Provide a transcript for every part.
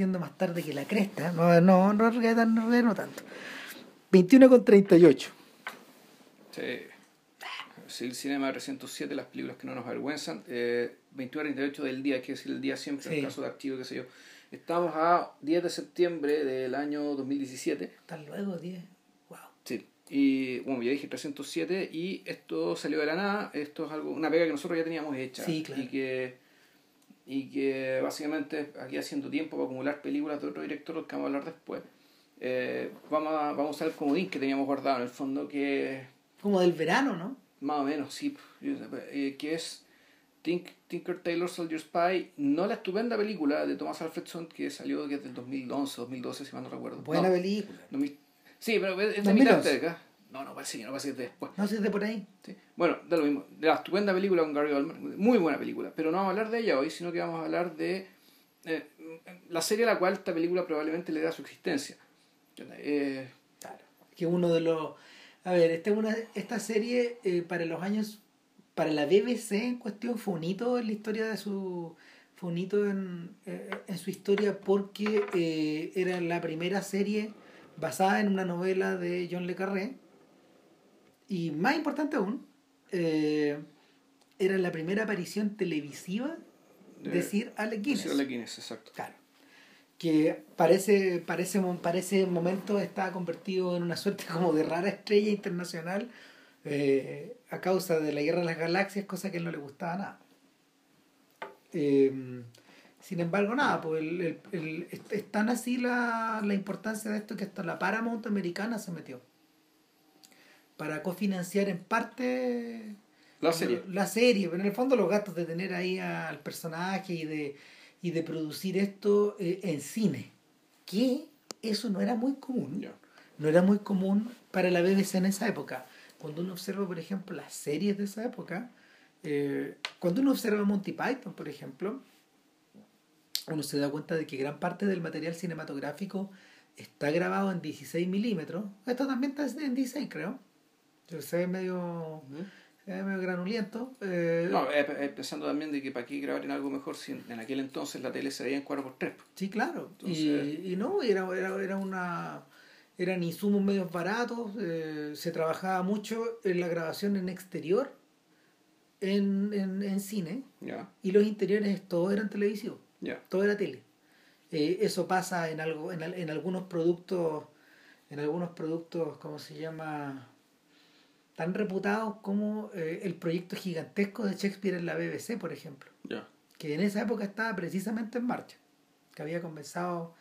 siendo más tarde que la cresta. No, no, no, no, no, no tanto. 21 con 38. Sí. Sí, el cinema de 307, las películas que no nos avergüenzan. Eh, 21 38 del día, que decir el día siempre, en Sí. el caso de archivo, qué sé yo. Estamos a 10 de septiembre del año 2017. Hasta luego, 10. Wow. Sí. Y bueno, ya dije 307 y esto salió de la nada. Esto es algo, una pega que nosotros ya teníamos hecha. Sí, claro. Y que, y que básicamente aquí haciendo tiempo para acumular películas de otro director del que vamos a hablar después. eh, vamos, a, vamos a usar el comodín que teníamos guardado en el fondo, que Como del verano, ¿no? más o menos, sí, eh, que es Tink, Tinker Tailor Soldier Spy, no la estupenda película de Thomas Alfredson que salió desde el 2011, 2012, si mal no recuerdo. Buena No, película. 2000 Sí, pero es de 2011. mitad. No, no parece que no parece que es de después. No sé si es de por ahí. Sí. Bueno, da lo mismo. De la estupenda película con Gary Oldman, muy buena película, pero no vamos a hablar de ella hoy, sino que vamos a hablar de eh, la serie a la cual esta película probablemente le da su existencia. Eh, Claro. Que uno de los. A ver, esta, es una, esta serie eh, para los años. Para la BBC en cuestión fue un hito en la historia de su. Fue un hito en, en su historia porque eh, era la primera serie basada en una novela de John Le Carré. Y más importante aún, eh, era la primera aparición televisiva de, Sir Alec Guinness. Sir Alec Guinness, exacto. Claro. Que parece, parece, para ese momento estaba convertido en una suerte como de rara estrella internacional eh, a causa de la guerra de las galaxias, cosa que él no le gustaba nada. Eh, sin embargo, nada, pues el, el- el- es, es tan así la, la importancia de esto que hasta la Paramount americana se metió para cofinanciar en parte La serie. la serie, pero en el fondo los gastos de tener ahí al personaje y de, y de producir esto eh, en cine. Que eso no era muy común. No era muy común para la BBC en esa época. Cuando uno observa, por ejemplo, las series de esa época, eh, cuando uno observa Monty Python, por ejemplo, uno se da cuenta de que gran parte del material cinematográfico está grabado en 16 milímetros. Esto también está en 16, creo. Pero Se ve medio, ve medio granulento. eh, No, eh, eh, pensando también de que para qué grabar en algo mejor si en, en aquel entonces la tele se veía en 4x3. Sí, claro. Entonces- Y, y no, era, era, era una. Eran insumos medios baratos, eh, se trabajaba mucho en la grabación en exterior, en, en, en cine, y los interiores todos eran televisivos, ya. todo era tele. Eh, eso pasa en algo, en, en algunos productos, en algunos productos, ¿cómo se llama? Tan reputados como eh, el proyecto gigantesco de Shakespeare en la BBC, por ejemplo que en esa época estaba precisamente en marcha, que había comenzado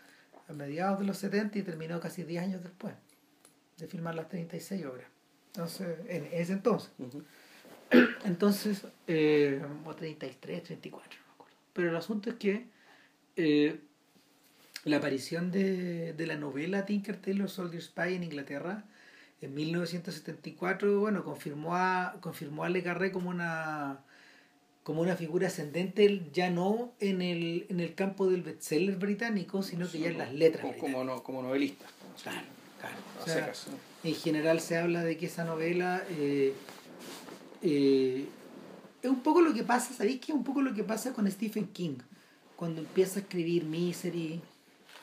a mediados de los 70 y terminó casi 10 años después de filmar las 36 obras. Entonces, en ese entonces. Ujú. Entonces, eh, o 33, 34, no me acuerdo. Pero el asunto es que eh, la aparición de, de la novela Tinker Tailor Soldier Spy en Inglaterra en 1974, bueno, confirmó a, confirmó a Le Carré como una como una figura ascendente ya no en el, en el campo del bestseller británico, sino que ya en las letras Como, no, como novelista. Claro, claro. O sea, secas, ¿no? en general se habla de que esa novela eh, eh, es un poco lo que pasa, ¿sabéis qué? Es un poco lo que pasa con Stephen King cuando empieza a escribir Misery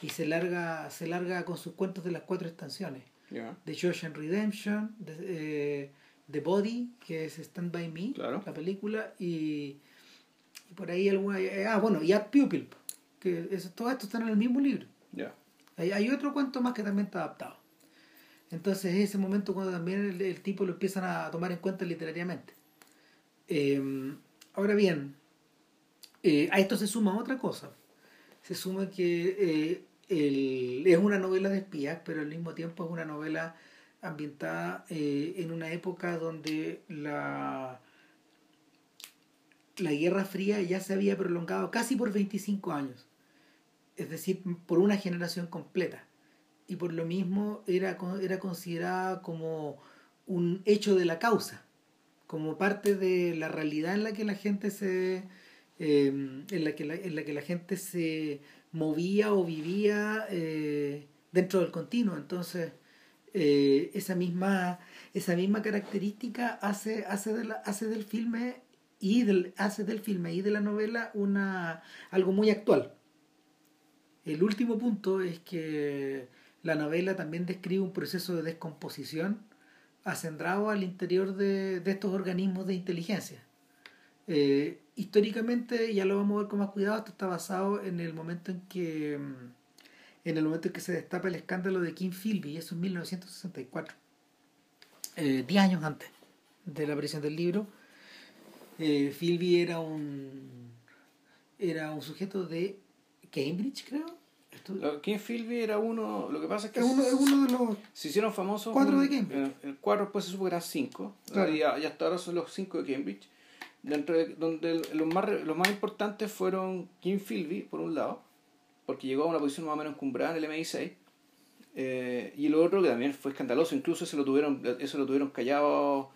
y se larga, se larga con sus cuentos de las cuatro estaciones. The Shawshank Redemption, The, eh, The Body, que es Stand By Me, Claro. la película, y, y por ahí alguna... eh, ah, bueno, y Art Pupil, que eso, todo esto está en el mismo libro. Ya. Hay, hay otro cuento más que también está adaptado. Entonces es ese momento cuando también el, el tipo lo empiezan a tomar en cuenta literariamente. Eh, ahora bien, eh, a esto se suma otra cosa. Se suma que eh, el- es una novela de espías, pero al mismo tiempo es una novela ambientada eh, en una época donde la, la Guerra Fría ya se había prolongado casi por 25 años es decir, por una generación completa. Y por lo mismo era, era considerada como un hecho de la causa, como parte de la realidad en la que la gente se eh, en, la que la, en la que la gente se movía o vivía eh, dentro del continuo. Entonces, eh, esa misma esa misma característica hace hace de la, hace del filme y del hace del filme y de la novela una algo muy actual El último punto es que la novela también describe un proceso de descomposición acendrado al interior de, estos organismos de inteligencia. Eh, históricamente, ya lo vamos a ver con más cuidado, esto está basado en el momento en que mm, en el momento en que se destapa el escándalo de Kim Philby, eso en 1964, eh, diez años antes de la aparición del libro. Eh, Philby era un era un sujeto de Cambridge, creo. Kim Philby era uno, lo que pasa es que es uno, de los se hicieron famosos cuatro de Cambridge. El, cuatro después se supo que eran cinco, y, hasta ahora son los cinco de Cambridge, dentro de, donde los más los más importantes fueron Kim Philby por un lado, porque llegó a una posición más o menos encumbrada en el MI6. Eh, y lo otro que también fue escandaloso, incluso eso lo tuvieron, eso lo tuvieron callado,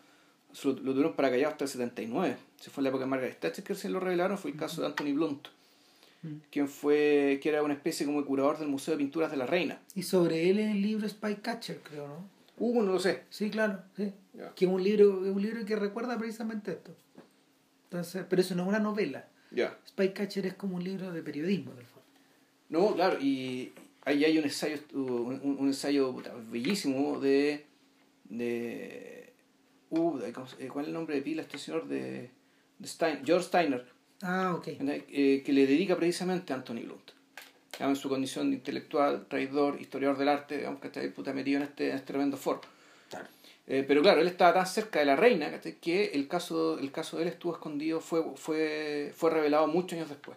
lo, tuvieron para callado hasta el 79. Se fue en la época de Margaret Thatcher que se lo revelaron, fue el caso de Anthony Blunt, quien fue, que era una especie como de curador del Museo de Pinturas de la Reina. Y sobre él en el libro Spy Catcher, creo, ¿no? Uh, no lo sé. Sí, claro, sí. Que es un libro, un libro que recuerda precisamente esto. Entonces, pero eso no es una novela. Ya. Spy Catcher es como un libro de periodismo, del no, claro, y ahí hay un ensayo, un, un ensayo bellísimo de, de, uh, ¿cuál es el nombre de pila este señor? De, de George Steiner. Ah, ok. Eh, que le dedica precisamente a Anthony Blunt. En su condición de intelectual, traidor, historiador del arte, aunque está puta metido en este, en este tremendo foro. Eh, pero claro, él estaba tan cerca de la reina que el caso, el caso de él estuvo escondido, fue, fue, fue revelado muchos años después.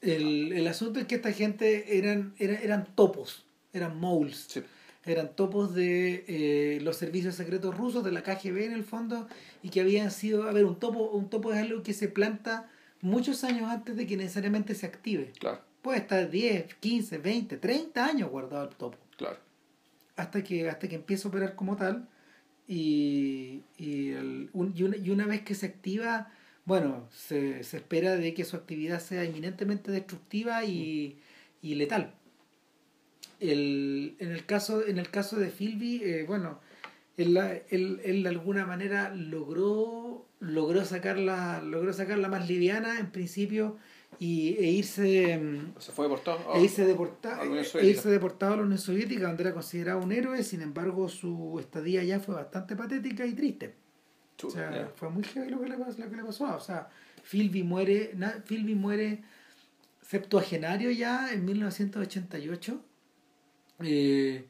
El, el asunto es que esta gente eran, eran, eran topos, eran moles. Eran topos de eh, los servicios secretos rusos, de la KGB en el fondo, y que habían sido, a ver, un topo, un topo es algo que se planta muchos años antes de que necesariamente se active. Claro. Puede estar 10, 15, 20, 30 años guardado el topo. Claro. Hasta que, hasta que empieza a operar como tal. Y, y, el, y, una, y una vez que se activa, bueno, se, se espera de que su actividad sea eminentemente destructiva y, y letal. El, en, el caso, en el caso de Philby, eh, bueno, él, él, él, de alguna manera logró, logró, sacarla, logró sacarla más liviana en principio y, e irse, mm, se fue deportado, e irse, deportado, e irse deportado a la Unión Soviética, donde era considerado un héroe, sin embargo su estadía ya fue bastante patética y triste. O sea, fue muy heavy lo que, le, pasó, lo que le pasó. O sea, Philby muere, Philby muere septuagenario ya en 1988, eh,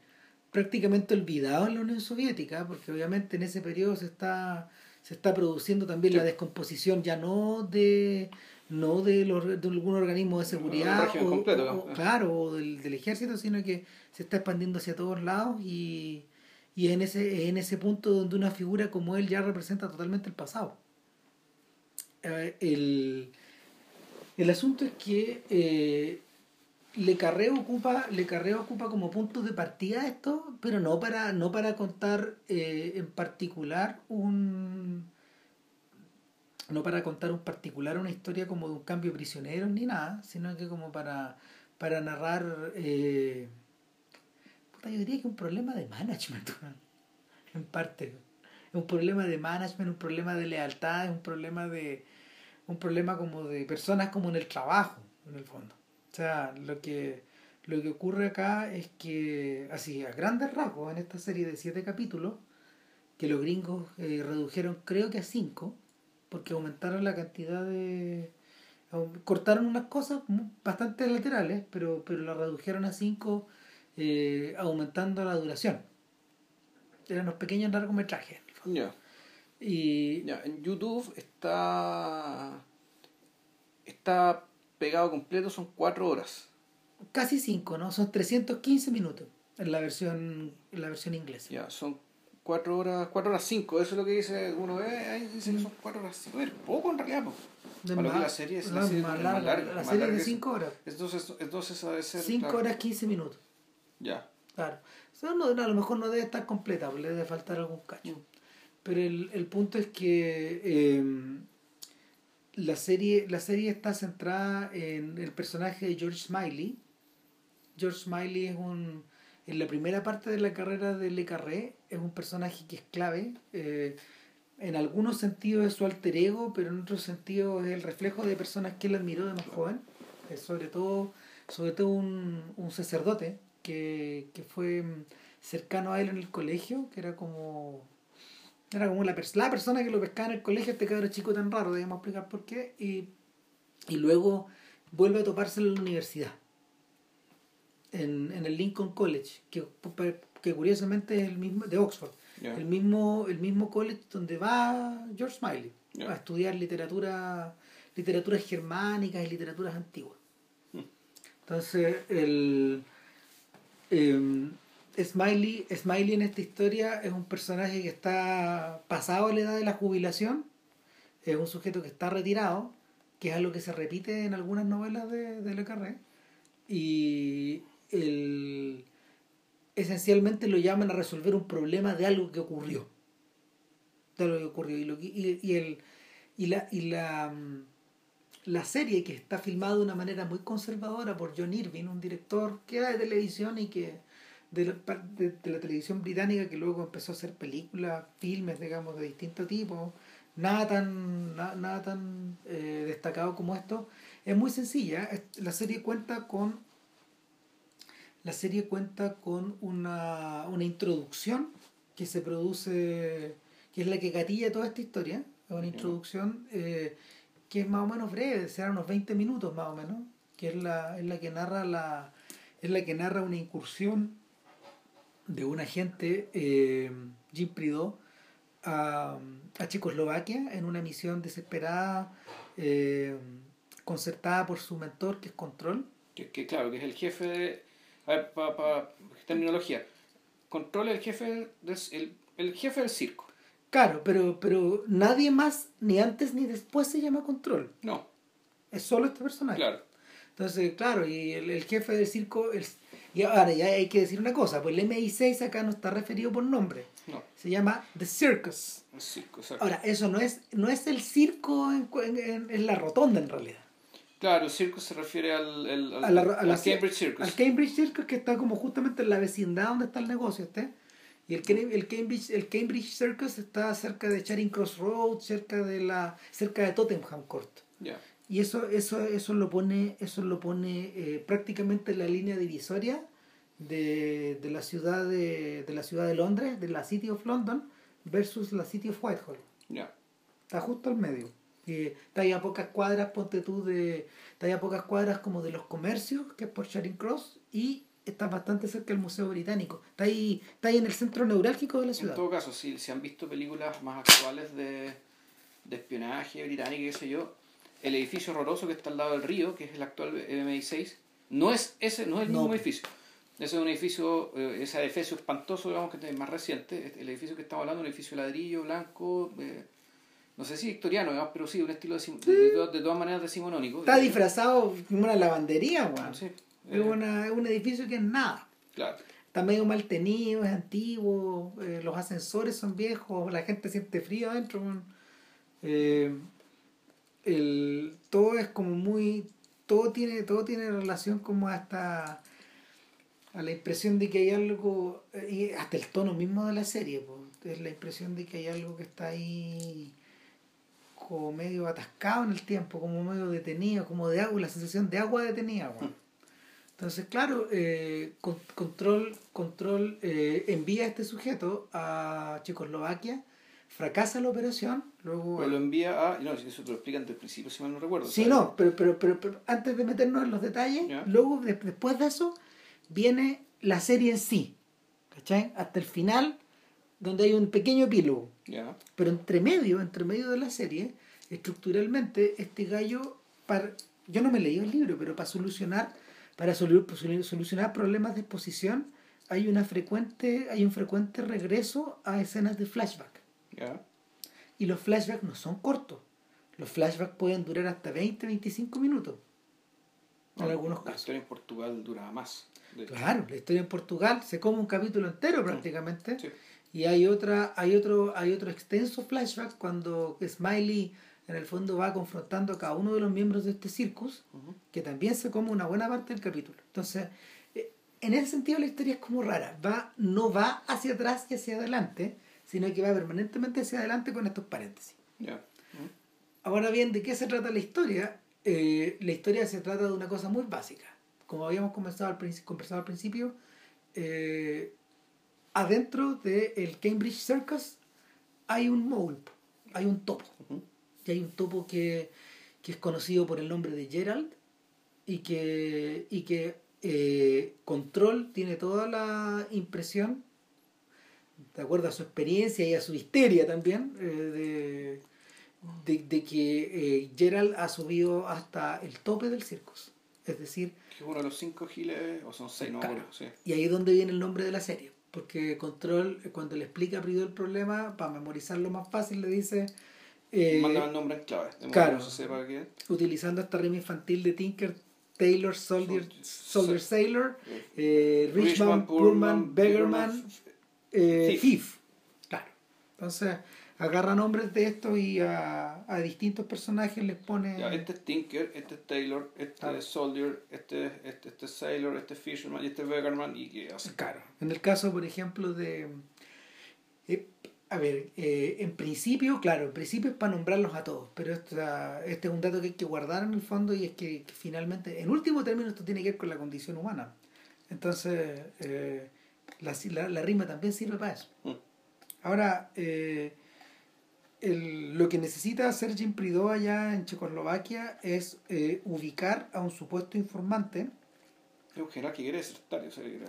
prácticamente olvidado en la Unión Soviética, porque obviamente en ese periodo se está, se está produciendo también la descomposición ya no de no de, los, de algún organismo de seguridad o, claro o del, del ejército sino que se está expandiendo hacia todos lados y y en ese, en ese punto donde una figura como él ya representa totalmente el pasado. Eh, el, el, asunto es que eh, Le Carré ocupa, Le Carré ocupa como punto de partida esto, pero no para, no para contar eh, en particular un no para contar un particular una historia como de un cambio prisionero ni nada, sino que como para, para narrar eh, yo diría que un problema de management, en parte. Es un problema de management, un problema de lealtad, es un problema de un problema como de personas como en el trabajo, en el fondo. O sea, lo que lo que ocurre acá es que, así, a grandes rasgos, en esta serie de siete capítulos, que los gringos eh, redujeron creo que a cinco, porque aumentaron la cantidad de... cortaron unas cosas bastante laterales, pero, pero la redujeron a cinco eh, aumentando la duración. Eran unos pequeños largometrajes. Ya. Y en YouTube está está pegado completo, son cuatro horas. Casi cinco, ¿no? Son 315 minutos en la versión en la versión inglesa. Ya, son cuatro horas, cuatro horas cinco, eso es lo que dice uno ve, ahí dice que son cuatro horas cinco, es poco en realidad, De más, la serie es, la serie más, larga, la serie de cinco horas. Entonces, entonces debe ser... Cinco horas 15 minutos. Ya. Claro. no, a lo mejor no debe estar completa, le debe faltar algún cacho. Mm. Pero el, el, punto es que eh, la, serie, la serie está centrada en el personaje de George Smiley. George Smiley es un. En la primera parte de la carrera de Le Carré, es un personaje que es clave. Eh, en algunos sentidos es su alter ego, pero en otros sentidos es el reflejo de personas que él admiró de más joven. sobre todo sobre todo un, un sacerdote que, que fue cercano a él en el colegio, que era como era como la, la persona que lo pescaba en el colegio, este cabrón chico tan raro, debemos explicar por qué, y, y luego vuelve a topárselo en la universidad, en, en el Lincoln College, que, que curiosamente es el mismo, de Oxford, el, mismo, el mismo college donde va George Smiley a estudiar literatura, literaturas germánicas y literaturas antiguas. Hmm. Entonces, el... Em, Smiley, Smiley en esta historia es un personaje que está pasado a la edad de la jubilación, es un sujeto que está retirado, que es algo que se repite en algunas novelas de, de Le Carré, y el, esencialmente lo llaman a resolver un problema de algo que ocurrió. De algo que ocurrió. Y, y, el, y, la, y la, mm, la serie que está filmada de una manera muy conservadora por John Irving, un director que era de televisión y que de la, de, la televisión británica que luego empezó a hacer películas, filmes, digamos, de distintos tipos, nada tan, nada, tan eh, destacado como esto, es muy sencilla. La serie cuenta con la serie cuenta con una, una introducción que se produce, que es la que gatilla toda esta historia, es una introducción eh, que es más o menos breve, será unos 20 minutos más o menos, que es la, es la que narra la es la que narra una incursión de un agente, eh, Jim Prideaux, a, a, Checoslovaquia en una misión desesperada, eh, concertada por su mentor, que es Control. Que, claro, que es el jefe de... A ver, para terminología. Control es el jefe, el, el jefe del circo. Claro, pero, pero nadie más, ni antes ni después, se llama Control. No. Es solo este personaje. Claro. Entonces, claro, y el, el jefe del circo, el, y ahora ya hay que decir una cosa, pues el MI6 acá no está referido por nombre. No. Se llama The Circus. ahora, eso no es, no es el circo en, en, la rotonda en realidad. Claro, el circo se refiere al, al, Cambridge Circus. Al Cambridge Circus que está como justamente en la vecindad donde está el negocio este. Y el, el, Cambridge, el Cambridge Circus está cerca de Charing Cross Road, cerca de la cerca de Tottenham Court. Ya y eso eso eso lo pone eso lo pone eh, prácticamente en la línea divisoria de, de la ciudad de, de, la ciudad de Londres de la City of London versus la City of Whitehall ya está justo al medio está ahí a pocas cuadras ponte tú de está ahí a pocas cuadras como de los comercios que es por Charing Cross y está bastante cerca del Museo Británico está ahí está ahí en el centro neurálgico de la ciudad en todo caso si, si han visto películas más actuales de, de espionaje británico qué sé yo el edificio horroroso que está al lado del río, que es el actual MI6, no es ese, no es el mismo edificio. Ese es un edificio, eh, ese edificio espantoso, digamos, que es más reciente. El edificio que estamos hablando, un edificio ladrillo, blanco, eh, no sé si victoriano, pero sí, un estilo de, de, todas maneras decimonónico. Está disfrazado como una lavandería, weón. es, eh. un edificio que es nada. Claro. Está medio mal tenido, es antiguo, los ascensores son viejos, la gente siente frío adentro. Eh, el, todo es como muy todo tiene todo tiene relación como hasta a la impresión de que hay algo eh, y hasta el tono mismo de la serie es la impresión de que hay algo que está ahí como medio atascado en el tiempo como medio detenido como de agua la sensación de agua detenida mm. entonces claro eh, control control eh, envía a este sujeto a Checoslovaquia fracasa la operación, luego... lo envía a... No, eso te lo explican desde el principio, si mal no recuerdo. Sí, no, pero, pero, pero, antes de meternos en los detalles, luego, después de eso, viene la serie en sí, ¿cachai? Hasta el final, donde hay un pequeño epílogo. Pero entre medio, entre medio de la serie, estructuralmente, este gallo, para, yo no me leí el libro, pero para solucionar, para solucionar problemas de exposición, hay una frecuente, hay un frecuente regreso a escenas de flashback. Y los flashbacks no son cortos. Los flashbacks pueden durar hasta 20, 25 minutos. En algunos casos. La historia en Portugal duraba más. Claro, la historia en Portugal se come un capítulo entero prácticamente. Y hay otra, hay otro, hay otro extenso flashback cuando Smiley en el fondo va confrontando a cada uno de los miembros de este circus, que también se come una buena parte del capítulo. Entonces, eh, en ese sentido la historia es como rara, va, no va hacia atrás y hacia adelante, sino que va permanentemente hacia adelante con estos paréntesis. Ahora bien, ¿de qué se trata la historia? Eh, la historia se trata de una cosa muy básica. como habíamos conversado al, conversado al principio, eh, adentro del Cambridge Circus hay un mole, hay un topo. Y hay un topo que, que, es conocido por el nombre de Gerald y que, y que eh, Control tiene toda la impresión, de acuerdo a su experiencia y a su histeria también, eh, de, de, que eh, Gerald ha subido hasta el tope del circus. Es decir... Que uno de los cinco giles, o son seis, no sí. Y ahí es donde viene el nombre de la serie. Porque Control, cuando le explica a Prido el problema, para memorizarlo más fácil, le dice... Eh, Manda el nombre en clave. Claro. Utilizando esta rima infantil de Tinker, Taylor, Soldier, Soldier Sailor, eh, Richman, Pullman, Beggarman, eh, Thief. Claro. Entonces, agarra nombres de estos y a, a distintos personajes les pone. este es Tinker, este es Taylor, este es Soldier, este, este, este es Sailor, este es Fisherman y este es Beggarman y que así. Claro. En el caso, por ejemplo, de. Eh, a ver, eh, en principio, claro, en principio es para nombrarlos a todos, pero esta, este es un dato que hay que guardar en el fondo y es que, finalmente, en último término, esto tiene que ver con la condición humana. Entonces, eh, la, la, la, rima también sirve para eso. Mm. Ahora, eh, el, lo que necesita hacer Jim Prideaux allá en Checoslovaquia es eh, ubicar a un supuesto informante. Es un general que quiere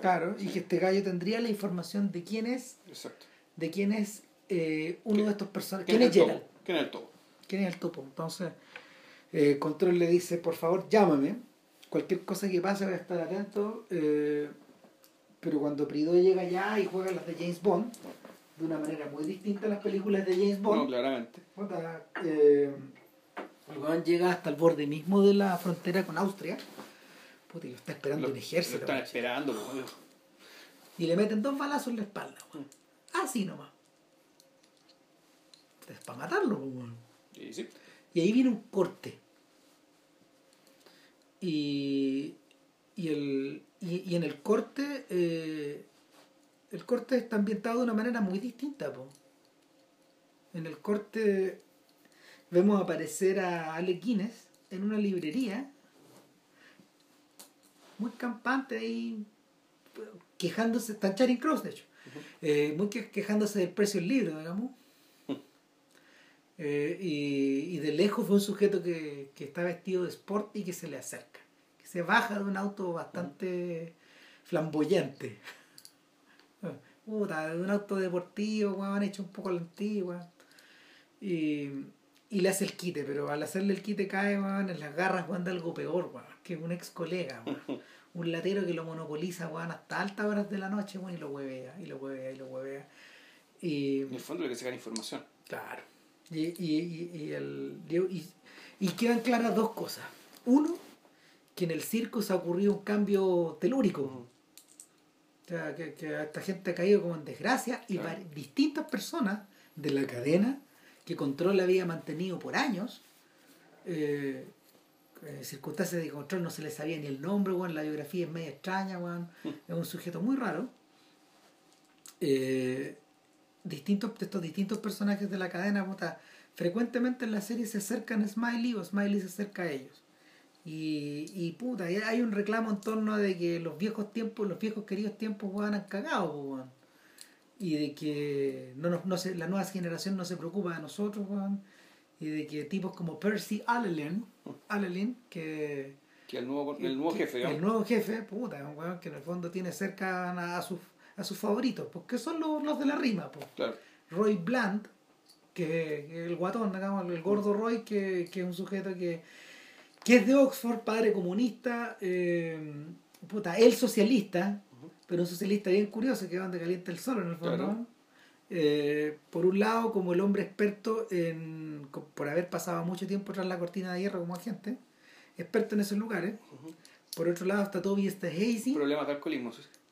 Claro, y que este gallo tendría la información de quién es. Exacto. De quién es eh, uno de estos personajes. ¿Quién, es Gerald? ¿Quién es el topo? ¿Quién es el topo? Entonces, eh, Control le dice, por favor, llámame. Cualquier cosa que pase voy a estar atento. Pero cuando Prideaux llega allá y juega las de James Bond, de una manera muy distinta a las películas de James Bond. No, claramente. Eh, el llega hasta el borde mismo de la frontera con Austria. Puta, y lo está esperando un ejército. Lo están esperando, Y le meten dos balazos en la espalda, mm. Así nomás. Es para matarlo, Sí, sí. Y ahí viene un corte. Y, y, el, y, y en el corte eh, el corte está ambientado de una manera muy distinta. Po. En el corte vemos aparecer a Ale Guinness en una librería, muy campante ahí, quejándose, está Charing Cross de hecho, eh, muy quejándose del precio del libro, digamos. Eh, y, y, de lejos fue un sujeto que, que, está vestido de sport y que se le acerca, que se baja de un auto bastante flamboyante puta, de un auto deportivo, han hecho un poco la antigua. Y, y le hace el quite, pero al hacerle el quite cae, en las garras, de algo peor, que un ex colega, un latero que lo monopoliza, hasta altas horas de la noche, y lo huevea, y lo huevea, y lo huevea. Y, en el fondo lo que se gana información. Claro. Y, y, y, el, y, y quedan claras dos cosas. Uno, que en el circo se ha ocurrido un cambio telúrico sea, que, que esta gente ha caído como en desgracia y distintas personas de la cadena que Control había mantenido por años, eh, en circunstancias de Control no se le sabía ni el nombre, bueno, la biografía es media extraña, bueno, es un sujeto muy raro. Eh, distintos, estos distintos personajes de la cadena, frecuentemente en la serie se acercan a Smiley o Smiley se acerca a ellos. Y, y puta, hay un reclamo en torno de que los viejos tiempos, los viejos queridos tiempos, weón, han cagado, Y de que no, no, no se, la nueva generación no se preocupa de nosotros, weón. Y de que tipos como Percy Allelin, Allelin que... Que el nuevo, el nuevo jefe, El nuevo jefe, puta, un weón que en el fondo tiene cerca a, sus, a sus favoritos, porque son los, los de la rima, pues. Roy Bland, que el guatón, digamos, el gordo Roy, que, que es un sujeto que que es de Oxford, padre comunista, eh, puta, él socialista, pero un socialista bien curioso, que va donde calienta el sol en el fondo. Eh, por un lado, como el hombre experto en, por haber pasado mucho tiempo tras la cortina de hierro como agente, experto en esos lugares. Por otro lado está Toby este Hazy. Problemas de alcoholismo,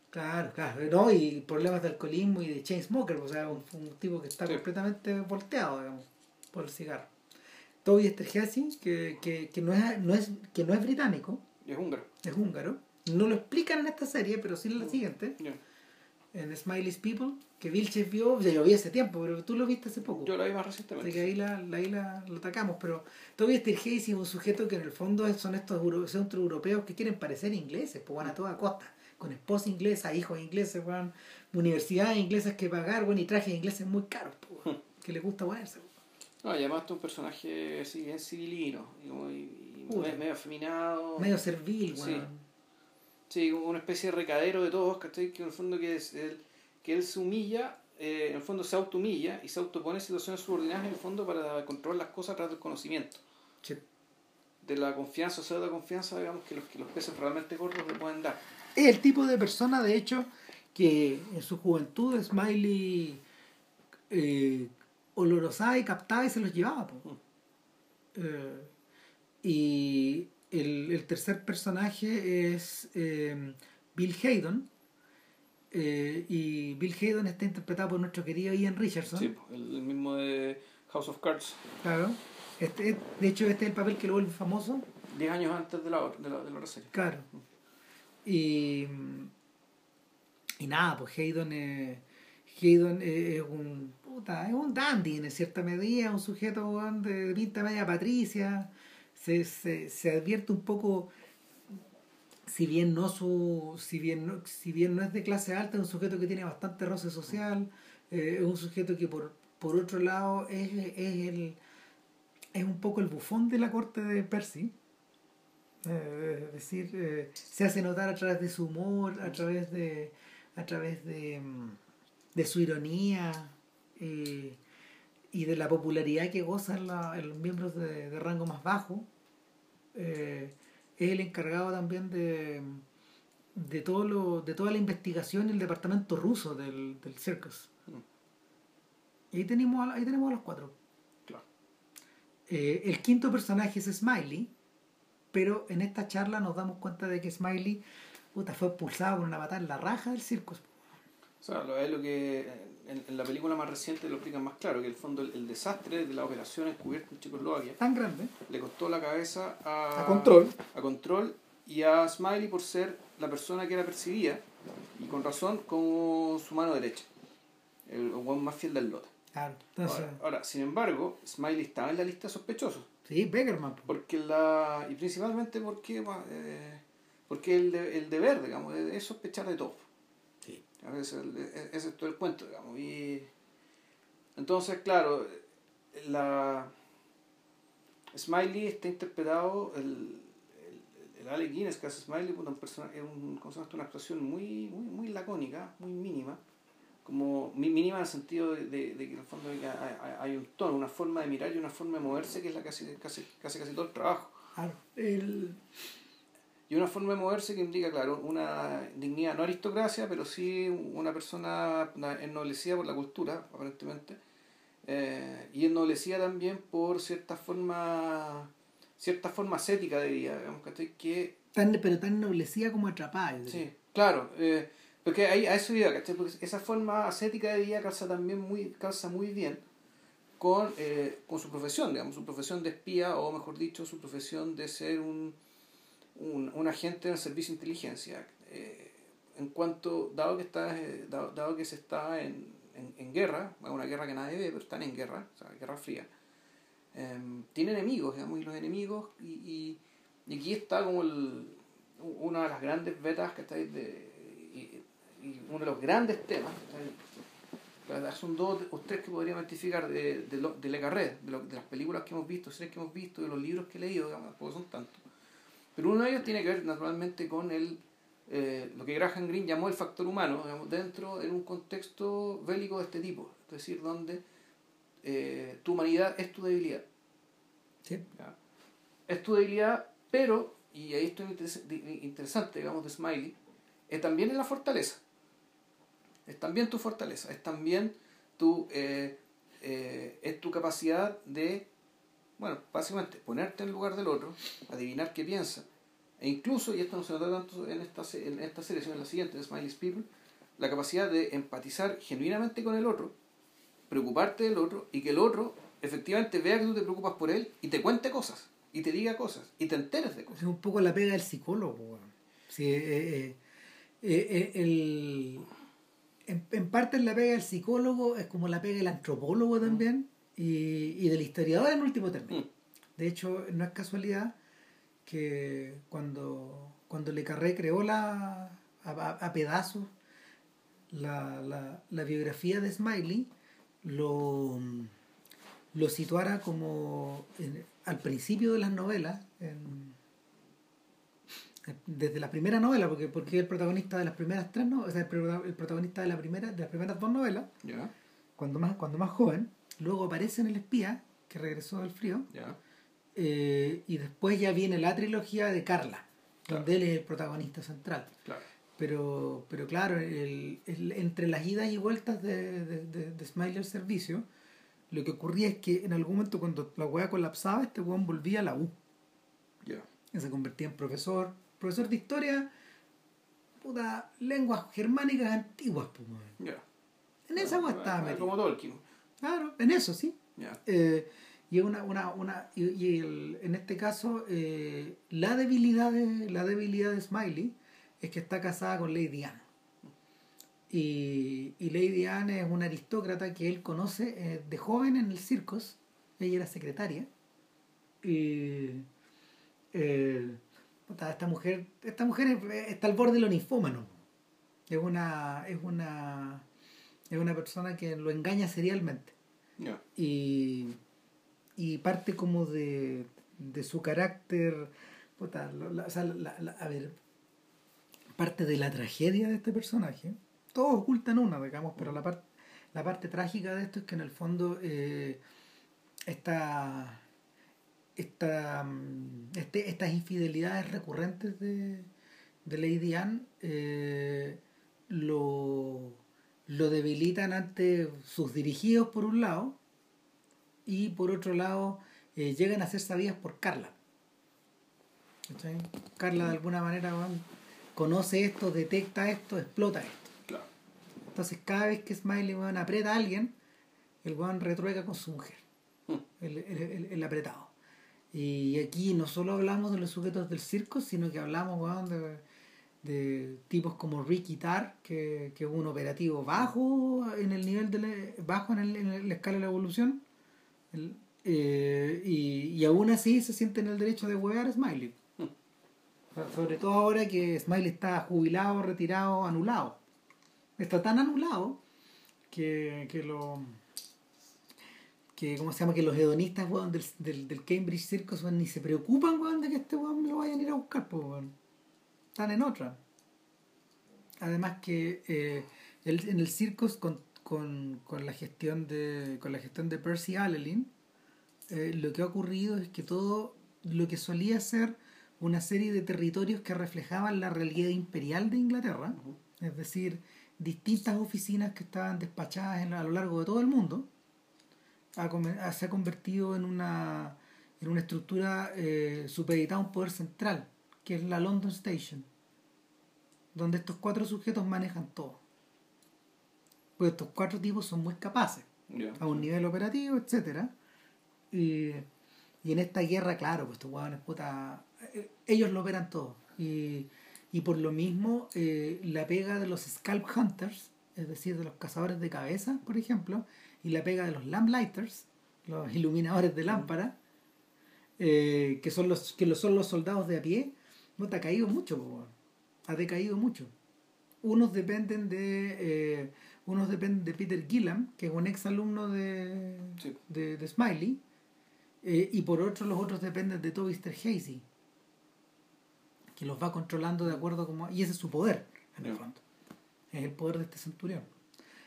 Claro, claro, no, y problemas de alcoholismo y de chain smoker, o sea, un, tipo que está completamente volteado, digamos, por el cigarro. Toby Esterhazy, que, que, que, no es, no es, que no es británico. Es húngaro. Es húngaro. No lo explican en esta serie, pero sí en la siguiente. en Smiley's People, que Vilches vio, ya yo vi hace tiempo, pero tú lo viste hace poco. Yo la vi más recientemente. Así que ahí la, la- ahí la, lo atacamos, pero Steve Hayes es un sujeto que en el fondo son estos euro- centro europeos que quieren parecer ingleses, pues van a toda costa, con esposa inglesa, hijos ingleses, van, universidades inglesas que pagar, bueno, y trajes ingleses muy caros, pues, weón, que les gusta ponerse. No, y además tú un personaje así bien civilino, y, y- medio afeminado. Medio servil, Sí. weón. Sí, como una especie de recadero de todos, ¿cachai? Que en el fondo que, es él, que él se humilla, eh, en el fondo se auto-humilla y se autopone situaciones subordinadas en el fondo para controlar las cosas a través del conocimiento. Sí. De la confianza o pseudo confianza, digamos, que los, que los peces realmente gordos le pueden dar. Es el tipo de persona, de hecho, que en su juventud Smiley eh, olorosaba y captaba y se los llevaba. po. Eh, y el, el tercer personaje es eh, Bill Haydon. eh, y Bill Haydon está interpretado por nuestro querido Ian Richardson. Sí, el, el mismo de House of Cards, Claro. Este, de hecho, este es el papel que lo vuelve famoso. 10 años antes de la, de la, de la serie. Claro. Y, y nada, pues Haydon Haydon es un es un dandy en cierta medida, un sujeto de pinta media patricia. Se, se, se advierte un poco, si bien no su, si bien no, si bien no es de clase alta, es un sujeto que tiene bastante roce social, eh, es un sujeto que por, por otro lado es, es el es un poco el bufón de la corte de Percy. Eh, es decir, eh, se hace notar a través de su humor, a través de, a través de, mm, de su ironía eh, y de la popularidad que gozan la- en los miembros de, de rango más bajo. Eh, es el encargado también de, de, todo lo, de toda la investigación en el departamento ruso del, del circus. Y ahí tenemos, a- ahí tenemos a los cuatro. Claro. Eh, el quinto personaje es Smiley, pero en esta charla nos damos cuenta de que Smiley puta, fue expulsado con una patada en la raja del circo. O sea, lo, es lo que en, en la película más reciente lo explican más claro, que el fondo el, el desastre de la operación encubierta en Checoslovaquia Tan grande. le costó la cabeza a, A Control. a Control y a Smiley por ser la persona que era percibida, y con razón, como su mano derecha, el, weón más fiel del lote. Claro. Entonces, Ahora, ahora, sin embargo, Smiley estaba en la lista de sospechosos. sí, Beckerman. po. Porque la. Y principalmente porque. eh, porque el, de- el deber, digamos, es sospechar de todo. El- e- ese es todo el cuento, digamos. Entonces, claro, la. Smiley está interpretado. El, el, el Alec Guinness que hace Smiley un persona, es un, una actuación muy, muy, muy lacónica, muy mínima. Como mínima en el sentido de, de- que en el fondo hay, hay- un tono, una forma de mirar y una forma de moverse que es la hace casi, casi, casi todo el trabajo. Claro. El, Y una forma de moverse que indica, claro, una dignidad, no aristocracia, pero sí una persona ennoblecida por la cultura, aparentemente, eh, y ennoblecida también por cierta forma, cierta forma ascética de vida, digamos, ¿cachai? que tan, pero tan ennoblecida como atrapada. diría. Sí, claro, eh, porque ahí, a eso iba, ¿cachai? Porque esa forma ascética de vida calza también muy, calza muy bien con, eh, con su profesión, digamos, su profesión de espía, o mejor dicho, su profesión de ser un, un, un agente del servicio de inteligencia. Eh, en cuanto, dado que está, eh, dado, dado que se está en, en, en guerra, una guerra que nadie ve, pero están en guerra, o sea, guerra fría, eh, tiene enemigos, digamos, y los enemigos, y, y, aquí está como el, una de las grandes vetas que estáis de y, uno de los grandes temas son dos o tres que podría identificar de, de, lo- de Le Carré, de, lo- de las películas que hemos visto, series que hemos visto, de los libros que he leído, digamos, tampoco son tantos. Pero uno de ellos tiene que ver naturalmente con el, eh, lo que Graham Greene llamó el factor humano, digamos, dentro de un contexto bélico de este tipo, es decir, donde eh, tu humanidad es tu debilidad. Sí. Es tu debilidad, pero, y ahí esto es interesante, digamos, de Smiley, es también en la fortaleza. Es también tu fortaleza, es también tu, eh, eh, es tu capacidad de, bueno, básicamente ponerte en el lugar del otro, adivinar qué piensa. E incluso, y esto no se nota tanto en esta, en esta serie, sino en la siguiente, de Smiley's People, la capacidad de empatizar genuinamente con el otro, preocuparte del otro y que el otro efectivamente vea que tú te preocupas por él y te cuente cosas, y te diga cosas, y te enteres de Es cosas. un poco la pega del psicólogo. Sí, eh, eh, eh, eh, el, en, parte es la pega del psicólogo, es como la pega del antropólogo también, y, y del historiador en último término. Mm. De hecho, no es casualidad que cuando, cuando Le Carré creó la, a, pedazos la, la, la biografía de Smiley, lo, lo situara como en- al principio de las novelas, en- desde la primera novela, porque, porque el protagonista de las primeras tres novelas, o sea, el, prota- el protagonista de, la primera, de las primeras dos novelas, cuando más, cuando más joven, luego aparece en El Espía, que regresó del frío, ya. eh, y después ya viene la trilogía de Carla, Claro. donde él es el protagonista central. Claro. Pero, pero claro, el, el- entre las idas y vueltas de, de, de, de Smiley al servicio, lo que ocurría es que en algún momento cuando la hueá colapsaba, este hueón volvía a la U. Ya. Y se convertía en profesor, profesor de historia, puta, lenguas germánicas antiguas, pues. Ya. En esa hueá estaba metido. Como Tolkien. Claro, en eso sí. Ya. Eh, y una, una, una y, y el- en este caso eh, la debilidad de la debilidad de Smiley es que está casada con Lady Anne y, y Lady Anne es una aristócrata que él conoce eh, de joven en el circus ella era secretaria y eh, esta mujer esta mujer es- está al borde de lo ninfómano es una es una es una persona que lo engaña serialmente Ya. y, y parte como de, de su carácter, puta, la- o sea, la- la- a ver, parte de la tragedia de este personaje, todos ocultan una, digamos, pero la, parte la parte trágica de esto es que en el fondo eh, esta, esta, mm, este, estas infidelidades recurrentes de, de Lady Anne eh, lo, lo debilitan ante sus dirigidos por un lado y por otro lado eh, llegan a ser sabidas por Carla. Carla de alguna manera conoce esto, detecta esto, explota esto. Claro. Entonces cada vez que Smiley aprieta a alguien, el weón retruega con su mujer, Mm. el, el- el- el apretado. Y aquí no solo hablamos de los sujetos del circo, sino que hablamos de, de tipos como Ricky Tarr, que, que es un operativo bajo en el nivel de la, bajo en, el- en la escala de la evolución. Eh, y, y aún así se siente en el derecho de huear a Smiley. So- Sobre todo ahora que Smiley está jubilado, retirado, anulado. Está tan anulado que, que lo que cómo se llama que los hedonistas del, del, del Cambridge Circus ni se preocupan weón, de que este weón lo vayan a ir a buscar pues. Están en otra. Además que eh, el- en el circus con, con, con la gestión de con la gestión de Percy Allelin eh, lo que ha ocurrido es que todo lo que solía ser una serie de territorios que reflejaban la realidad imperial de Inglaterra, es decir, distintas oficinas que estaban despachadas en- a lo largo de todo el mundo, ha- se ha convertido en una, en una estructura eh, supeditada a un poder central, que es la London Station, donde estos cuatro sujetos manejan todo. Pues estos cuatro tipos son muy capaces a un nivel operativo, etcétera y, y en esta guerra, claro, pues estos huevones, puta, eh, ellos lo operan todo. Y, y por lo mismo, eh, la pega de los Scalp Hunters, es decir, de los cazadores de cabeza, por ejemplo, y la pega de los Lamplighters, los iluminadores de lámpara, eh, que son los que son los soldados de a pie, no te ha caído mucho, po, ha decaído mucho. Unos dependen de eh, unos dependen de Peter Gillam, que es un ex alumno de, Sí. de, de Smiley, eh, y por otro los otros dependen de Toby Hazy, que los va controlando de acuerdo como y ese es su poder en el fondo, es el poder de este centurión.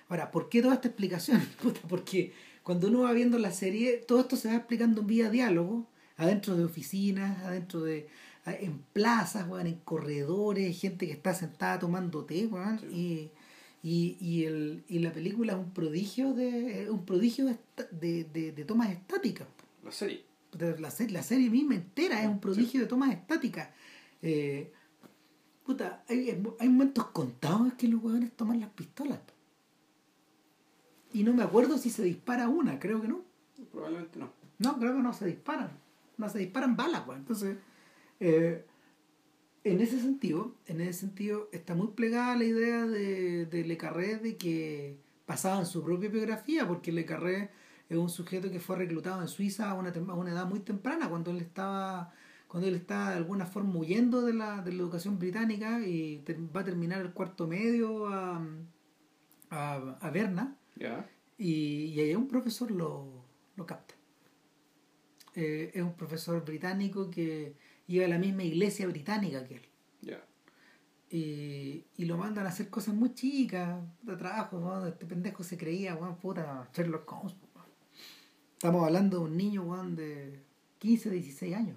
Ahora, ¿por qué toda esta explicación? Puta, porque cuando uno va viendo la serie, todo esto se va explicando en vía diálogo, adentro de oficinas, adentro de en plazas, weón, en corredores, gente que está sentada tomando té, weón, y, y, y, el, y la película es un prodigio de un prodigio de, de, de, tomas estáticas. La serie. La serie, la serie misma entera es un prodigio de tomas estáticas. Eh, puta, hay, hay momentos contados en que los huevones toman las pistolas. Y no me acuerdo si se dispara una, creo que no. Probablemente no. No, creo que no se disparan. No se disparan balas, weón. Entonces, eh, en ese sentido, en ese sentido, está muy plegada la idea de, de Le Carré de que pasaba en su propia biografía, porque Le Carré es un sujeto que fue reclutado en Suiza a una, a una edad muy temprana, cuando él estaba cuando él está de alguna forma huyendo de la, de la educación británica y va a terminar el cuarto medio a, a, a Berna y, y ahí un profesor lo, lo capta. Eh, es un profesor británico que iba a la misma iglesia británica que él. Y, y, lo mandan a hacer cosas muy chicas, de trabajo, este pendejo se creía, weón, puta, Sherlock Holmes. Estamos hablando de un niño, weón, de 15, 16 años.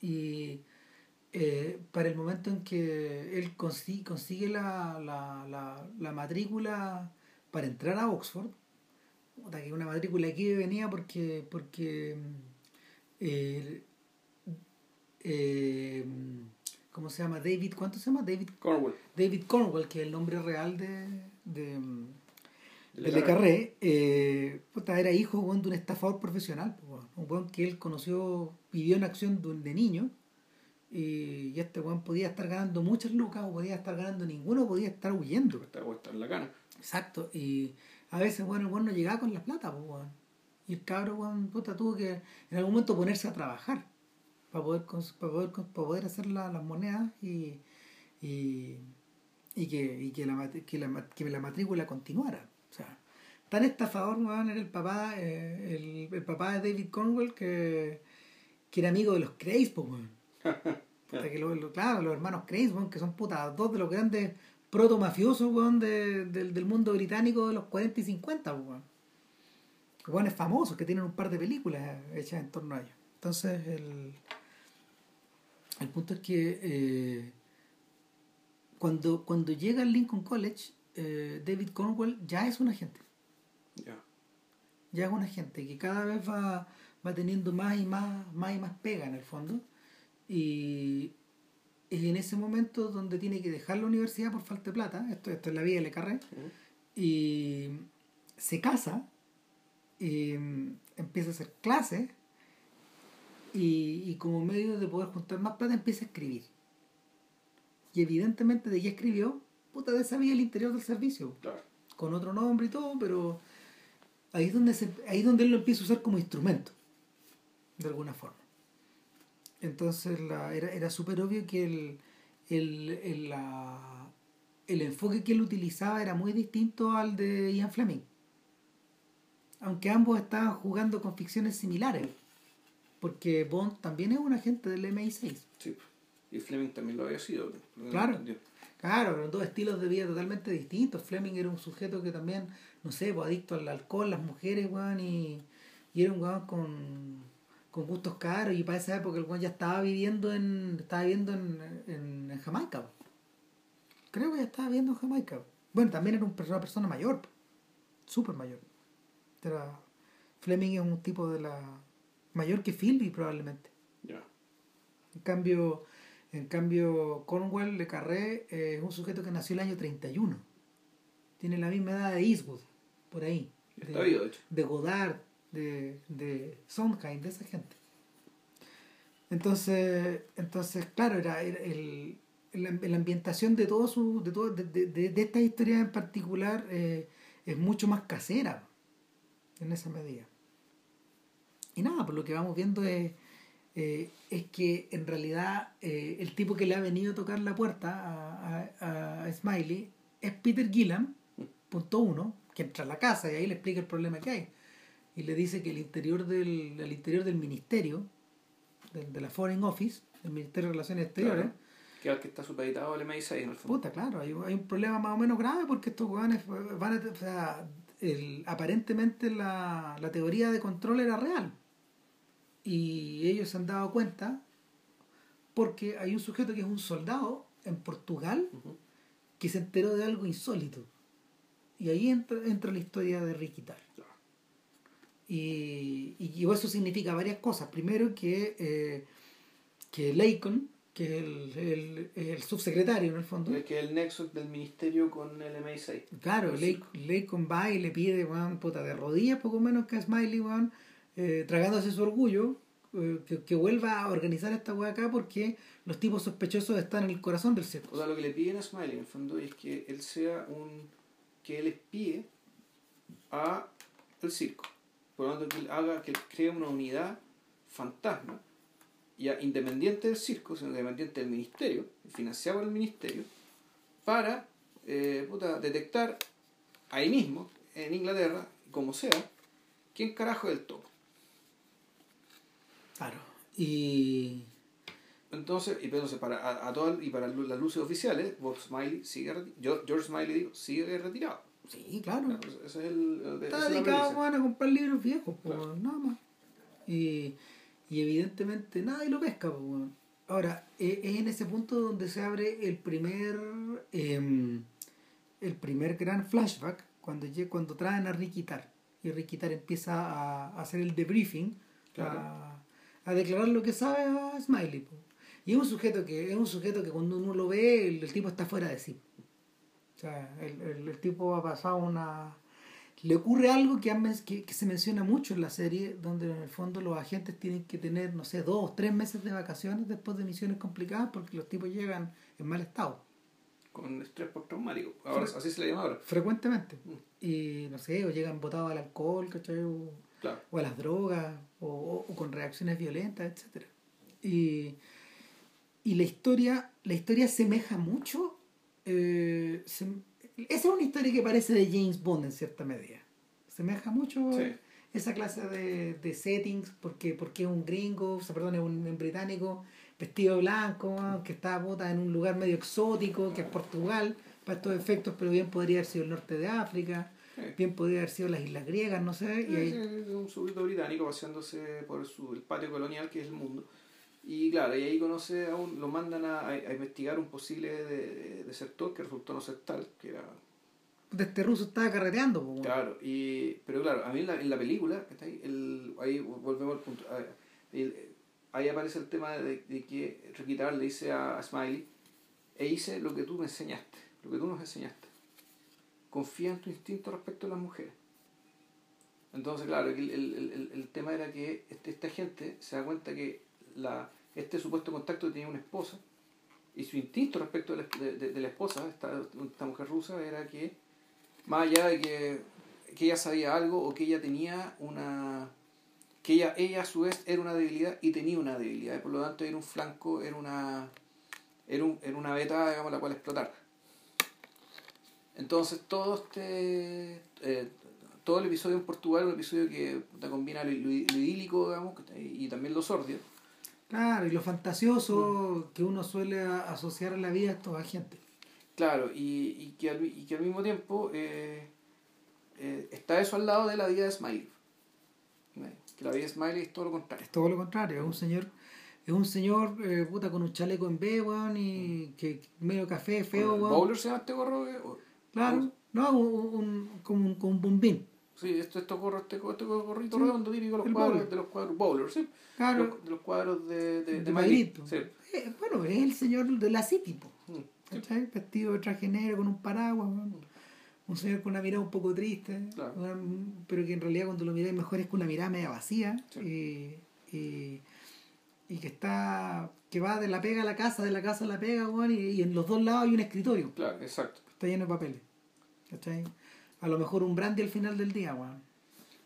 Y eh, para el momento en que él consigue, consigue la, la, la, la, matrícula para entrar a Oxford, que una matrícula aquí venía porque, porque eh, eh, ¿cómo se llama? David, ¿cuánto se llama? David Cornwall. David Cornwall, que es el nombre real de, de, de Le Carré, eh, era hijo de un estafador profesional, un buen que él conoció, vivió en acción de, niño, y, este buen podía estar ganando muchas lucas, o podía estar ganando ninguno, podía estar huyendo. Estaba en la cana. Exacto, y a veces, bueno, el bueno no llegaba con la plata, pues, y el cabro, bueno, puta, tuvo que en algún momento ponerse a trabajar para poder, para poder, para poder hacer las monedas y, y, y, que, y que, la, que, la, que la matrícula continuara. O sea, tan estafador, weón, era el papá, eh, el, el, papá de David Cornwell que, que era amigo de los Craze, pues, que lo, claro, los hermanos Craze, weón, que son putas, dos de los grandes proto mafiosos, weón, de, del mundo británico de los 40 y 50, weón. Weones famosos que tienen un par de películas hechas en torno a ellos. Entonces, el, el punto es que eh, cuando, cuando llega al Lincoln College, eh, David Cornwell ya es un agente. Ya es un agente que cada vez va, va teniendo más y más, más y más pega en el fondo. Y es en ese momento donde tiene que dejar la universidad por falta de plata. Esto, esto es la vida de Le Carré. Y se casa. Y mm, empieza a hacer clases. Y, y como medio de poder juntar más plata empieza a escribir. Y evidentemente de qué escribió, puta, de sabía el interior del servicio. Con otro nombre y todo, pero ahí es donde se, ahí es donde él lo empieza a usar como instrumento. De alguna forma. Entonces la, era, era súper obvio que el, el, el, la, el enfoque que él utilizaba era muy distinto al de Ian Fleming. Aunque ambos estaban jugando con ficciones similares. Porque Bond también es un agente del MI6. Sí, y Fleming también lo había sido. Claro. Claro, eran dos estilos de vida totalmente distintos. Fleming era un sujeto que también, no sé, pues adicto al alcohol, las mujeres, weón, y, y era un weón con, con gustos caros. Y para esa época el weón ya estaba viviendo en estaba viviendo en, en, en Jamaica. Creo que ya estaba viviendo en Jamaica. Bueno, también era una persona mayor, súper mayor. Era, Fleming es un tipo de la... mayor que Philby probablemente. Ya. En cambio en cambio, Cornwell Le Carré eh, es un sujeto que nació el año 31. Tiene la misma edad de Eastwood, por ahí. Está de, vivo, de, hecho. de Godard, de, de Sondheim, de esa gente. Entonces, entonces claro, era, el, la, ambientación de todo su, de, todo, de, de, de esta historia en particular eh, es mucho más casera en esa medida. Y nada, por pues lo que vamos viendo es eh, es que en realidad eh, el tipo que le ha venido a tocar la puerta a, a, Smiley es Peter Gillan, punto uno, que entra a la casa y ahí le explica el problema que hay. Y le dice que el interior del, el interior del ministerio, de, la Foreign Office, del Ministerio de Relaciones Exteriores, que el que está supeditado al MI6 en el fondo. Puta, claro, hay, hay, un problema más o menos grave porque estos jóvenes van a. O sea, el, aparentemente la, la teoría de control era real y ellos se han dado cuenta porque hay un sujeto que es un soldado en Portugal que se enteró de algo insólito. Y ahí entra, entra la historia de Ricky Tal. Y, y, eso significa varias cosas. Primero que, eh, que Lacon, que es el, el, el, subsecretario en el fondo. Que es el nexo del ministerio con el MI6. Claro, Lacon, va y le pide, puta, de rodillas poco menos que a Smiley, eh, tragándose su orgullo, eh, que, que, vuelva a organizar esta weá acá porque los tipos sospechosos están en el corazón del circo. O sea, lo que le piden a Smiley en el fondo es que él sea un. que él espíe a el circo. Por lo tanto, que él haga, que él cree una unidad fantasma, ya independiente del circo, sino independiente del ministerio, financiado por el ministerio, para eh, puta, detectar ahí mismo, en Inglaterra, como sea, quién carajo es el topo. Claro. Y. Entonces, y entonces para, a, a todas- y para las luces oficiales, Bob Smiley sigue, George Smiley digo, sigue retirado. Sí, claro. Ese es el, el- esa Está dedicado weón, a comprar libros viejos, Claro. nada más. Y, y evidentemente nadie lo pesca, weón. Ahora, eh, es en ese punto donde se abre el primer em, el primer gran flashback cuando, cuando traen a Ricky Tar. Y Ricky Tar empieza a, a hacer el debriefing, Claro. a, a declarar lo que sabe a Smiley. po. Y es un sujeto que, es un sujeto que cuando uno lo ve, el, el tipo está fuera de sí. O sea, el, el, el tipo ha pasado una... Le ocurre algo que, han que, que se menciona mucho en la serie, donde en el fondo los agentes tienen que tener, no sé, dos, tres meses de vacaciones después de misiones complicadas porque los tipos llegan en mal estado, Con estrés postraumático. Ahora, así se le llama ahora. frecuentemente. Mm. Y no sé, o llegan botados al alcohol, ¿cachai? O, Claro. o a las drogas, o, con reacciones violentas, etcétera Y, y la historia, la historia semeja mucho. eh, se- esa es una historia que parece de James Bond en cierta medida. Semeja mucho Sí. esa clase de, de settings, porque, porque es un gringo, o sea, perdón, es un, un británico vestido blanco, que está puta, en un lugar medio exótico, que es Portugal, para estos efectos, pero bien podría haber sido el norte de África. Bien podría haber sido las Islas Griegas, no sé. Y ahí- es un súbdito británico paseándose por su, el patio colonial que es el mundo. Y claro, y ahí conoce a un, lo mandan a, a investigar un posible de, desertor que resultó no ser tal, que era este ruso estaba carreteando. po. Claro, y, pero claro, a mí en la, en la película, ¿cachai? El, ahí volvemos al punto. a ver, el- ahí aparece el tema de, de que Ricky Tar le dice a, a Smiley, e hice lo que tú me enseñaste, lo que tú nos enseñaste. Confía en tu instinto respecto a las mujeres. Entonces, claro, el, el, el, tema era que este, esta gente se da cuenta que la, este supuesto contacto tenía una esposa y su instinto respecto de la, de, de- la esposa, esta, esta mujer rusa, era que más allá de que, que ella sabía algo o que ella tenía una que ella, ella a su vez era una debilidad y tenía una debilidad y por lo tanto era un flanco era una era, un, era una beta digamos la cual explotar entonces todo este eh, todo el episodio en Portugal es un episodio que puta, combina lo, lo- lo idílico digamos y también lo sordio Claro, y lo fantasioso Mm. que uno suele asociar a la vida de estos agentes. Claro, y, y, que, al, y que al mismo tiempo eh, eh, está eso al lado de la vida de Smiley. Que la vida de Smiley es todo lo contrario. Es todo lo contrario, es un señor, es un señor eh, puta con un chaleco en B, weón, y que medio café, feo, weón. ¿Bowler se llama este gorro? Eh, Claro, no, un, un, como, un, como un bombín. Sí, esto, estos gorros, este, este gorrito Sí, redondo típico los el cuadros, bowler. de los cuadros bowler, sí. Claro, Los- de los cuadros de, de, de, de Madrid. Sí. Eh, bueno, es el señor de la City, Mm, sí. Vestido de traje negro con un paraguas, weón. Un señor con una mirada un poco triste, Claro. pero que en realidad cuando lo miráis mejor es con una mirada media vacía. Sí. Y, y, y que está que va de la pega a la casa, de la casa a la pega, weón, y, y en los dos lados hay un escritorio. Claro, exacto. Está lleno de papeles. ¿Cachai? A lo mejor un brandy al final del día, weón.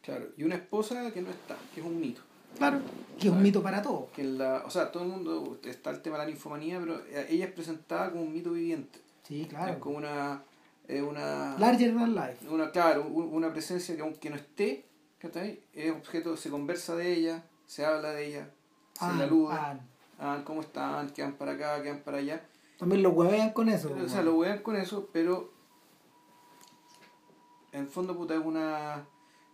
Claro. Y una esposa que no está, que es un mito. Claro. Que es un mito para todos. Que la, o sea, todo el mundo está el tema de la ninfomanía, pero ella es presentada como un mito viviente. Sí, Es claro. como una, es una Larger than life. una claro un- una presencia que aunque no esté ¿cachai? es objeto se conversa de ella se habla de ella se Ah, la alude ah. ah, cómo están quedan para acá quedan para allá También lo huevean con eso. o weón. sea lo wean con eso pero en fondo puta es una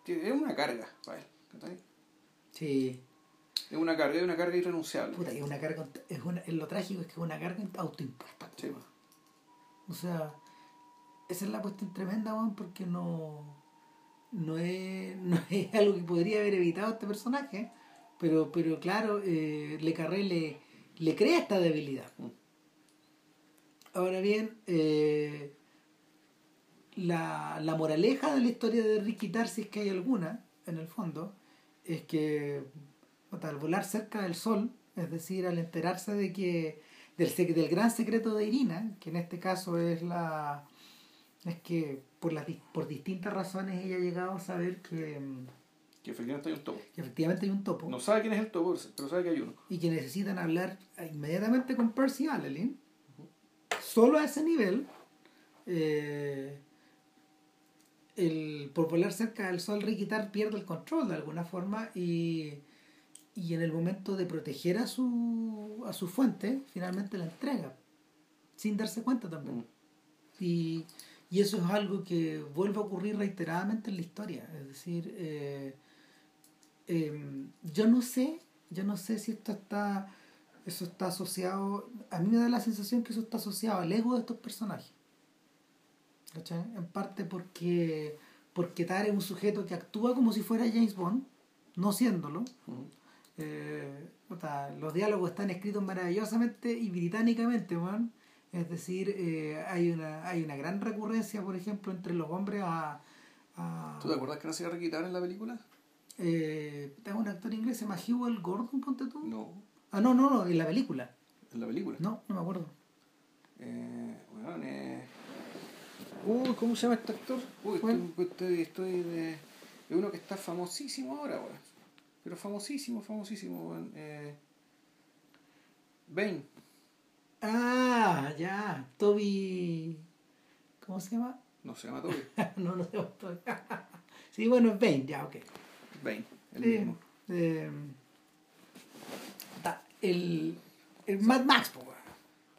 es una carga para. Sí. es una carga es una carga irrenunciable Puta, y una carga, es una, es lo trágico es que es una carga autoimpuesta. Sí. weón. O sea, esa es la cuestión tremenda, weón, porque no, no, es, no es algo que podría haber evitado este personaje, pero, pero claro, eh, Le Carré le, le crea esta debilidad. Mm. Ahora bien, eh, la, la moraleja de la historia de Ricky si es que hay alguna, en el fondo, es que al volar cerca del sol, es decir, al enterarse de que del, del gran secreto de Irina, que en este caso es la es que por las por distintas razones ella ha llegado a saber que que efectivamente hay un topo. Que efectivamente hay un topo. No sabe quién es el topo, pero sabe que hay uno. Y que necesitan hablar inmediatamente con Percy Allelin. Solo a ese nivel, eh, el, por volar cerca del sol, Rikitar pierde el control de alguna forma y, y en el momento de proteger a su, a su fuente, finalmente la entrega, sin darse cuenta también. Mm. Y, y, eso es algo que vuelve a ocurrir reiteradamente en la historia. Es decir, eh, em, yo no sé, yo no sé si esto está, eso está asociado, a mí me da la sensación que eso está asociado al ego de estos personajes. En parte porque, porque Tar es un sujeto que actúa como si fuera James Bond, no siéndolo. Eh, los diálogos están escritos maravillosamente y británicamente, Es decir, eh, hay, una, hay una gran recurrencia, por ejemplo, entre los hombres a... ¿Tú te acuerdas que no se iba a en la película? Eh, tengo un actor inglés, se llama Hugh Gordon, ponte tú. No. Ah, no, no, no, en la película. ¿En la película? No, no me acuerdo. Eh, bueno, eh, Uy, ¿cómo se llama este actor? Uy, estoy, estoy, de. Es uno que está famosísimo ahora, weón. Pero famosísimo, famosísimo, Eh... Bane. Ah, ya. Toby. ¿Cómo se llama? No se llama Toby. no, no se llama Toby. sí, bueno, es Bane, ya, ok. Bane, el mismo. Eh, el, el Mad Max, po,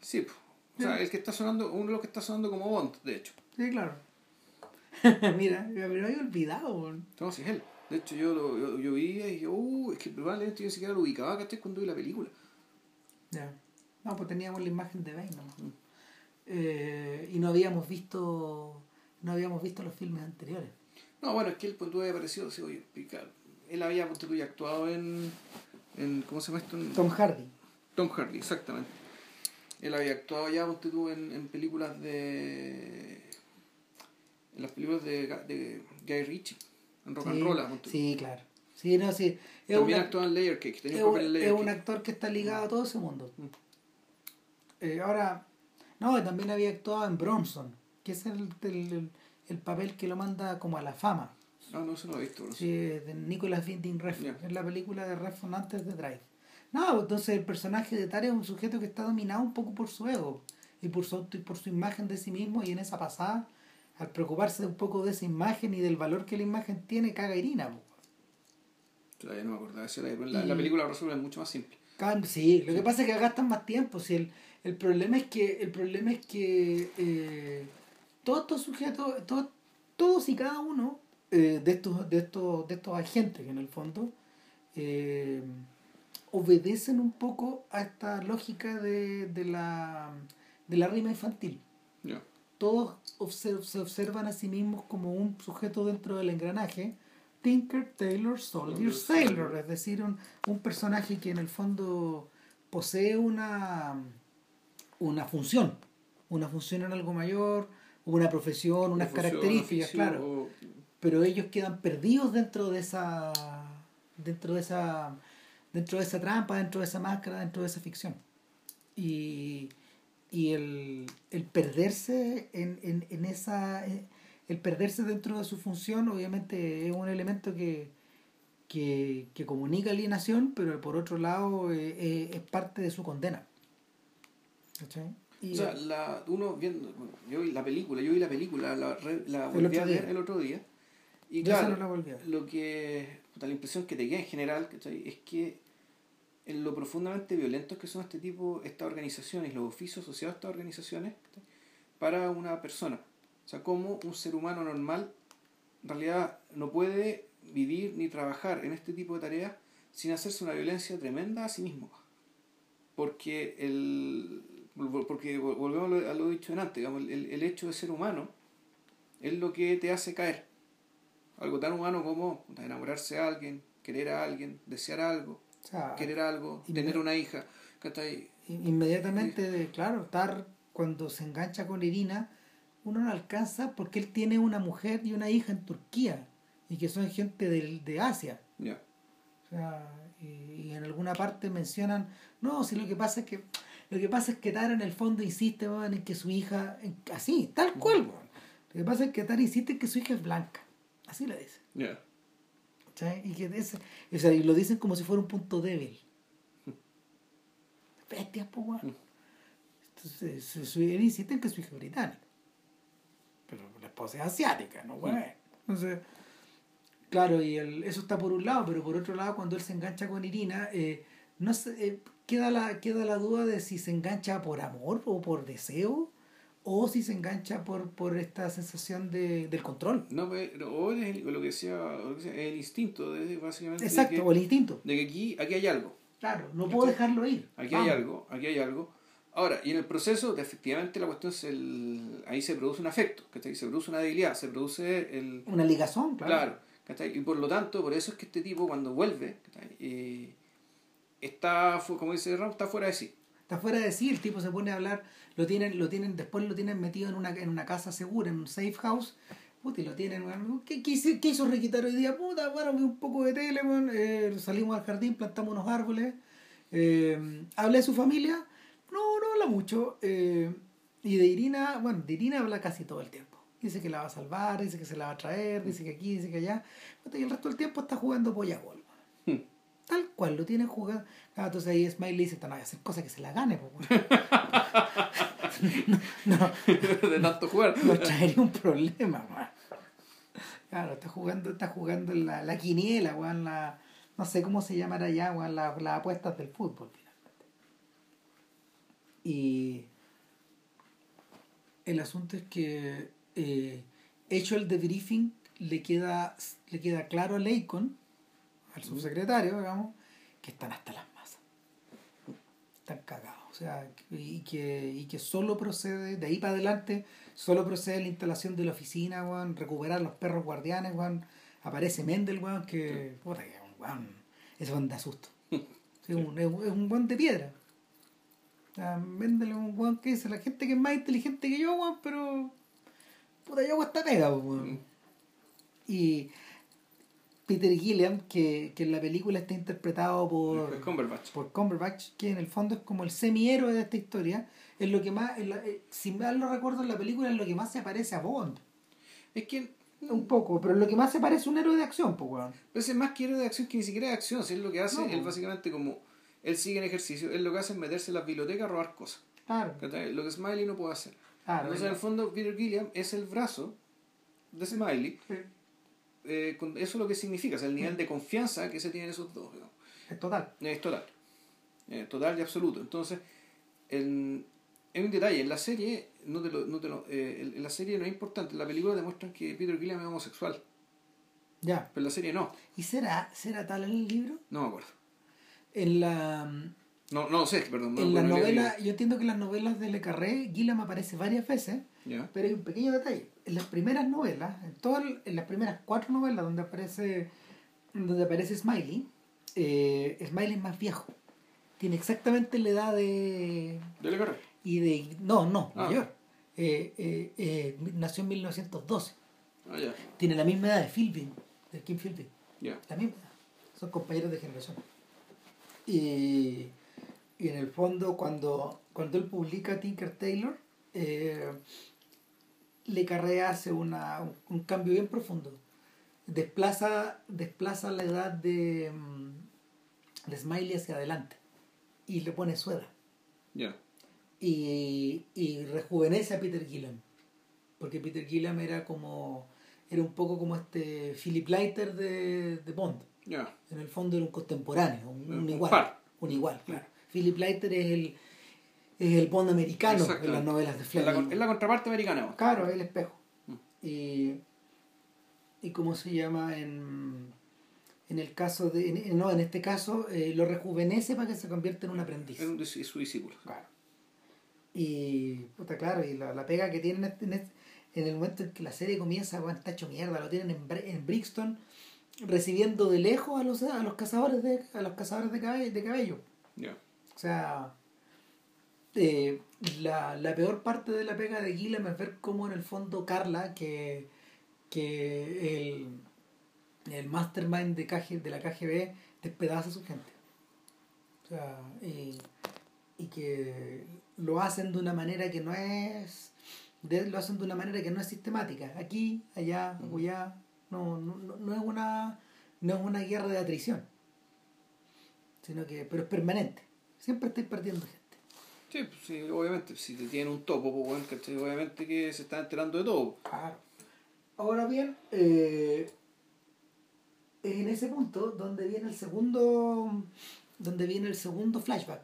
Sí, po. O sea, el que está sonando, uno de los que está sonando como Bond, de hecho. Sí, claro. Mira, me había olvidado. No, sí es él. De hecho, yo lo yo, yo vi y dije, uh, es que probablemente yo ni siquiera lo ubicaba que cuando vi la película. Ya. No, pues teníamos la imagen de Bane, ¿no? Mm. Eh, y no habíamos visto no habíamos visto los filmes anteriores. No, bueno, es que él pues, había aparecido, sí, oye, él había pues, actuado en, en, ¿cómo se llama esto? Tom Hardy. Tom Hardy, exactamente. Él había actuado ya, ponte tú, en, en películas de en las películas de, de Guy Ritchie, en Rock and Roll. Sí, claro. Sí, no, sí. También actuó en Layer Cake, tenía es, un papel en Layer Es un actor que está ligado a todo ese mundo. Mm. Eh, ahora, no, también había actuado en Bronson, que es el, el, el, papel que lo manda como a la fama. No, no, se lo he visto. Sí, de Nicolas Winding Refn. Es la película de Refn antes de Drive. No, entonces el personaje de Tare es un sujeto que está dominado un poco por su ego y por su, y por su imagen de sí mismo y en esa pasada al preocuparse un poco de esa imagen y del valor que la imagen tiene, caga Irina. Todavía no me acordaba. La, la, película resuelve mucho más simple. Sí, lo que pasa es que gastan más tiempo. Si el, el problema es que, el problema es que eh, todos estos sujetos, todos y cada uno eh, de, estos, de, estos, de estos agentes que en el fondo eh, obedecen un poco a esta lógica de, de, la, de la rima infantil. Todos se observan a sí mismos como un sujeto dentro del engranaje, Tinker, Taylor, Soldier, Sailor, es decir, un, un personaje que en el fondo posee una, una función, una función en algo mayor, una profesión, unas características, claro. Pero ellos quedan perdidos dentro de esa dentro de esa dentro de esa trampa, dentro de esa máscara, dentro de esa ficción. Y y el, el perderse en, en, en esa eh, el perderse dentro de su función obviamente es un elemento que, que, que comunica alienación pero por otro lado eh, eh, es parte de su condena. O sea la, uno viendo yo vi la película yo vi la película la, la volví a ver el otro día. Y claro lo que la impresión que te queda en general es que en lo profundamente violentos que son este tipo, estas organizaciones, los oficios asociados a estas organizaciones, para una persona. O sea, como un ser humano normal en realidad no puede vivir ni trabajar en este tipo de tareas sin hacerse una violencia tremenda a sí mismo. Porque el porque volvemos a lo, dicho antes, digamos, el, el hecho de ser humano es lo que te hace caer. Algo tan humano como enamorarse de alguien, querer a alguien, desear algo, querer algo, tener una hija. Inmediatamente, claro, estar cuando se engancha con Irina, uno no alcanza porque él tiene una mujer y una hija en Turquía y que son gente de, de Asia. O sea, y, en alguna parte mencionan, no, si lo que pasa es que Lo que pasa es que Tara en el fondo insiste en que su hija, así, tal cual, Lo que pasa es que Tara insiste en que su hija es blanca. Así lo dice. Y, que o sea, y lo dicen como si fuera un punto débil. Bestias, pues, weón. Entonces, su, su, él insiste en que su hija es británica. Pero la esposa es asiática, ¿no, weón? Entonces, claro, y el, eso está por un lado, pero por otro lado, cuando él se engancha con Irina, eh, no sé, eh, queda, la, queda la duda de si se engancha por amor o por deseo o si se engancha por, por esta sensación de, del control. No, pero o es lo que sea, el instinto, de, básicamente. Exacto, o el instinto. De que aquí, aquí hay algo. Claro, no puedo dejarlo ir. Aquí hay algo, aquí hay algo. Ahora, y en el proceso, efectivamente, la cuestión es el. Ahí se produce un afecto, ¿cachai? Se produce una debilidad, se produce el. Una ligazón, claro. Claro, Y por lo tanto, por eso es que este tipo, cuando vuelve, eh, está, como dice Ram, está fuera de sí. Está fuera de sí, el tipo se pone a hablar lo tienen, lo tienen, después lo tienen metido en una, en una casa segura, en un safe house, puta, y lo tienen, ¿qué, qué, hizo, ¿qué hizo Riquitar hoy día? Puta, bueno, un poco de tele, eh, salimos al jardín, plantamos unos árboles, eh, hablé de su familia, no, no habla mucho, eh, y de Irina, bueno, de Irina habla casi todo el tiempo. Dice que la va a salvar, dice que se la va a traer, dice que aquí, dice que allá. Y el resto del tiempo está jugando pollagol. Hmm. Tal cual, lo tiene jugando. Ah, entonces ahí Smiley dice, no, voy a hacer cosas que se la gane. pues no, de tanto jugar. Nos traería un problema, Claro, está jugando, está jugando la, la quiniela, weón, la, no sé cómo se llamará ya, weón, las apuestas del fútbol, finalmente. Y el asunto es que eh, hecho el debriefing le queda, le queda claro a Leicon, al subsecretario, digamos, que están hasta las masas. Están cagados. O sea, y que, y que solo procede, de ahí para adelante, solo procede la instalación de la oficina, weón, recuperar los perros guardianes, weón. Aparece Mendel, weón, que, puta, que weón, es un de asusto. es, un, es, un, weón de piedra. Mendel es un weón que dice, la gente que es más inteligente que yo, weón, pero, puta, yo hago esta pega, weón. Mm. Y Peter Gilliam, que, que en la película está interpretado por Cumberbatch. por Cumberbatch, que en el fondo es como el semi-héroe de esta historia, es lo que más, eh, si mal lo recuerdo en la película, es lo que más se parece a Bond. Es que un poco, pero lo que más se parece a un héroe de acción, pues weón. Pero es más que héroe de acción que ni siquiera de acción, si es lo que hace, él básicamente como él sigue en ejercicio, él lo que hace es meterse en la biblioteca a robar cosas. Claro. Lo que Smiley no puede hacer. Entonces, en el fondo, Peter Gilliam es el brazo de Smiley. Eh, eso es lo que significa, es el nivel de confianza que se tienen esos dos. Es total. Es total. total y absoluto. Entonces, en, un detalle, en la serie, no te lo, no te lo, eh, en la serie no es importante, en la película demuestran que Peter Gilliam es homosexual. Ya. Pero en la serie no. ¿Y será, será tal en el libro? No me acuerdo. En la... No, no sé, perdón. en la novela, yo entiendo que en las novelas de Le Carré, Gilliam aparece varias veces, pero hay un pequeño detalle en las primeras novelas, en todas en las primeras cuatro novelas donde aparece donde aparece Smiley, eh, Smiley es más viejo. Tiene exactamente la edad de. ¿De Le Y de. No, no, ah. mayor. Eh, eh, eh, nació en 1912. Ah, ya. Tiene la misma edad de Philbin, de Kim Philbin. Ya. La misma edad. Son compañeros de generación. Y, y en el fondo, cuando, cuando él publica Tinker Taylor, eh, le Carré hace una, un, cambio bien profundo. Desplaza, desplaza la edad de, mm, de Smiley hacia adelante y le pone su edad. Y, y rejuvenece a Peter Gilliam. Porque Peter Gilliam era como. Era un poco como este Philip Leiter de, de Bond. En el fondo era un contemporáneo, un, igual. Un igual, claro. Philip Leiter es el, es el Bond americano en las novelas de Fleming. Es la, contraparte americana. Claro, es el espejo. Mm. Y, y cómo se llama en, en el caso de no en este caso eh, lo rejuvenece para que se convierta en un aprendiz es su discípulo claro y puta claro y la, la pega que tienen en, en, el momento en que la serie comienza bueno, está hecho mierda lo tienen en, en Brixton recibiendo de lejos a los a los cazadores de a los cazadores de cabello, de cabello. O sea eh, la, la, peor parte de la pega de Gilliam es ver cómo en el fondo Carla, que, que el, el mastermind de, KG, de la KGB despedaza a su gente. O sea, y, y que lo hacen de una manera que no es de, lo hacen de una manera que no es sistemática. Aquí allá allá no, no, no es una no es una guerra de atrición sino que pero es permanente siempre estáis perdiendo gente Sí, pues, sí, obviamente, si te tienen un topo, pues bueno, ¿cachai? obviamente que se están enterando de todo. Claro. Ahora bien, eh, es en ese punto donde viene el segundo donde viene el segundo flashback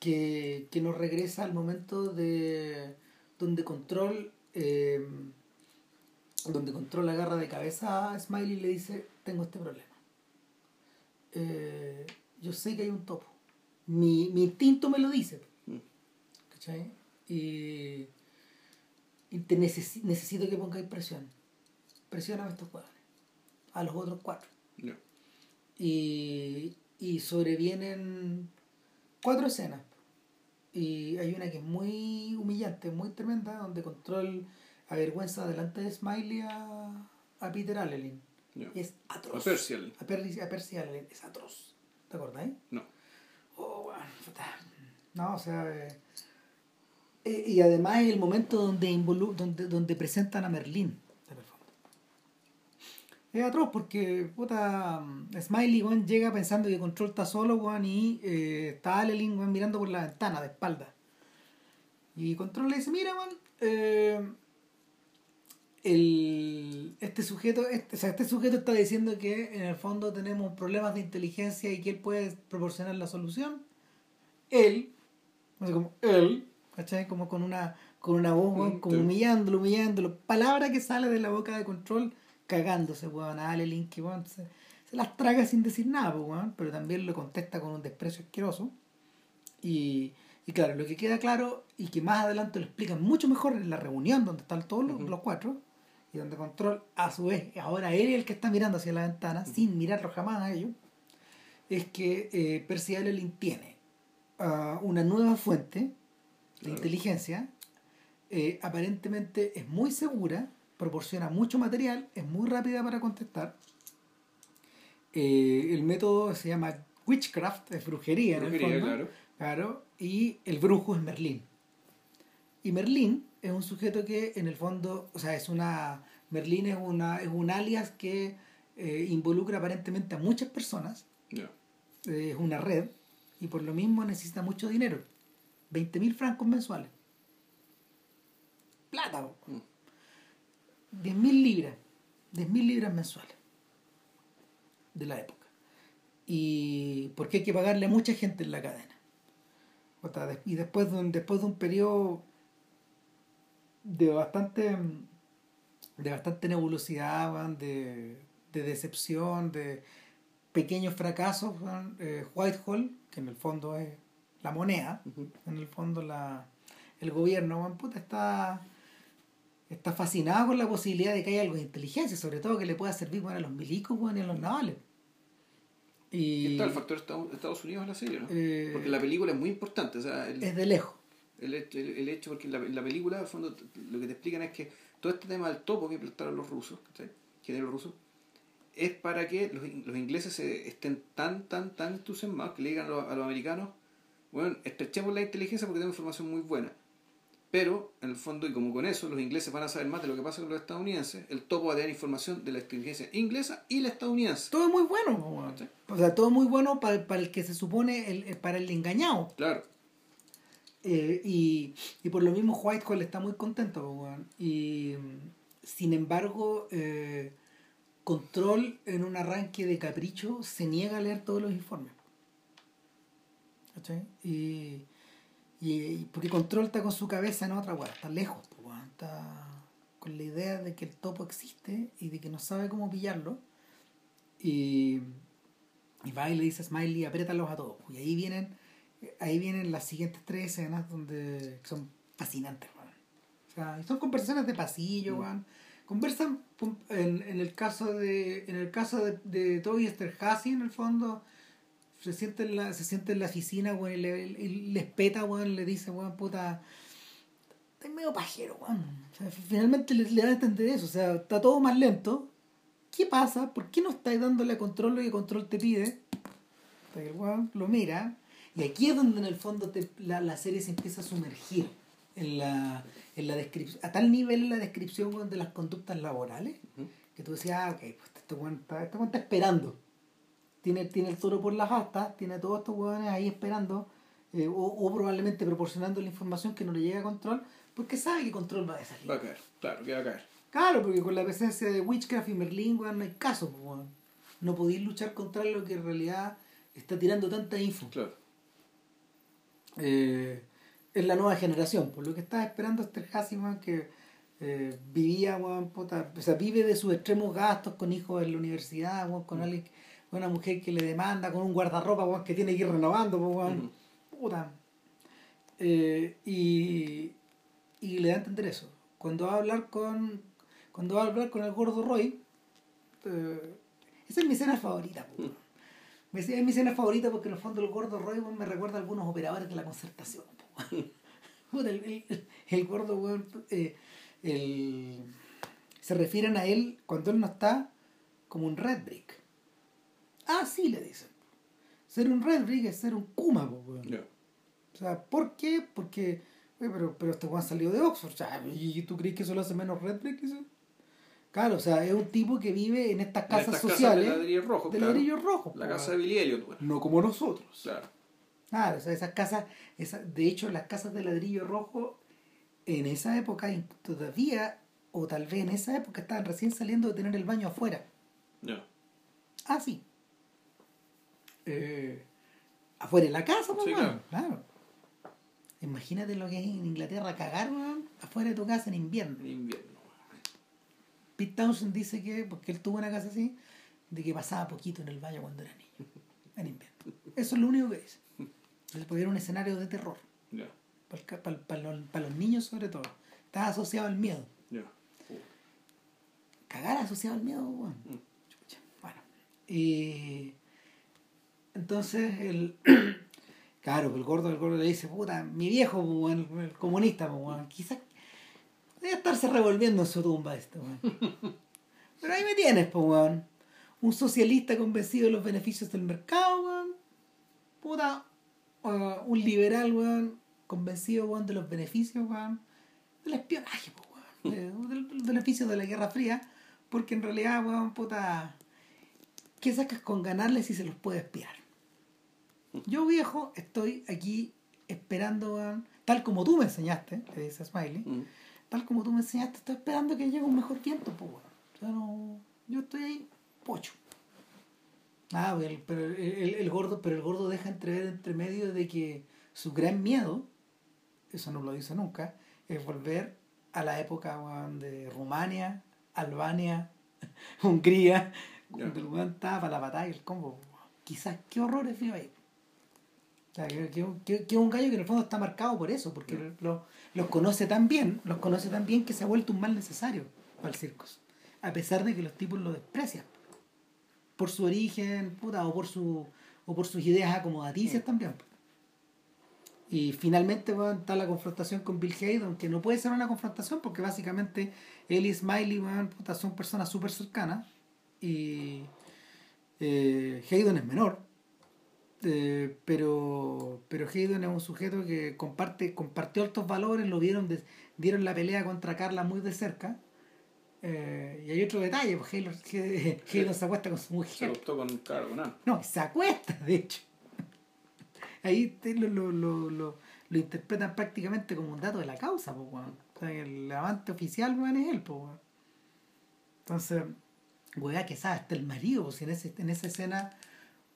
que, que nos regresa al momento de donde control eh, donde control agarra de cabeza a Smiley y le dice tengo este problema eh, yo sé que hay un topo mi, mi instinto me lo dice Mm. ¿cachai? y, y te necesi- necesito que pongáis presión presiona a estos jugadores a los otros cuatro y, y sobrevienen cuatro escenas. Y hay una que es muy humillante, muy tremenda, donde Control avergüenza delante de Smiley a, a Peter Allen. Ya. Es atroz. A Percy Allen. A Percy, es atroz. ¿Te acordás? No. Oh, bueno. No, o sea. eh, eh, y además es el momento donde, involu- donde, donde presentan a Merlín. Es atroz porque, puta, Smiley, llega pensando que Control está solo, weón, y eh, está Alelin, weón, mirando por la ventana de espalda. Y Control le dice, mira, weón, eh, el, este sujeto este, o sea, este sujeto está diciendo que en el fondo tenemos problemas de inteligencia y que él puede proporcionar la solución. Él, no sé cómo, él, ¿cachai? Como con una, con una voz, weón, como humillándolo, humillándolo. Palabra que sale de la boca de control, cagándose, weón, a Ale Link, weón, se, se las traga sin decir nada, pues, weón, pero también lo contesta con un desprecio asqueroso. Y, y claro, lo que queda claro y que más adelante lo explican mucho mejor en la reunión donde están todos los cuatro y donde Control, a su vez, ahora él es el que está mirando hacia la ventana sin mirarlo jamás a ellos, es que eh, Percy Allen tiene ah, una nueva fuente de Claro. inteligencia, eh, aparentemente es muy segura, proporciona mucho material, es muy rápida para contestar. Eh, el método se llama witchcraft, es brujería, en el Brujería, fondo. claro. Claro, y el brujo es Merlín. Y Merlín es un sujeto que en el fondo, o sea, es una. Merlín es una es un alias que eh, involucra aparentemente a muchas personas, eh, es una red, y por lo mismo necesita mucho dinero. 20 mil francos mensuales. Plata. Mm. 10 mil libras. 10 mil libras mensuales. De la época. Y porque hay que pagarle a mucha gente en la cadena. Y después de un, después de un periodo de bastante de bastante nebulosidad, de, de decepción, de pequeños fracasos, eh, Whitehall, que en el fondo es la moneda, en el fondo la, el gobierno, puta, está, está fascinado con la posibilidad de que haya algo de inteligencia, sobre todo que le pueda servir weón, a los milicos weón, y a los navales. Y está el factor Estados Estados Unidos en la serie, ¿no? Eh, porque la película es muy importante, o sea, el, es de lejos. El, hecho, el, el hecho, porque en la, en la película, al fondo, lo que te explican es que todo este tema del topo que implantaron los rusos, ¿cachai? Que los rusos, es para que los, los ingleses se estén tan, tan, tan entusiasmados que le digan a los, a los americanos, bueno, estrechemos la inteligencia porque tenemos información muy buena. Pero, en el fondo, y como con eso, los ingleses van a saber más de lo que pasa con los estadounidenses, el topo va a tener información de la inteligencia inglesa y la estadounidense. Todo es muy bueno. ¿Cachai? o sea, todo muy bueno para, para el que se supone, el- para el engañado. Claro. Eh, y, y por lo mismo Whitehall está muy contento, weón. Y sin embargo, eh, Control en un arranque de capricho se niega a leer todos los informes. ¿Cachai? Y, y, porque Control está con su cabeza en otra weá, está lejos, weón. está con la idea de que el topo existe y de que no sabe cómo pillarlo. Y, y va y le dice a Smiley, apriétalos a todos. Y ahí vienen ahí vienen las siguientes tres escenas donde son fascinantes. O sea, son conversaciones de pasillo, Mm. Conversan en, en el caso de en el caso de, de Toby Esterhazy, en el fondo se siente en la, se siente en la oficina, weón, y le, y les peta, weón, le dice, weón, puta, estás medio pajero, weón. O sea, finalmente le, le da a entender eso, o sea, está todo más lento. ¿Qué pasa? ¿Por qué no estáis dándole a control lo que control te pide? Hasta que el weón lo mira. Y aquí es donde en el fondo te, la, la, serie se empieza a sumergir en la, en la descripción, a tal nivel en la descripción de las conductas laborales, que tú decías, ah, ok, pues este weón está, este está esperando. Tiene, tiene el toro por las astas, tiene todos estos hueones ahí esperando, eh, o, o, probablemente proporcionando la información que no le llega a control, porque sabe que control va a salir. Va a caer, claro, que va a caer. Claro, porque con la presencia de Witchcraft y Merlin, weón, no hay caso, pues, No podéis luchar contra lo que en realidad está tirando tanta info. Claro. Eh, es la nueva generación, por lo que estaba esperando este Hassi, que eh, vivía, puta, o sea, vive de sus extremos gastos con hijos en la universidad, weón, con alguien, una mujer que le demanda, con un guardarropa, weón, que tiene que ir renovando, pues, weón, puta. Eh, y, y le da a entender eso. Cuando va a hablar con cuando va a hablar con el gordo Roy, esa es mi escena favorita. Es mi escena favorita porque en el fondo el gordo Roy me recuerda a algunos operadores de la concertación. el, el, gordo, eh, se refieren a él cuando él no está como un red brick. Ah, sí, le dicen. Ser un red brick es ser un kuma, O sea, ¿por qué? Porque, pero, pero este Juan salió de Oxford. ¿Y tú crees que eso lo hace menos red brick? Claro, o sea, es un tipo que vive en estas casas sociales. de ladrillo rojo. De ladrillo rojo. La casa de Billy No como nosotros. Claro. Claro, o sea, esas casas, esa, de hecho, las casas de ladrillo rojo en esa época todavía, o tal vez en esa época, estaban recién saliendo de tener el baño afuera. Ya. Ah, sí. Eh, afuera de la casa, sí, claro. Imagínate lo que es en Inglaterra cagar, man, afuera de tu casa en invierno. En invierno. Pete Townsend dice que, porque él tuvo una casa así, de que pasaba poquito en el baño cuando era niño. En invierno. Eso es lo único que dice. Porque era un escenario de terror. Para, los, niños sobre todo. Estaba asociado al miedo. Cagar asociado al miedo, bueno. Mm. bueno. Y entonces el claro, el gordo, el gordo le dice, puta, mi viejo, el, comunista, quizás Debe estarse revolviendo en su tumba esto, Pero ahí me tienes, pues, weón. Un socialista convencido de los beneficios del mercado, weón. Puta. un liberal, weón. Convencido, weón, de los beneficios, weón. Del espionaje, pues, weón. De, los beneficios de la Guerra Fría. Porque en realidad, weón, puta. ¿Qué sacas con ganarle si se los puede espiar? Yo, viejo, estoy aquí esperando, weón. Tal como tú me enseñaste, le dice Smiley. Mm tal como tú me enseñaste, estoy esperando que llegue un mejor viento, pues, o sea, no, yo estoy ahí, pocho. Ah, pero el, el, gordo, pero el gordo deja entrever entre medio de que su gran miedo, eso no lo dice nunca, es volver a la época de Rumania, Albania, Hungría, cuando el weón estaba para la batalla, el combo. Quizás qué horrores vio ahí. O sea, que, que, que, un gallo que en el fondo está marcado por eso, porque lo, los conoce tan bien, los conoce tan bien que se ha vuelto un mal necesario para el circo. A pesar de que los tipos lo desprecian. Por su origen, puta, o por su o por sus ideas acomodaticias también. Y finalmente bueno, está la confrontación con Bill Haydon, que no puede ser una confrontación porque básicamente él y Smiley puta, son personas súper cercanas. Y eh, Haydon es menor. Eh, pero pero Hayden es un sujeto que comparte compartió altos valores lo vieron dieron la pelea contra Carla muy de cerca. Eh, y hay otro detalle porque Hayden, se acuesta con su mujer. Se con Carla no se acuesta de hecho. Ahí lo, lo, lo, lo, lo interpretan prácticamente como un dato de la causa el amante oficial no es él entonces weá que sabe hasta el marido en, ese, en esa escena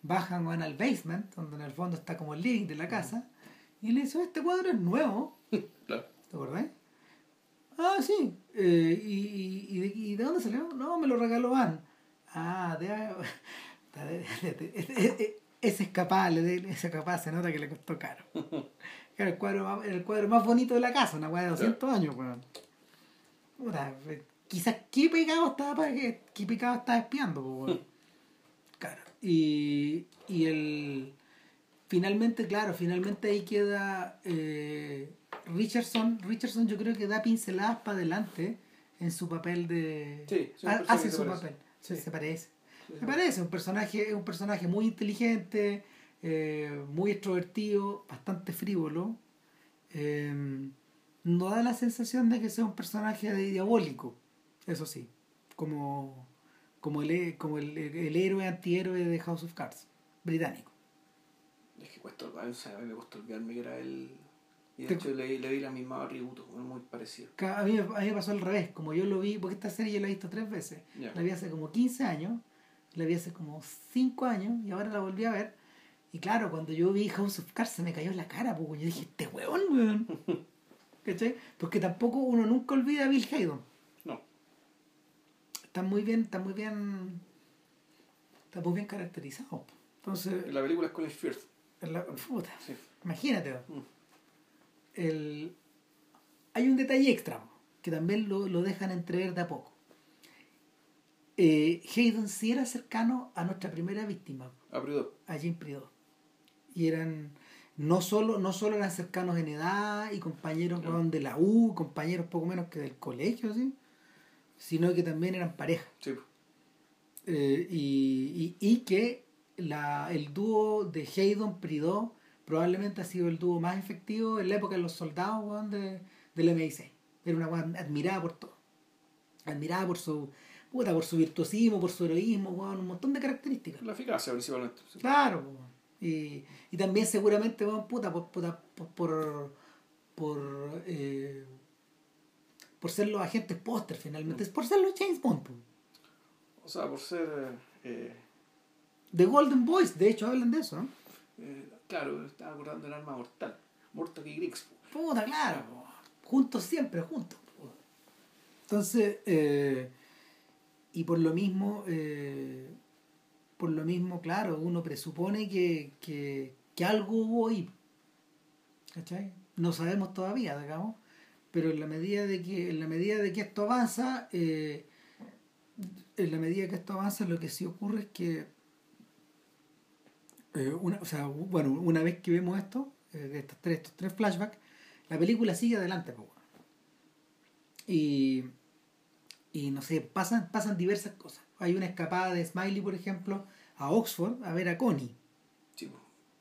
bajan van al basement, donde en el fondo está como el living de la casa, y le dice, este cuadro es nuevo. Claro. ¿Te acordás? Ah, sí. Eh, y, y, de, ¿Y de dónde salió? No, me lo regaló Van. Ah, de, ese es capaz, ese capaz se nota que le costó caro. el cuadro, el cuadro más bonito de la casa, una weá de 200 años, weón. quizás qué pecado estaba, qué pecado estaba espiando, weón. Y, y el finalmente, claro, finalmente ahí queda eh, Richardson. Richardson yo creo que da pinceladas para adelante en su papel de... Sí, hace su papel. se parece. Me parece un personaje, un personaje muy inteligente, eh, muy extrovertido, bastante frívolo. Eh, no da la sensación de que sea un personaje diabólico, eso sí, como, como, el, como el, el héroe antihéroe de House of Cards, británico. Es que cuesta, o sea, me costó olvidarme que era él. Y de hecho le, le vi la misma tributo, muy parecido. A mí, a mí me pasó al revés, como yo lo vi, porque esta serie yo la he visto tres veces. La vi hace como 15 años, la vi hace como 5 años y ahora la volví a ver. Y claro, cuando yo vi House of Cards se me cayó en la cara, porque yo dije, este huevón, weón. ¿Cachai? Porque tampoco uno nunca olvida a Bill Haydon. No. Está muy bien, está muy bien. Está muy bien caracterizado. Entonces, La película es Colin Firth. en la, puta, Sí. imagínate. Mm. el, hay un detalle extra que también lo, lo dejan entrever de a poco. Eh, Hayden sí era cercano a nuestra primera víctima, A Prudhoe. a Jim Prideaux. Y eran, no solo, no solo eran cercanos en edad y compañeros weón, de la U, compañeros poco menos que del colegio, ¿sí? Sino que también eran pareja. Sí. Eh, y, y, y que la, el dúo de Haydon Prideaux probablemente ha sido el dúo más efectivo en la época de los soldados weón, de, del MI6. Era una weón admirada por todo. Admirada por su puta, por su virtuosismo, por su heroísmo, weón, un montón de características. La eficacia principalmente. sí. Claro, y, y también seguramente, weón, puta, por, puta, por, por, por, eh, por ser los agentes póster finalmente, es por ser los James Bond. po. O sea, por ser. eh, The Golden Boys, de hecho, hablan de eso, ¿no? eh, claro, estaba acordando del arma mortal. Mortal y Griggs. Puta, claro, juntos siempre, juntos. po. Entonces, eh, y por lo mismo, eh, por lo mismo, claro, uno presupone que, que, que algo hubo ahí. ¿Cachai? No sabemos todavía, digamos, pero en la medida de que, en la medida de que esto avanza, eh, en la medida que esto avanza, lo que sí ocurre es que eh, una, o sea, bueno, una vez que vemos esto, eh, estos tres, estos tres flashbacks, la película sigue adelante, weón. y, y no sé, pasan, pasan diversas cosas. Hay una escapada de Smiley, por ejemplo, a Oxford a ver a Connie, Sí,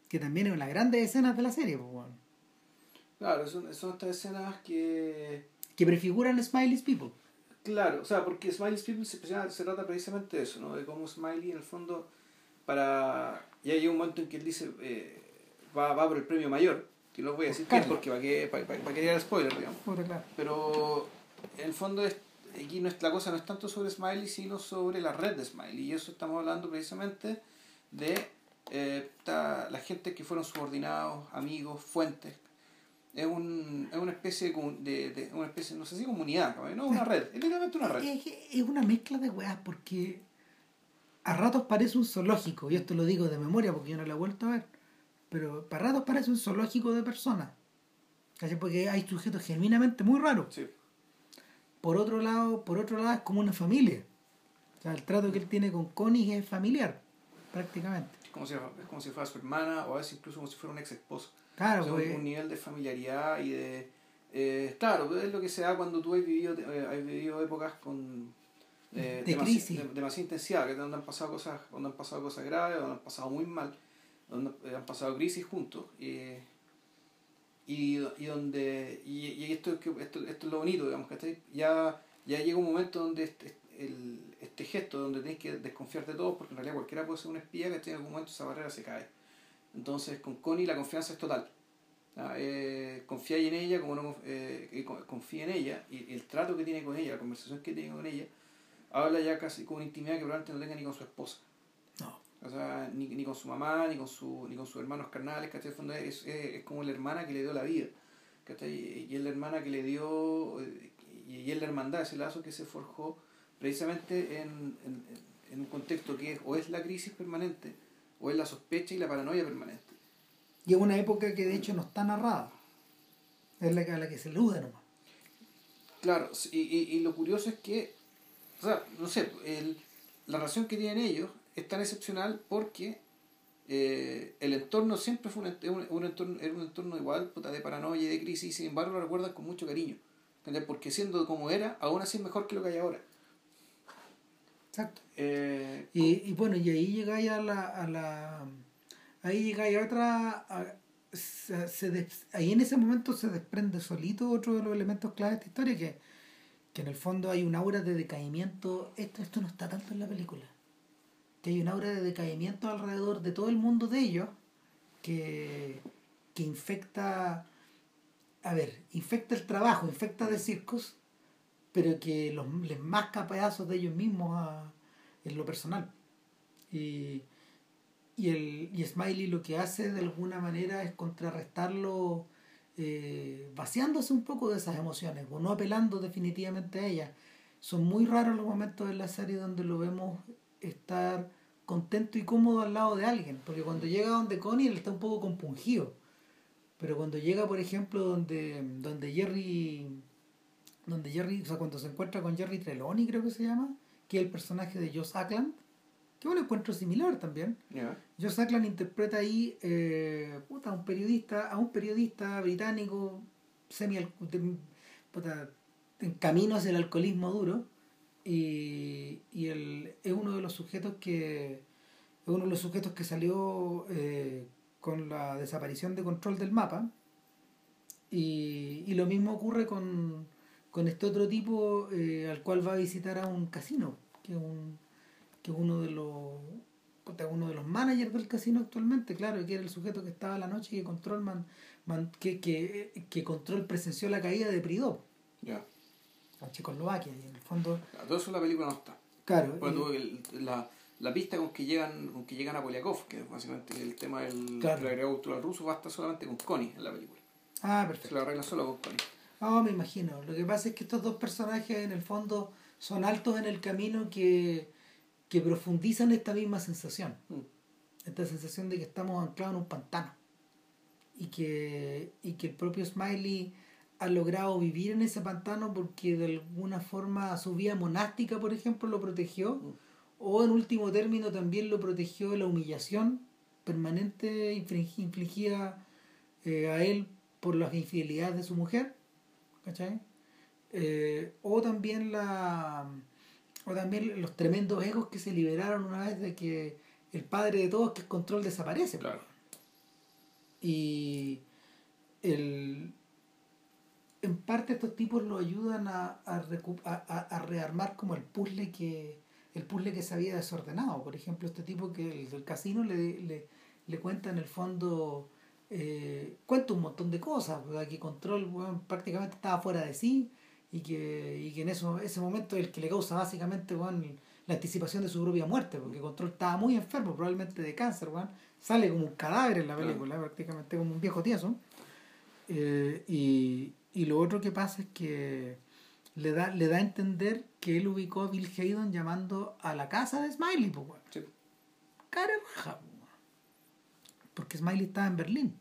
que también es una de las grandes escenas de la serie, weón. Claro, son, son estas escenas que. que prefiguran Smiley's People. Claro, o sea, porque Smiley's People se, se trata precisamente de eso, ¿no? De cómo Smiley, en el fondo, para. Ya llega un momento en que él dice. eh, va, va por el premio mayor, que no voy a decir porque para que, para, para, para que llegue el spoiler, digamos. Pero en el fondo es, aquí no es, la cosa no es tanto sobre Smiley, sino sobre la red de Smiley. Y eso estamos hablando precisamente de eh, ta- la gente que fueron subordinados, amigos, fuentes. Es, un, es una especie de, de, una especie, no sé si comunidad, no una red, es literalmente una red. Es, es una mezcla de weas porque a ratos parece un zoológico, y esto lo digo de memoria porque yo no lo he vuelto a ver, pero para ratos parece un zoológico de personas. ¿cachai? Porque hay sujetos genuinamente muy raros. Sí, Por otro lado, por otro lado es como una familia. O sea, el trato que él tiene con Connie es familiar, prácticamente. es como, si, es como si fuera su hermana o a veces incluso como si fuera un ex esposo. Claro, O sea, pues, un, nivel de familiaridad y de... eh, claro, es lo que se da cuando tú has vivido, eh, has vivido épocas con... eh, De crisis. de- demasiada intensidad, que donde han pasado cosas, donde han pasado cosas graves, donde han pasado muy mal, donde eh, han pasado crisis juntos. y, y donde y, y esto, es que- esto, esto es lo bonito, digamos, que ya, ya llega un momento donde este, el, este gesto, donde tienes que desconfiar de todos, porque en realidad cualquiera puede ser un espía, que en algún momento esa barrera se cae. Entonces con Connie la confianza es total. Eh, confiáis en ella como no eh, con- confía en ella y el trato que tiene con ella, la conversación que tiene con ella, habla ya casi con una intimidad que probablemente no tenga ni con su esposa. no. O sea, ni, ni con su mamá, ni con, su, ni con sus hermanos carnales, ¿cachai? Fondo es, es, es como la hermana que le dio la vida, ¿cachai? Y es la hermana que le dio, eh, y y es la hermandad, ese lazo que se forjó precisamente en, en, en un contexto que es, o es la crisis permanente, o es la sospecha y la paranoia permanente. Y es una época que de hecho no está narrada. Es la a la que se elude nomás. Claro, y, y, y lo curioso es que, o sea, no sé, el, la relación que tienen ellos es tan excepcional porque eh, el entorno siempre fue un, un entorno, era un entorno igual, puta, de paranoia y de crisis, y sin embargo lo recuerdan con mucho cariño. ¿Entendés? Porque siendo como era, aún así es mejor que lo que hay ahora. Exacto. Eh, Y, y bueno, y ahí llega ya a la, a la, ahí llega y otra ahí en ese momento se desprende solito otro de los elementos clave de esta historia que, que en el fondo hay un aura de decaimiento. Esto esto no está tanto en la película. Que hay un aura de decaimiento alrededor de todo el mundo de ellos que, que infecta a ver infecta el trabajo infecta de circos pero que los, les masca pedazos de ellos mismos a, en lo personal y y, el, y Smiley lo que hace de alguna manera es contrarrestarlo eh, vaciándose un poco de esas emociones o no apelando definitivamente a ellas. Son muy raros los momentos en la serie donde lo vemos estar contento y cómodo al lado de alguien, porque cuando llega donde Connie él está un poco compungido, pero cuando llega por ejemplo donde, donde Jerry, donde Jerry, o sea cuando se encuentra con Jerry Trelawney creo que se llama, que es el personaje de Joss Ackland, que un encuentro similar también. Yeah. Joe interpreta ahí eh, puta, a un periodista, a un periodista británico semi puta, en camino hacia el alcoholismo duro y, y él es uno de los sujetos que es uno de los sujetos que salió eh, con la desaparición de control del mapa y, y lo mismo ocurre con, con este otro tipo eh, al cual va a visitar a un casino que es un que es uno de los uno de los managers del casino actualmente, claro, que era el sujeto que estaba la noche y que Control man, que, que, que Control presenció la caída de Pridó. Ya. A Checoslovaquia, y en el fondo. todo eso la película no está. Claro. la, la pista con que llegan, con que llegan a Polyakov, que es básicamente el tema del, claro. agregado ruso, basta solamente con Connie en la película. Ah, perfecto. Se lo arregla solo con Connie. Ah, me imagino. Lo que pasa es que estos dos personajes en el fondo son altos en el camino que que profundizan esta misma sensación. Mm. Esta sensación de que estamos anclados en un pantano. Y que, y que el propio Smiley ha logrado vivir en ese pantano porque de alguna forma su vida monástica, por ejemplo, lo protegió. Mm. O en último término también lo protegió de la humillación permanente infligida eh, a él por las infidelidades de su mujer. ¿Cachai? Eh, o también la o también los tremendos egos que se liberaron una vez de que el padre de todos, que es control, desaparece. Claro. Y el, en parte estos tipos lo ayudan a, a, a, rearmar como el puzzle que el puzzle que se había desordenado. Por ejemplo, este tipo que el del casino le, le, le cuenta en el fondo, eh, cuenta un montón de cosas, que Control prácticamente estaba fuera de sí, y que, y que en eso, ese momento es el que le causa básicamente la anticipación de su propia muerte, porque Control estaba muy enfermo, probablemente de cáncer, sale como un cadáver en la película, prácticamente como un viejo tieso. Eh, y, y lo otro que pasa es que le da, le da a entender que él ubicó a Bill Hayden llamando a la casa de Smiley, pues, sí. Cara porque Smiley estaba en Berlín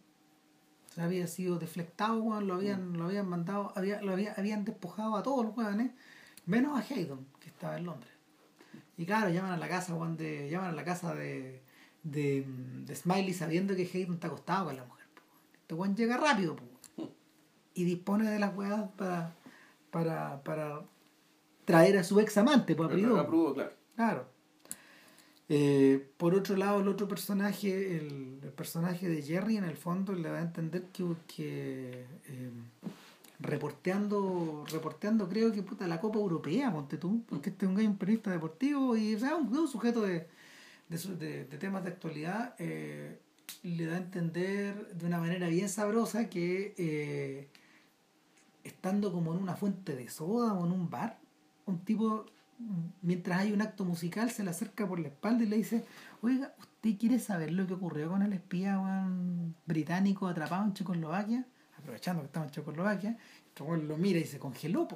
había sido deflectado, lo habían, lo habían mandado, había, lo había, habían despojado a todos los jóvenes, menos a Haydon, que estaba en Londres. Y claro, llaman a la casa, de, llaman a la casa de, de, Smiley sabiendo que Haydon está acostado con la mujer. Este Juan llega rápido y dispone de las huevas para, para, para traer a su ex amante, pues, claro. Claro. Eh, por otro lado, el otro personaje, el, personaje de Jerry, en el fondo le da a entender que, que eh, reporteando, reporteando, creo que puta la Copa Europea, ponte tú, porque este es un, periodista deportivo y o sea, un, sujeto de, de, de, temas de actualidad, eh, le da a entender de una manera bien sabrosa que estando como en una fuente de soda o en un bar, un tipo mientras hay un acto musical, se le acerca por la espalda y le dice, oiga, ¿usted quiere saber lo que ocurrió con el espía británico atrapado en Checoslovaquia? Aprovechando que estaba en Checoslovaquia, lo mira y se congeló.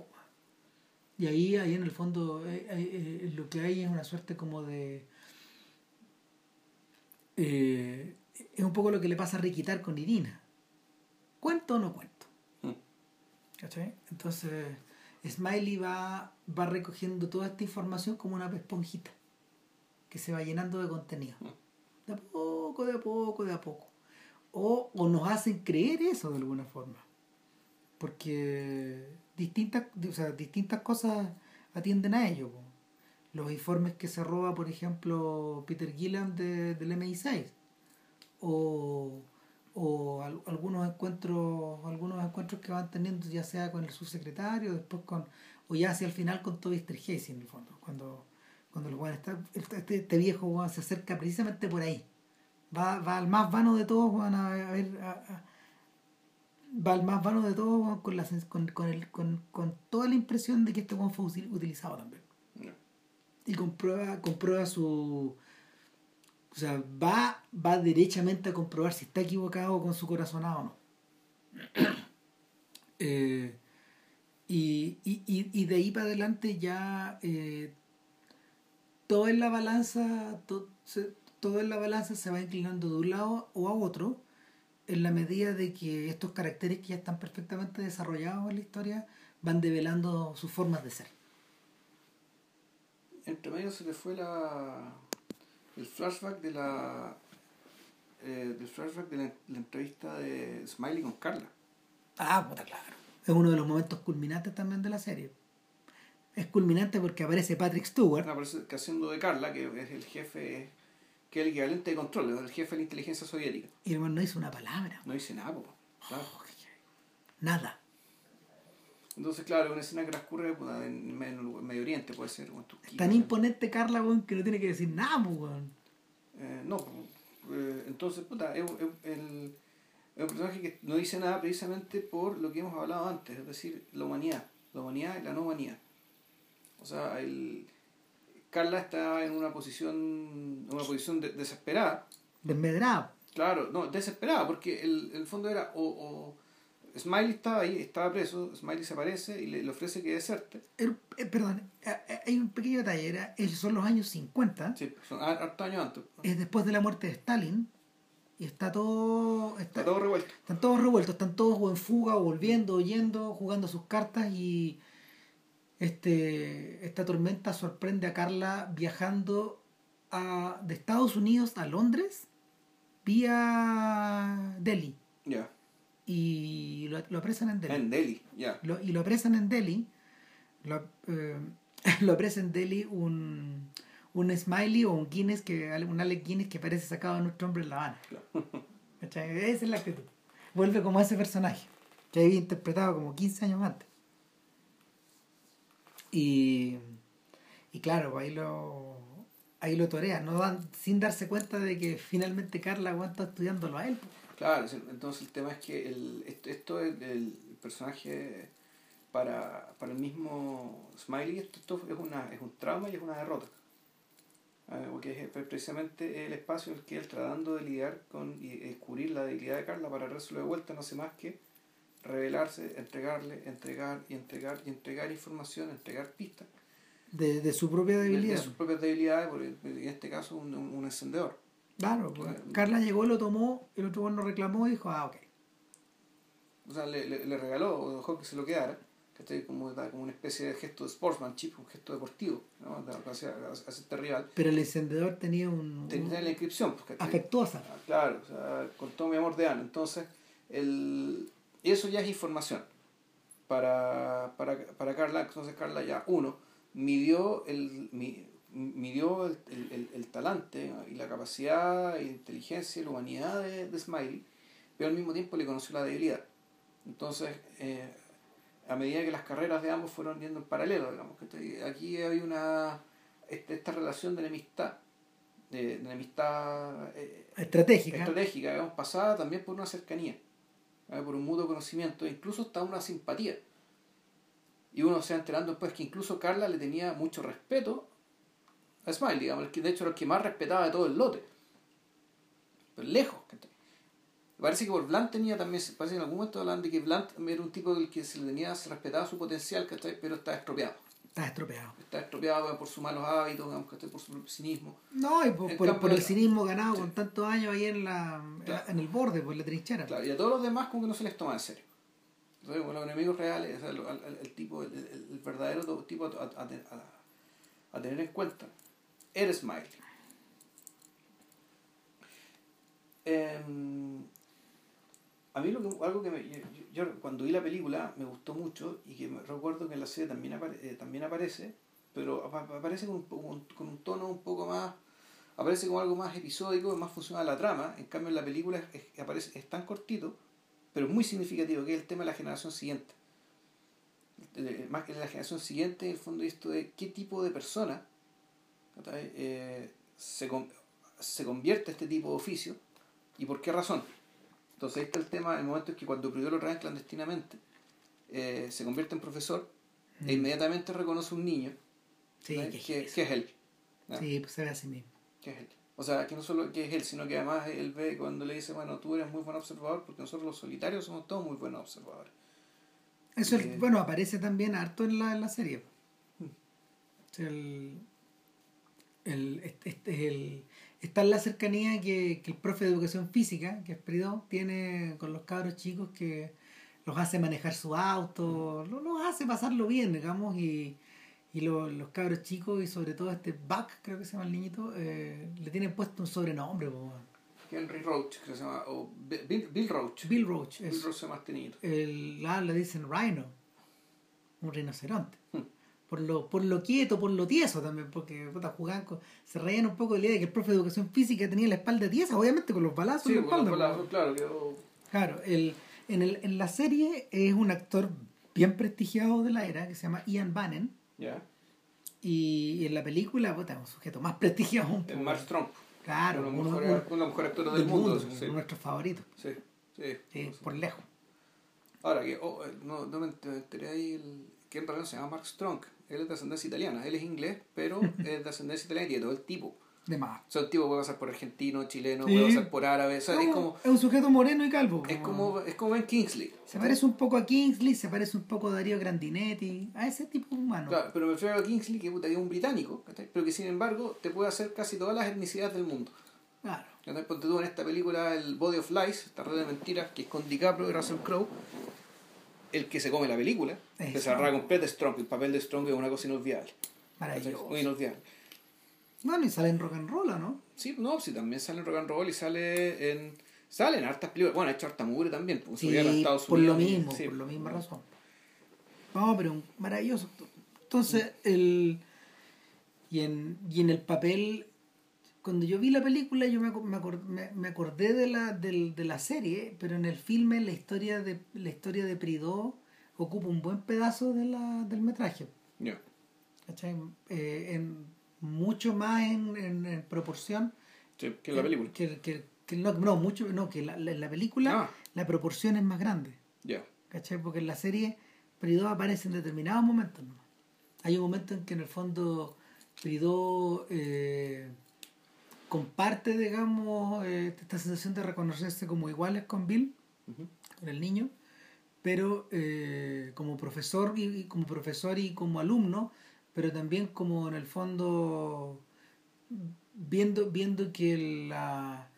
Y ahí, ahí en el fondo eh, eh, eh, lo que hay es una suerte como de... es un poco lo que le pasa a Riquitar con Irina. ¿Cuento o no cuento? Mm. ¿Cachai? Entonces Smiley va, va recogiendo toda esta información como una esponjita que se va llenando de contenido. De a poco, de a poco, de a poco. O, o nos hacen creer eso de alguna forma. Porque distintas, o sea, distintas cosas atienden a ello. Los informes que se roba, por ejemplo, Peter Gillan de, del MI6. o, o algunos encuentros algunos encuentros que van teniendo ya sea con el subsecretario después con o ya hacia el final con Toby Esterhazy en el fondo cuando cuando el está este, este viejo se acerca precisamente por ahí. Va, va al más vano de todos van a ver va al más vano de todos con, la, con, con, el, con, con toda la impresión de que este fue utilizado también. Y comprueba comprueba su o sea, va, va derechamente a comprobar si está equivocado con su corazonado o no. Eh, y, y, y, de ahí para adelante ya eh, todo en la balanza, todo, todo en la balanza se va inclinando de un lado o a otro en la medida de que estos caracteres que ya están perfectamente desarrollados en la historia van develando sus formas de ser. Entre medio se le fue la el flashback de la eh, del flashback de la, entrevista de Smiley con Carla. Ah, puta, claro. Es uno de los momentos culminantes también de la serie. Es culminante porque aparece Patrick Stewart. Aparece que haciendo de Carla, que es el jefe, que es el equivalente de control, es el jefe de la inteligencia soviética. Y hermano no dice una palabra. No dice nada, po. nada. Entonces, claro, una escena que transcurre en, Medio Oriente, puede ser. Tan imponente Carla, weón, que no tiene que decir nada, weón. Eh, no, eh, entonces, puta, es, el, un personaje que no dice nada precisamente por lo que hemos hablado antes, es decir, la humanidad, la humanidad y la no humanidad. O sea, el, Carla está en una posición, una posición desesperada. Desmedrada. Claro, no, desesperada, porque el, el fondo era o Smiley estaba ahí, estaba preso, Smiley se aparece y le, ofrece que deserte. Eh, perdón, eh, eh, hay un pequeño detalle, era, son los años 50. Sí, son hartos años antes. Es después de la muerte de Stalin y está todo... Está, todo revuelto. Están todos revueltos, están todos o en fuga o volviendo, oyendo, jugando sus cartas y este, esta tormenta sorprende a Carla viajando a, de Estados Unidos a Londres vía Delhi. Ya y lo, lo, apresan en Delhi. En Delhi, ya. y lo apresan en Delhi. Lo, eh, lo apresan en Delhi un, un Smiley o un Guinness, que, un Alec Guinness que parece sacado de nuestro hombre en La Habana. Esa es la actitud. Vuelve como ese personaje, que había interpretado como 15 años antes. Y, y claro, ahí lo, ahí lo torea, no dan, sin darse cuenta de que finalmente Carla aguanta estudiándolo a él. Claro, entonces el tema es que el, esto, es el personaje para, para el mismo Smiley, esto, es, una, es un trauma y es una derrota. Porque es precisamente el espacio en el que él tratando de lidiar con y descubrir la debilidad de Carla para darse de vuelta no hace más que revelarse, entregarle, entregar y entregar y entregar información, entregar pistas. De, de su propia debilidad. De, sus propias debilidades, en este caso un, un encendedor. Claro, pues, Carla llegó, lo tomó, el otro bueno reclamó y dijo, ah, ok. O sea, le, le, regaló o dejó que se lo quedara, que como, como una especie de gesto de sportsmanship, un gesto deportivo, ¿no? hacia, hacia este rival. Pero el encendedor tenía un... Tenía la inscripción. Pues, afectuosa. Ah, claro, o sea, con todo mi amor de Ana. Entonces, el, eso ya es información para, para, para Carla. Entonces Carla ya, uno, midió el, midió el, el, el, talante y la capacidad e inteligencia y la humanidad de, de, Smiley, pero al mismo tiempo le conoció la debilidad. Entonces, eh, a medida que las carreras de ambos fueron yendo en paralelo, digamos, que aquí hay una este, esta relación de enemistad, de, de enemistad eh, estratégica, estratégica digamos, pasada también por una cercanía, por un mutuo conocimiento, incluso hasta una simpatía. Y uno se va enterando después que incluso Carla le tenía mucho respeto a Smiley, digamos, de hecho era el que más respetaba de todo el lote. Pero lejos. Parece que por Blunt tenía también, parece que en algún momento hablan de que Blunt era un tipo del que se le tenía, se respetaba su potencial, pero está estropeado. Está estropeado. Está estropeado por sus malos hábitos, digamos, por su cinismo. No, y por, por, el cinismo ganado con tantos años ahí en, la, en el borde, por la trinchera. Claro, y a todos los demás como que no se les toma en serio. Entonces, con los enemigos reales, el, el, tipo, el, verdadero tipo a, a, a tener en cuenta eres Smiley. Em, a mí lo que, algo que me, yo, cuando vi la película me gustó mucho y que recuerdo que en la serie también, eh, también aparece, pero aparece con un, con un tono un poco más aparece como algo más episódico, más funcional la trama. En cambio, en la película es, aparece, es tan cortito, pero muy significativo, que es el tema de la generación siguiente. Más que la generación siguiente, en el fondo, esto de qué tipo de persona eh, se, se convierte este tipo de oficio y por qué razón. Entonces ahí está el tema, el momento en que cuando Prior lo traen clandestinamente, eh, se convierte en profesor e mm. inmediatamente reconoce un niño que, es él. Sí, pues se ve así mismo. Que es él. O sea, que no solo que es él, sino que además él ve cuando le dice, bueno, tú eres muy buen observador, porque nosotros los solitarios somos todos muy buenos observadores. Eso, eh, bueno, aparece también harto en la, en la serie. Mm. el, el, este, este, el, está en la cercanía que, que, el profe de educación física, que es Pridó, tiene con los cabros chicos que los hace manejar su auto, los, hace pasarlo bien, digamos, y, y los cabros chicos y sobre todo este Buck, creo que se llama el niñito, eh, le tienen puesto un sobrenombre. Henry Roach, que se llama, o Bill, Bill Roach. Bill Roach. Bill Roach se llama este El, ah, le dicen Rhino, un rinoceronte. Por lo, por lo quieto, por lo tieso también, porque puta, jugaban se reían un poco de la idea de que el profe de educación física tenía la espalda tiesa, obviamente con los balazos en la espalda. Con los balazos, claro. Claro, el, en, el, en la serie es un actor bien prestigiado de la era que se llama Ian Bannon. Ya. Y en la película, puta, un sujeto más prestigiado un poco. Mark Strong. Claro, uno, uno, uno, uno mejor actor del, mundo. mundo sí. Nuestro favorito. Sí, sí. por lejos. Ahora, que oh, eh, no, no me enteré ahí el, que en realidad se llama Mark Strong. Él es de ascendencia italiana. Él es inglés, pero es de ascendencia italiana y tiene todo el tipo. De más. O sea, el tipo puede pasar por argentino, chileno, puede pasar por árabe. O sea, es, como, es un sujeto moreno y calvo. Es como, es como Ben Kingsley. Se parece un poco a Kingsley, se parece un poco a Darío Grandinetti, a ese tipo humano. Claro, pero me refiero a Kingsley, que es un británico, pero que sin embargo te puede hacer casi todas las etnicidades del mundo. Claro. Ponte tú en esta película, el Body of Lies, esta red de mentiras, que es con DiCaprio y Russell Crowe, el que se come la película, que se agarra completo Strong, el papel de Strong es una cosa inolvidable. Maravilloso. Muy inolvidable. Bueno, y sale en rock and roll, ¿no? Sí, no, sí, también sale en rock and roll y sale en. Sale en hartas películas. Bueno, ha hecho harta mugre también. Pues, sí, por lo mismo, por la misma razón. No, pero maravilloso. Entonces, el. Y en, y en el papel. Cuando yo vi la película, yo me, me, acordé, me acordé de la, de, de, la serie, pero en el filme la historia de la historia de Pridó ocupa un buen pedazo de la, del metraje. Yeah. Eh, en, mucho más en, en, proporción que en la película. Que, que, que, no, no, mucho, no, que la, la, película ah. la proporción es más grande. Ya. ¿Cachai? Porque en la serie Pridó aparece en determinados momentos. ¿no? Hay un momento en que en el fondo Pridó eh, comparte, digamos, eh, esta sensación de reconocerse como iguales con Bill, con el niño, pero eh, como profesor y, como profesor y como alumno pero también como en el fondo viendo, viendo que la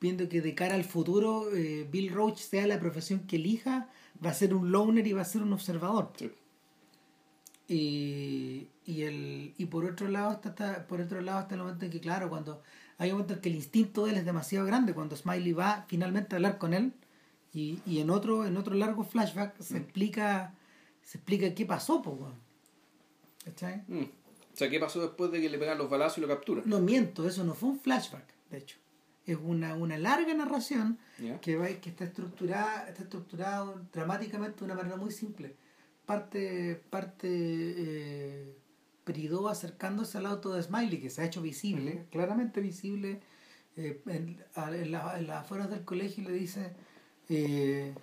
viendo que de cara al futuro eh, Bill Roach sea la profesión que elija, va a ser un loner y va a ser un observador. Y, y, el, y por otro lado está, por otro lado está el momento en que claro cuando hay un momento en que el instinto de él es demasiado grande cuando Smiley va finalmente a hablar con él y, y en otro en otro largo flashback se mm. explica se explica qué pasó pues, Mm. O sea, ¿qué pasó después de que le pegan los balazos y lo capturan? No miento, eso no fue un flashback, de hecho. Es una, una larga narración que, va, que está estructurada, está estructurado dramáticamente de una manera muy simple. Parte, parte eh, acercándose al auto de Smiley, que se ha hecho visible, claramente visible, eh, en, en, las afueras del colegio y le dice, eh,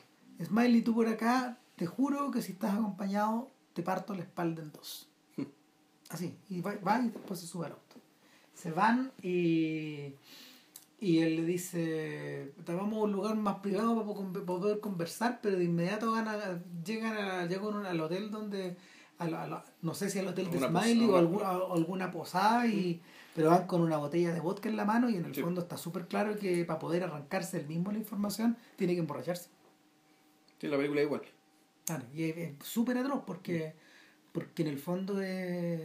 Smiley, tú por acá, te juro que si estás acompañado, te parto la espalda en dos. Así, y va, y después se sube al auto. Se van y, y él le dice, vamos a un lugar más privado para poder conversar, pero de inmediato van a, llegan, a, llegan al hotel donde, a no sé si al hotel de Smiley o alguna, alguna posada, y, pero van con una botella de vodka en la mano y en el fondo está súper claro que para poder arrancarse el mismo la información tiene que emborracharse. Sí, la película igual. Claro, y es súper atroz porque porque en el fondo es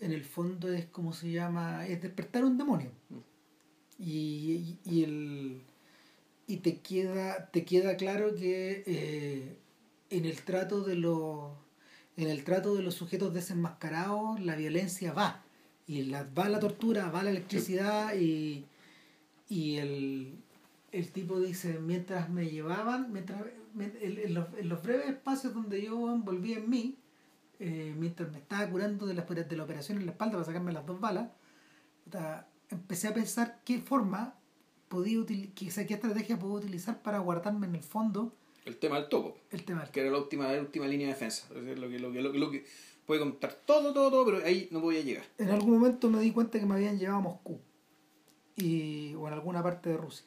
en el fondo es como se llama es despertar un demonio mm. Y, y, el y te queda te queda claro que eh, en el trato de los en el trato de los sujetos desenmascarados la violencia va. Y la, va la tortura, va la electricidad y, y el, el tipo dice, mientras me llevaban, mientras en, los, en, los, breves espacios donde yo volví en mí, eh, mientras me estaba curando de la, de la operación en la espalda para sacarme las dos balas, empecé a pensar qué forma podía qué, qué estrategia puedo utilizar para guardarme en el fondo el tema del topo. El tema Que era la última, la última línea de defensa. Es lo que, lo, que, lo, que puede contar todo, todo, todo, pero ahí no voy a llegar. En algún momento me di cuenta que me habían llevado a Moscú. Y, o en alguna parte de Rusia.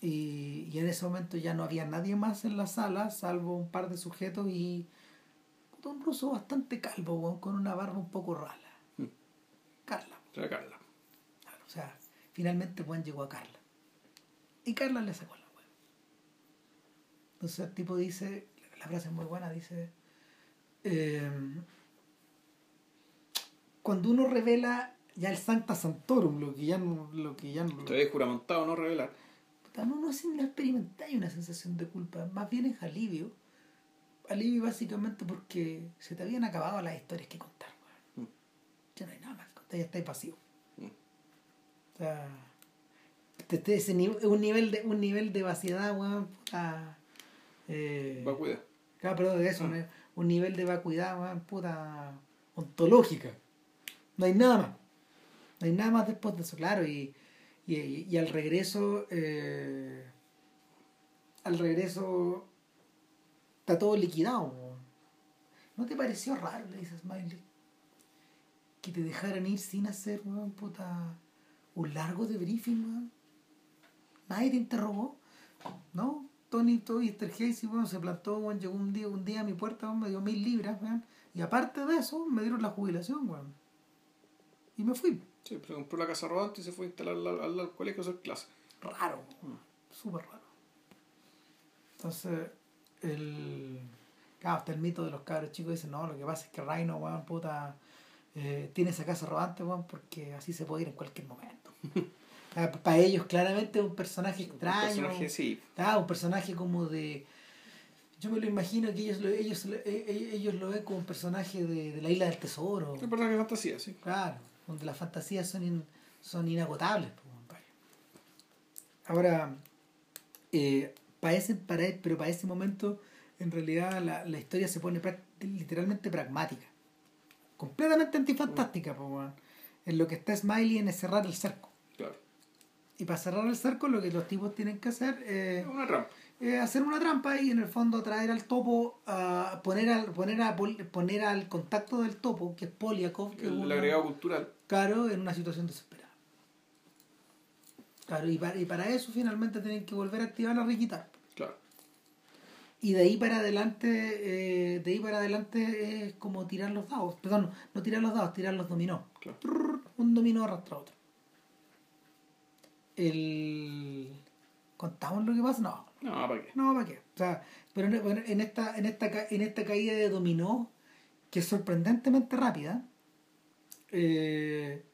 Y, y en ese momento ya no había nadie más en la sala, salvo un par de sujetos y un ruso bastante calvo, con una barba un poco rala. Hmm. Carla. Carla. O sea, finalmente Juan llegó a Carla. Y Carla le sacó la hueá. Entonces el tipo dice, la frase es muy buena, dice, em, cuando uno revela ya el Sancta Santorum, lo que ya no... Lo que ya no Te juramentado no revelar. No, no, no experimentáis una sensación de culpa, más bien es alivio. Alivio básicamente porque se te habían acabado las historias que contar. Mm. Ya no hay nada más, ya estáis pasivo. Un nivel de, un nivel de vaciedad, weón, puta. Eh, vacuidad. Claro, perdón, de eso, ah. un nivel de vacuidad, weón, puta ontológica. No hay nada más. No hay nada más después de eso, claro, y y, y al regreso, eh, al regreso, está todo liquidado. ¿No te pareció raro, le dices Smiley? Que te dejaran ir sin hacer, puta, un largo debriefing, Nadie te interrogó, ¿no? Tony, Tony Estergeisi, bueno, se plantó, llegó un día, un día a mi puerta, me dio mil libras, y aparte de eso, me dieron la jubilación, Y me fui. Sí, se compró la casa rodante y se fue a instalar al, al, colegio a hacer clases. Raro, súper raro. Entonces, el. Claro, el mito de los cabros chicos dice, no, lo que pasa es que Reino, weón, puta, eh, tiene esa casa rodante, weón, porque así se puede ir en cualquier momento. Para ellos, claramente, es un personaje extraño. Un personaje, sí. Ah, un personaje como de. Yo me lo imagino que ellos lo, ellos, e, e, ellos lo ven como un personaje de, de la isla del tesoro. Un personaje de fantasía, sí. Claro donde las fantasías son, son inagotables. Ahora, eh, para para, pero para ese momento, en realidad la, la historia se pone literalmente pragmática, completamente antifantástica. En lo que está Smiley en es cerrar el cerco. Y para cerrar el cerco, lo que los tipos tienen que hacer es. una trampa eh, hacer una trampa y en el fondo traer al topo a poner al poner a poner al contacto del topo que es Poliakov que el, agregado cultural claro en una situación desesperada claro y para, y para eso finalmente tienen que volver a activar la riquita claro y de ahí para adelante eh, de ahí para adelante es como tirar los dados perdón no tirar los dados tirar los dominó claro. un dominó arrastra otro el contamos lo que pasa no no, ¿para qué? No, ¿para qué? O sea, pero en, esta, en, esta, en esta caída de dominó, que es sorprendentemente rápida, eh,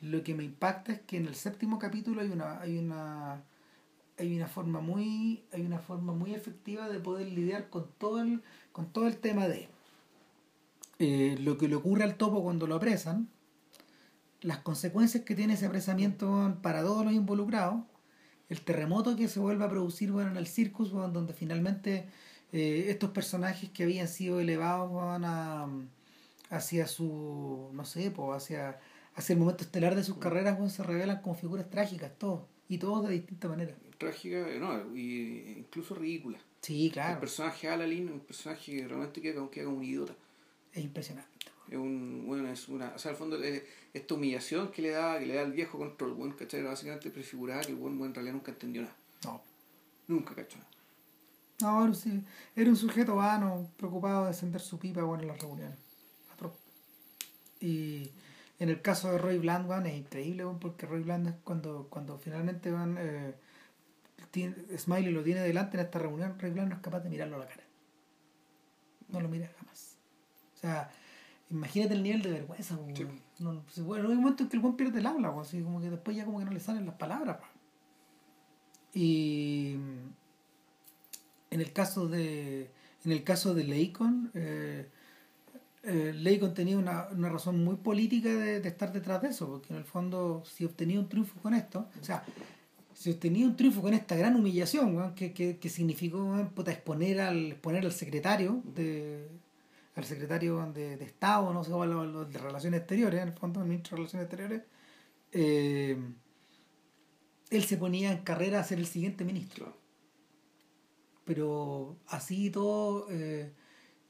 lo que me impacta es que en el séptimo capítulo hay una, hay una, hay una forma muy, hay una forma muy efectiva de poder lidiar con todo el, con todo el tema de eh, lo que le ocurre al topo cuando lo apresan, las consecuencias que tiene ese apresamiento para todos los involucrados el terremoto que se vuelve a producir bueno, en el circus, donde finalmente eh, estos personajes que habían sido elevados a, hacia su, no sé, pues, hacia, hacia el momento estelar de sus carreras, se revelan como figuras trágicas, todos, y todos de distinta manera. Trágica, no, y incluso ridícula. Sí, claro. El personaje Alalín un personaje que realmente queda, queda como un idiota. Es impresionante. Es un, bueno, es una, o sea, al fondo esta humillación que le da, que le da el viejo contra el buen, ¿cachai? Básicamente prefiguraba que el buen, en realidad nunca entendió nada. No. Nunca, ¿cachai? No, sí, era un sujeto vano, preocupado de encender su pipa bueno, en las reuniones. Y en el caso de Roy Bland, bueno, es increíble, porque Roy Bland es cuando, cuando finalmente van, eh, Smiley lo tiene delante en esta reunión, Bland no es capaz de mirarlo a la cara. No lo mira jamás. O sea, imagínate el nivel de vergüenza. No, pues, bueno, hay un momento en que el buen pierde el habla, así como que después ya como que no le salen las palabras. Y en el caso de en el caso de Leicon, eh, eh, Leicon tenía una, una razón muy política de, de, estar detrás de eso, porque en el fondo, si obtenía un triunfo con esto, o sea, si obtenía un triunfo con esta gran humillación, que, que, que, significó exponer, al, exponer al secretario de al secretario de, de Estado, no sé, de Relaciones Exteriores, en el fondo, el ministro de Relaciones Exteriores, eh, él se ponía en carrera a ser el siguiente ministro. Pero así todo eh,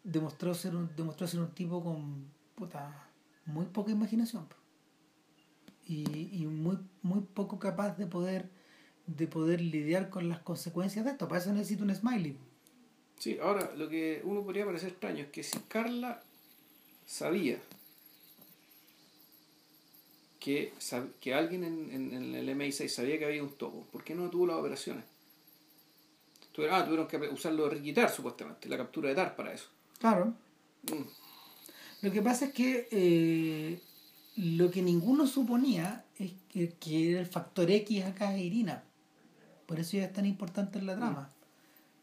demostró, ser un, demostró ser un tipo con puta, muy poca imaginación y, y muy, muy poco capaz de poder, de poder lidiar con las consecuencias de esto. Para eso necesita un smiley. Sí, ahora lo que uno podría parecer extraño es que si Carla sabía que, que alguien en, en, el MI6 sabía que había un topo, ¿por qué no tuvo las operaciones? Tuvieron, ah, tuvieron que usarlo de Riquitar, supuestamente, la captura de TAR para eso. Claro. Mm. Lo que pasa es que eh, lo que ninguno suponía es que, que, el factor X acá es Irina. Por eso ya es tan importante en la trama.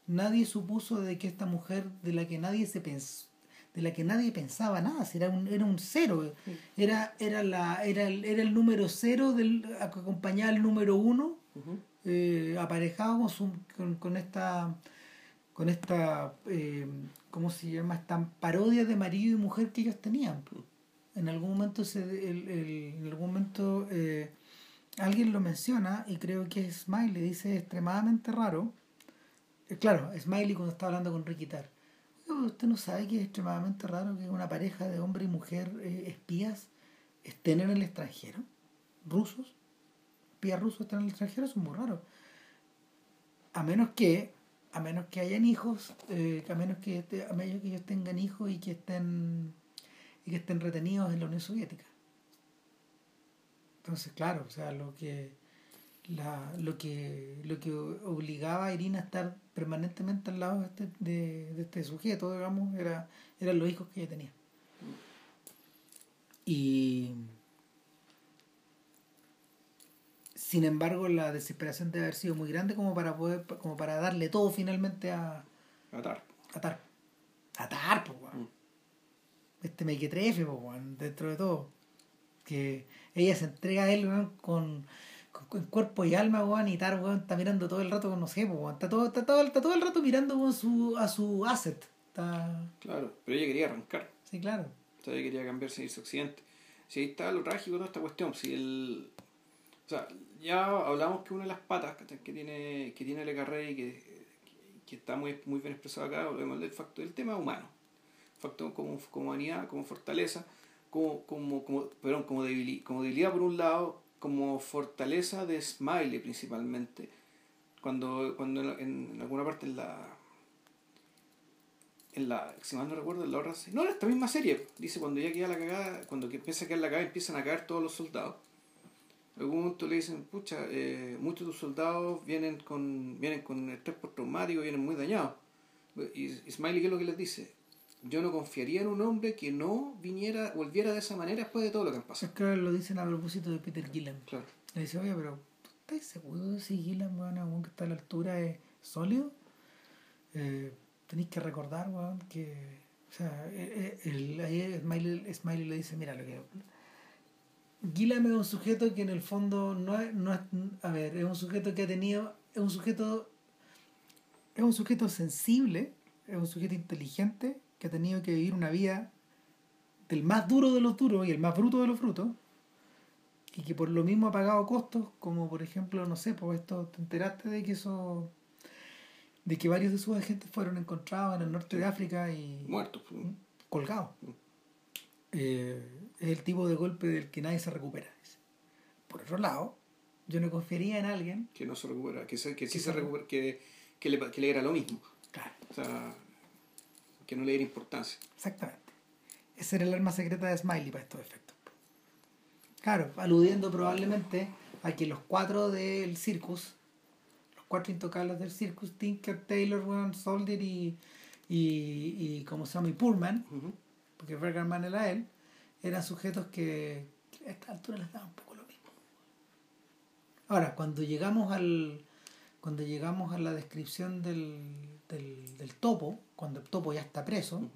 Nadie supuso de que esta mujer de la que nadie se pensó de la que nadie pensaba nada, era un, era un cero, era, era, la, era, el, era el número cero del, acompañaba al número uno, eh, aparejado con, con, esta, con esta eh, ¿cómo se llama? Esta parodia de marido y mujer que ellos tenían. En algún momento, se, el, el, en algún momento eh, alguien lo menciona y creo que es Smiley, dice extremadamente raro. claro, Smiley cuando está hablando con Ricky Tar usted no sabe que es extremadamente raro que una pareja de hombre y mujer eh, espías estén en el extranjero. Rusos, espías rusos estén en el extranjero, es muy raro. A menos que, a menos que hayan hijos, eh, a menos que a menos que ellos tengan hijos y que estén y que estén retenidos en la Unión Soviética. Entonces, claro, o sea, lo que la, lo que lo que obligaba a Irina a estar permanentemente al lado de este, de, este sujeto, digamos, era, eran los hijos que ella tenía. Y sin embargo la desesperación debe haber sido muy grande como para poder, como para darle todo finalmente a atar. Atar. Atar, pues mm. Este mequetrefe, pues dentro de todo. Que ella se entrega a él con con cuerpo y alma, weón, y Tar, weón, está mirando todo el rato, no sé, weón, está todo, está todo, está todo el rato mirando su, a su asset. Está... Claro, pero ella quería arrancar. Sí, claro. O sea, ella quería cambiarse y irse occidente. Si ahí está lo trágico de esta cuestión, si el... O sea, ya hablamos que una de las patas que tiene, que tiene Le Carré y que, que, está muy, muy bien expresado acá, hablamos del factor del tema humano. Factor como, como humanidad, como fortaleza, como, como, como, perdón, como, debilidad, como debilidad por un lado, como fortaleza de Smiley principalmente. Cuando, cuando en, alguna parte en la. En la. Si mal no recuerdo, en la otra. No, en esta misma serie. Dice cuando ya queda la cagada. Cuando empieza a caer la cagada, empiezan a caer todos los soldados. En algún momento le dicen, pucha, eh, muchos de tus soldados vienen con, vienen con estrés postraumático, vienen muy dañados. Y, y Smiley, ¿qué es lo que les dice? Yo no confiaría en un hombre que no viniera, volviera de esa manera después de todo lo que han pasado. Es que lo dicen a propósito de Peter Gillen. Claro. Le dice, oye, pero ¿tú estás seguro de si Gillen, weón, que está a la altura es sólido? Eh, tenéis que recordar, weón, que. O sea, eh, eh, el, ahí Smiley, Smiley le dice, mira lo que. Gilliam es un sujeto que en el fondo no es, no es. A ver, es un sujeto que ha tenido. Es un sujeto. Es un sujeto sensible, es un sujeto inteligente que ha tenido que vivir una vida del más duro de los duros y el más bruto de los frutos, y que por lo mismo ha pagado costos, como por ejemplo, no sé, pues esto, te enteraste de que eso de que varios de sus agentes fueron encontrados en el norte de África y muertos ¿Mm? colgados mm. eh, es el tipo de golpe del que nadie se recupera por otro lado yo no confiaría en alguien que no se recupera que, se, que sí se, recupera. que, que, le, que le era lo mismo. Claro. O sea que no le diera importancia. Exactamente. Ese era el arma secreta de Smiley para estos efectos. Claro, aludiendo probablemente a que los cuatro del Circus, los cuatro intocables del Circus, Tinker, Taylor, William Soldier y, y, y como se llama, y Pullman, porque Bergerman era él, eran sujetos que, a esta altura les daba un poco lo mismo. Ahora, cuando llegamos al cuando llegamos a la descripción del, del, del topo, cuando el topo ya está preso,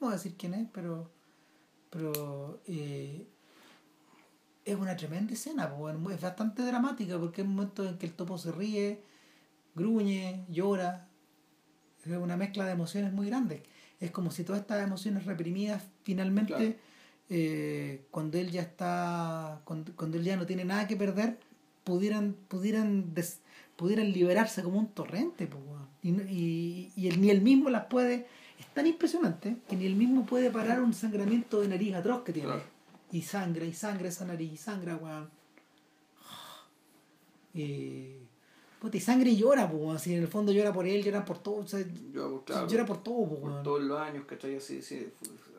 vamos a decir quién es, pero, pero eh, es una tremenda escena, es bastante dramática porque hay momentos en que el topo se ríe, gruñe, llora, es una mezcla de emociones muy grandes. Es como si todas estas emociones reprimidas finalmente, eh, cuando él ya está, cuando, él ya no tiene nada que perder, pudieran, pudieran, pudieran liberarse como un torrente. y, y, y él, ni él mismo las puede, es tan impresionante que ni él mismo puede parar un sangramiento de nariz atroz que tiene. Y sangre, y sangre esa nariz, y sangra, weón. Y y sangre llora, pues, así en el fondo llora por él, llora por todo, o sea, llora por todo, pues, por todos los años que estoy así,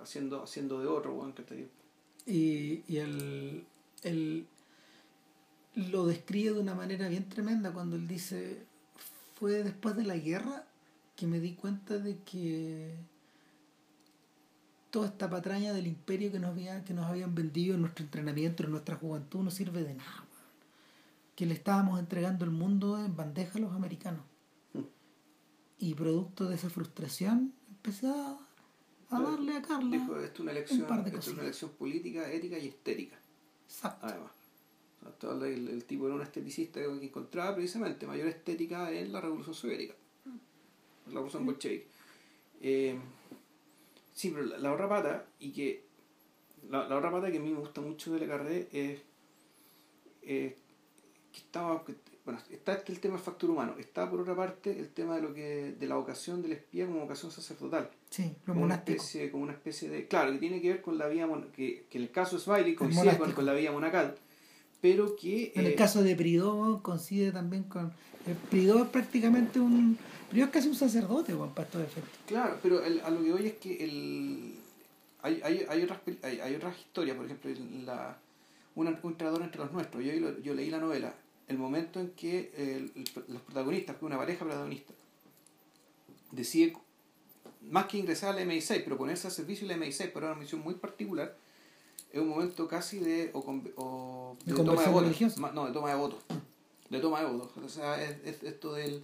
haciendo, haciendo de otro, weón, que. Y, y el, el lo describe de una manera bien tremenda cuando él dice fue después de la guerra que me di cuenta de que toda esta patraña del imperio que nos, había, que nos habían vendido en nuestro entrenamiento, en nuestra juventud, no sirve de nada que le estábamos entregando el mundo en bandeja a los americanos. Mm. Y producto de esa frustración empecé a, darle a Carla. Dijo, esto es una elección, es una elección política, ética y estética. Exacto. Además. el, tipo era un esteticista que encontraba precisamente mayor estética en la revolución soviética, la revolución bolchevique. Eh, sí, pero la, otra pata, y que la, la, otra pata que a mí me gusta mucho de Le Carré es estaba bueno, está este el tema del factor humano, está por otra parte el tema de lo que de la vocación del espía como vocación sacerdotal. Sí, lo como una especie como una especie de claro, que tiene que ver con la vida que, que en el caso de Smiley coincide con, la vida monacal, pero que en el eh, caso de Prido coincide también con el Prido es prácticamente un Prido es casi un sacerdote Juan para estos efectos. Claro, pero a lo que voy es que el hay, hay, hay otras hay, hay otras historias, por ejemplo, la un entrenador entre los nuestros. Yo, yo leí la novela el momento en que los protagonistas, una pareja protagonista, decide, más que ingresar a la MI6, pero ponerse al servicio de la MI6 para una misión muy particular, es un momento casi de, o, de, toma de votos. No, de toma de votos. De toma de votos. O sea, es, esto del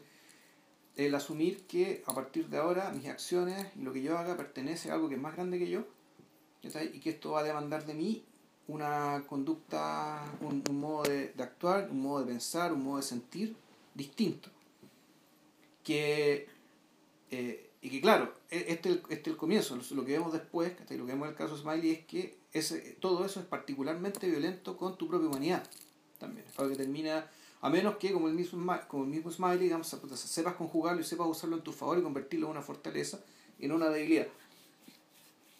el asumir que a partir de ahora mis acciones y lo que yo haga pertenece a algo que es más grande que yo y que esto va a demandar de mí una conducta, un, modo de, actuar, un modo de pensar, un modo de sentir distinto. Que, eh, y que claro, e, este es este el comienzo, lo que vemos después, lo que vemos en el caso de Smiley es que ese, todo eso es particularmente violento con tu propia humanidad también. Algo que termina, a menos que como el mismo, como el mismo Smiley, digamos, sepas conjugarlo y sepas usarlo en tu favor y convertirlo en una fortaleza en una debilidad.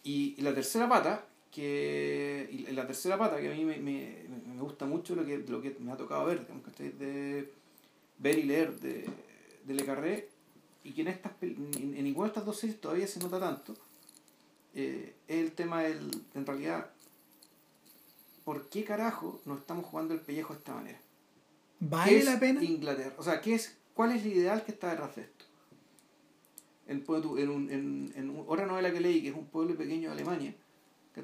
y la tercera pata que y la tercera pata que a mí me, me, me gusta mucho lo que, lo que me ha tocado ver, de ver y leer de, de Le Carré, y que en, estas, en, ninguna de estas dos series todavía se nota tanto, eh, es el tema del, en realidad, ¿por qué carajo nos estamos jugando el pellejo de esta manera? ¿Vale la pena? Inglaterra, o sea, ¿qué es, ¿cuál es el ideal que está detrás de esto? En, en, un, en, en otra novela que leí, que es un pueblo pequeño de Alemania,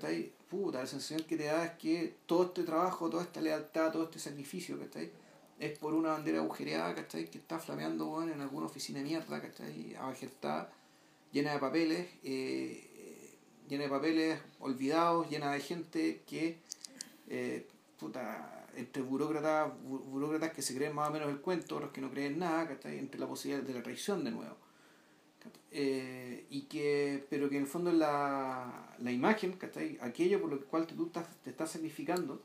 ahí Puta, la sensación que te da es que todo este trabajo, toda esta lealtad, todo este sacrificio, ¿cachai? Es por una bandera agujereada, ¿cachai? Que está flameando, en alguna oficina de mierda, ¿cachai? Abajertada, llena de papeles, eh, llena de papeles olvidados, llena de gente que, eh, puta, entre burócratas, burócratas que se creen más o menos el cuento, otros que no creen nada, ¿cachai? Entre la posibilidad de la traición de nuevo eh, y que, pero que en el fondo la, la imagen, aquello por lo cual tú estás, te estás sacrificando,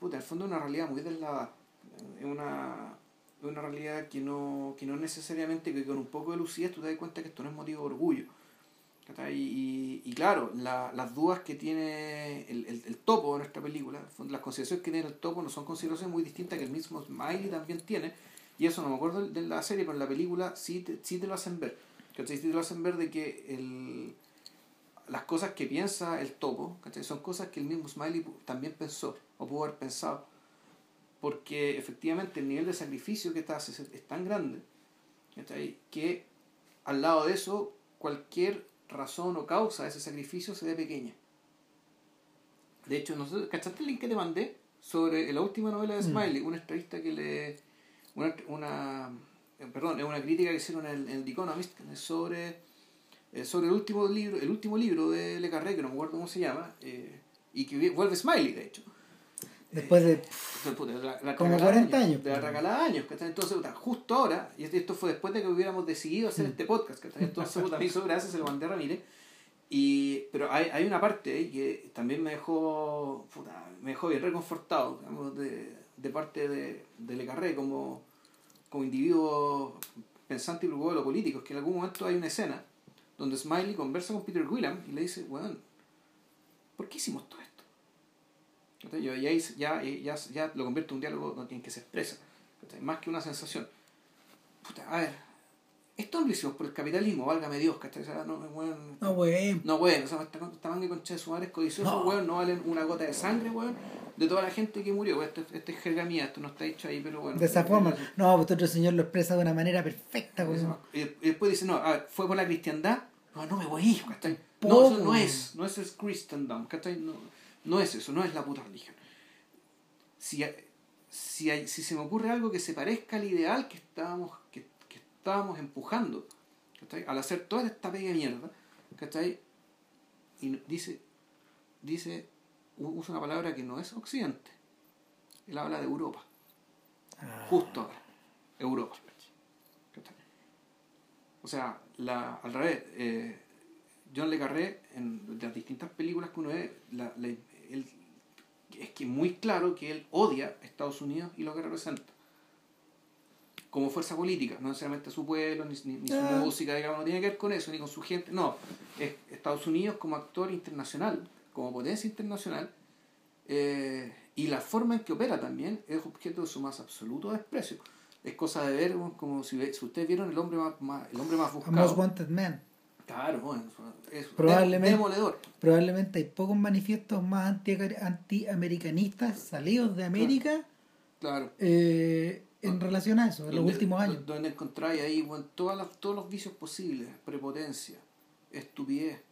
puta, en fondo es una realidad muy deslavada. Es una, una realidad que no, que no necesariamente, que con un poco de lucidez tú te das cuenta que esto no es motivo de orgullo. Y, claro, la, las dudas que tiene el, el, el, topo de nuestra película, las consideraciones que tiene el topo no son consideraciones muy distintas que el mismo Smiley también tiene, y eso no me acuerdo de la serie, pero en la película sí te, sí te lo hacen ver ¿cachai? Te lo hacen ver de que el, las cosas que piensa el topo, Son cosas que el mismo Smiley también pensó, o pudo haber pensado. Porque efectivamente el nivel de sacrificio que estás es, es tan grande, Que al lado de eso, cualquier razón o causa de ese sacrificio se ve pequeña. De hecho, ¿cachaste el link que te mandé sobre la última novela de mm. Smiley? Una entrevista que le. Una, una, eh, perdón, es una crítica que hicieron en el, The Economist sobre eh, sobre el último libro, el último libro de Le Carré, que no me acuerdo cómo se llama, eh, y que vuelve Smiley, de hecho. Después de, la, como 40 años. De la recalada años, Entonces, justo ahora, y esto fue después de que hubiéramos decidido hacer este podcast, Entonces, puta, me hizo gracias, se lo mandé a Ramírez. Y, pero hay, hay una parte que también me dejó, me dejó bien reconfortado, digamos, de, de parte de, de Le Carré como, como individuo pensante y preocupado de lo político, es que en algún momento hay una escena donde Smiley conversa con Peter William y le dice, bueno, ¿por qué hicimos todo esto? Yo ya, ya, ya, ya lo convierto en un diálogo en que se expresa, más que una sensación. Puta, a ver, esto lo hicimos por el capitalismo, válgame Dios, ¿cachai? no, bueno, no, weón. No, weón, o sea, esta, esta manga concha de su madre es codicioso, no. weón, no valen una gota de sangre, weón, de toda la gente que murió, Esto, este es jerga mía, esto no está hecho ahí, pero bueno. De esa forma, no, pues otro señor lo expresa de una manera perfecta, weón. Y, después dice, no, a ver, fue por la cristiandad, no, no me voy a ir, ¿cachai? No, eso no es, no es el Christendom, ¿cachai? No, no es eso, no es la puta religión. Si, si, si se me ocurre algo que se parezca al ideal que estábamos, que, que estábamos empujando, al hacer toda esta pega de mierda, ¿cachai? Y dice, dice, usa una palabra que no es occidente, él habla de Europa. Ah. Justo ahora, Europa. O sea, la, al revés, eh, John Le Carré, en las distintas películas que uno ve, la, es que muy claro que él odia a Estados Unidos y lo que representa. Como fuerza política, no necesariamente su pueblo, ni, ni, su ah. música, digamos, no tiene que ver con eso, ni con su gente. No, es Estados Unidos como actor internacional, como potencia internacional, eh, y la forma en que opera también es objeto de su más absoluto desprecio. Es cosa de ver como si, si ustedes vieron el hombre más, el hombre más buscado. Most Wanted Man. Claro, bueno, es probablemente, demoledor. Probablemente hay pocos manifiestos más anti-americanistas anti salidos de América claro. Eh, en relación a eso, en los últimos años. Donde encontráis ahí bueno, todas las, todos los vicios posibles, prepotencia, estupidez,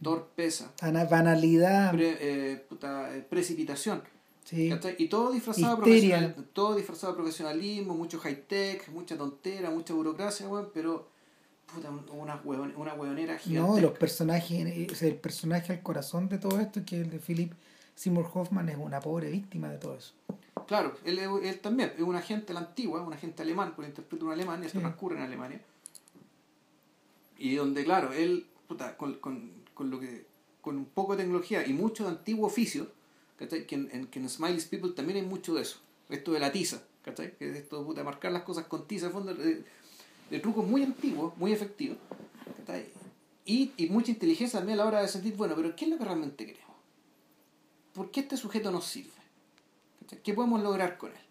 torpeza, banalidad, eh, eh, precipitación. Sí. Y todo disfrazado, de todo disfrazado de profesionalismo, mucho high-tech, mucha tontera, mucha burocracia, bueno, pero puta, una, una hueonera gigante. No, los personajes, el personaje al corazón de todo esto, que es el de Philip Seymour Hoffman, es una pobre víctima de todo eso. Claro, él, él también es un agente la antigua, un agente alemán, por interpretar un alemán, y esto transcurre en Alemania. Y donde, claro, él, puta, con, con, con, lo que, con un poco de tecnología y mucho de antiguo oficio, que en, en, que en Smiley's People también hay mucho de eso. Esto de la tiza, ¿cachai? Que es esto puta, marcar las cosas con tiza, fondo, de, de trucos muy antiguos, muy efectivos, y, y mucha inteligencia también a la hora de sentir, bueno, pero ¿qué es lo que realmente queremos? ¿Por qué este sujeto nos sirve? ¿Qué podemos lograr con él?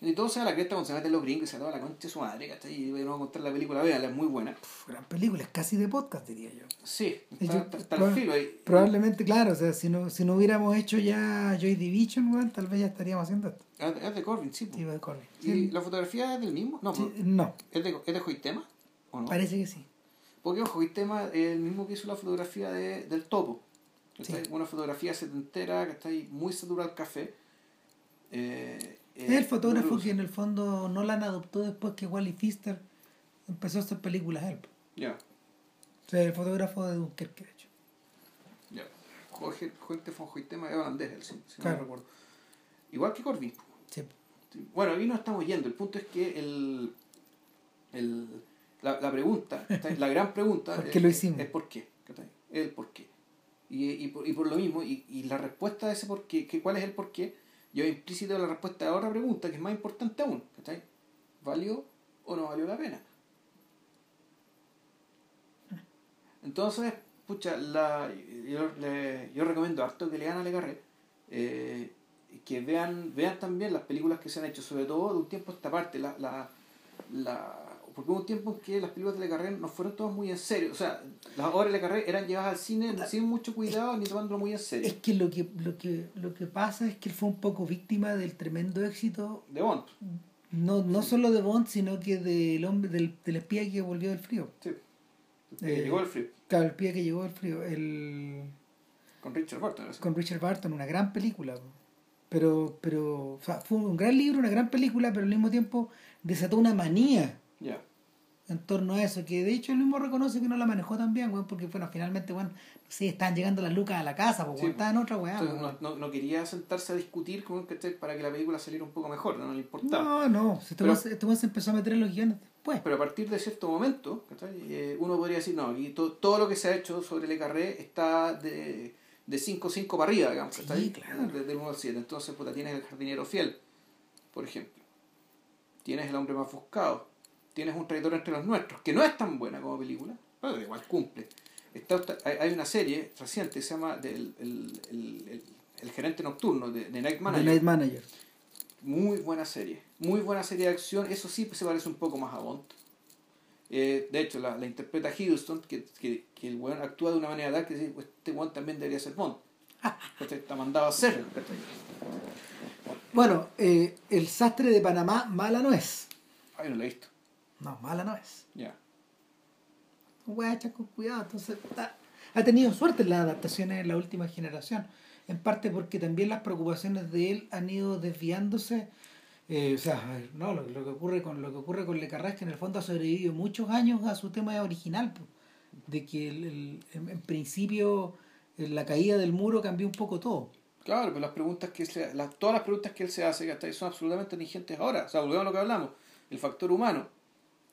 Y todo sea la cresta cuando se meten los gringos y se toda la concha de su madre, ¿cachai? Y vamos a contar la película, vean, es muy buena. gran película, es casi de podcast, diría yo. Sí, está, el filo ahí. Probablemente, claro, o sea, si no, si no hubiéramos hecho ya Joy Division, tal vez ya estaríamos haciendo esto. Es de Corbin, sí. Sí, de Corbin. ¿Y la fotografía es del mismo? No. no. ¿Es de, ¿Es de Joitema? ¿O no? Parece que sí. Porque Joitema es el mismo que hizo la fotografía de, del topo. Sí. Una fotografía setentera que está ahí muy saturada al café. Eh, es el fotógrafo que en el fondo Nolan adoptó después que Wally Pfister empezó a hacer películas él. Ya. O sea, el fotógrafo de Dunkerque, de hecho. Ya. Jorge, Jorge tema de holandés, si, si claro. no recuerdo. Igual que Corbin. Sí. Bueno, aquí no estamos yendo. El punto es que el, el, la, la pregunta, la gran pregunta ¿Por qué es, lo hicimos? es por qué. El por qué. Y, y, por, y por lo mismo, y, y la respuesta a ese por qué, que, ¿cuál es el por qué? Yo implícito la respuesta a otra pregunta que es más importante aún. ¿cachai? ¿Valió o no valió la pena? Entonces, pucha, la, yo, le, yo recomiendo harto que lean a Le Carré, eh, que vean, vean también las películas que se han hecho, sobre todo de un tiempo a esta parte. La, la, la, porque hubo un tiempo en que las películas de Le Carré no fueron todas muy en serio. O sea, las obras de Le Carré eran llevadas al cine sin mucho cuidado ni tomándolo muy en serio. Es que lo que, lo que lo que pasa es que él fue un poco víctima del tremendo éxito. De Bond. No, no solo de Bond, sino que del hombre, del, del espía que volvió del frío. Sí. El eh, llegó del frío. Claro, el espía que llegó del frío. El... Con Richard Barton. Con Richard Barton, una gran película. Pero, pero fue un gran libro, una gran película, pero al mismo tiempo desató una manía. En torno a eso, que de hecho él mismo reconoce que no la manejó tan bien, weón, porque bueno, finalmente, bueno, sí, están llegando las lucas a la casa, porque Sí, estaban en otra weá. Weón. no, no, no quería sentarse a discutir con para que la película saliera un poco mejor, no, No le importaba. No, no, este Pero- weón este weón se empezó a meter en los guiones después. Pero a partir de cierto momento. Eh, uno podría decir, no, aquí to- todo lo que se ha hecho sobre Le Carré está de, de 5-5 para arriba, digamos, Sí, ¿cachai? claro. Desde el 1 al 7. Entonces, puta, tienes el jardinero fiel, por ejemplo. Tienes el hombre más buscado. Tienes un traidor entre los nuestros, que no es tan buena como película, pero igual cumple. Está, hay, una serie reciente que se llama del, el, el, el- el gerente nocturno de, de Night The Manager. Night Manager. Muy buena serie. Muy buena serie de acción. Eso sí se parece un poco más a Bond. Eh, de hecho, la, la interpreta Hiddleston, que, que, que el weón actúa de una manera tal que dice, "Pues este weón también debería ser Bond. Está mandado a hacer. Bueno, eh, el sastre de Panamá mala no es. Ay, no la he visto. No, mala no es. Ya. Hecha con cuidado. Entonces, ha, ha tenido suerte en las adaptaciones en la última generación. En parte porque también las preocupaciones de él han ido desviándose. Eh, o sea, no, lo, lo que ocurre con lo que ocurre con Le Carré es que en el fondo ha sobrevivido muchos años a su tema original. de que el- el- en, en principio eh, la caída del muro cambió un poco todo. Claro, pero las preguntas que se, las, todas las preguntas que él se hace. Son absolutamente vigentes ahora. O sea, volvemos a lo que hablamos. El factor humano.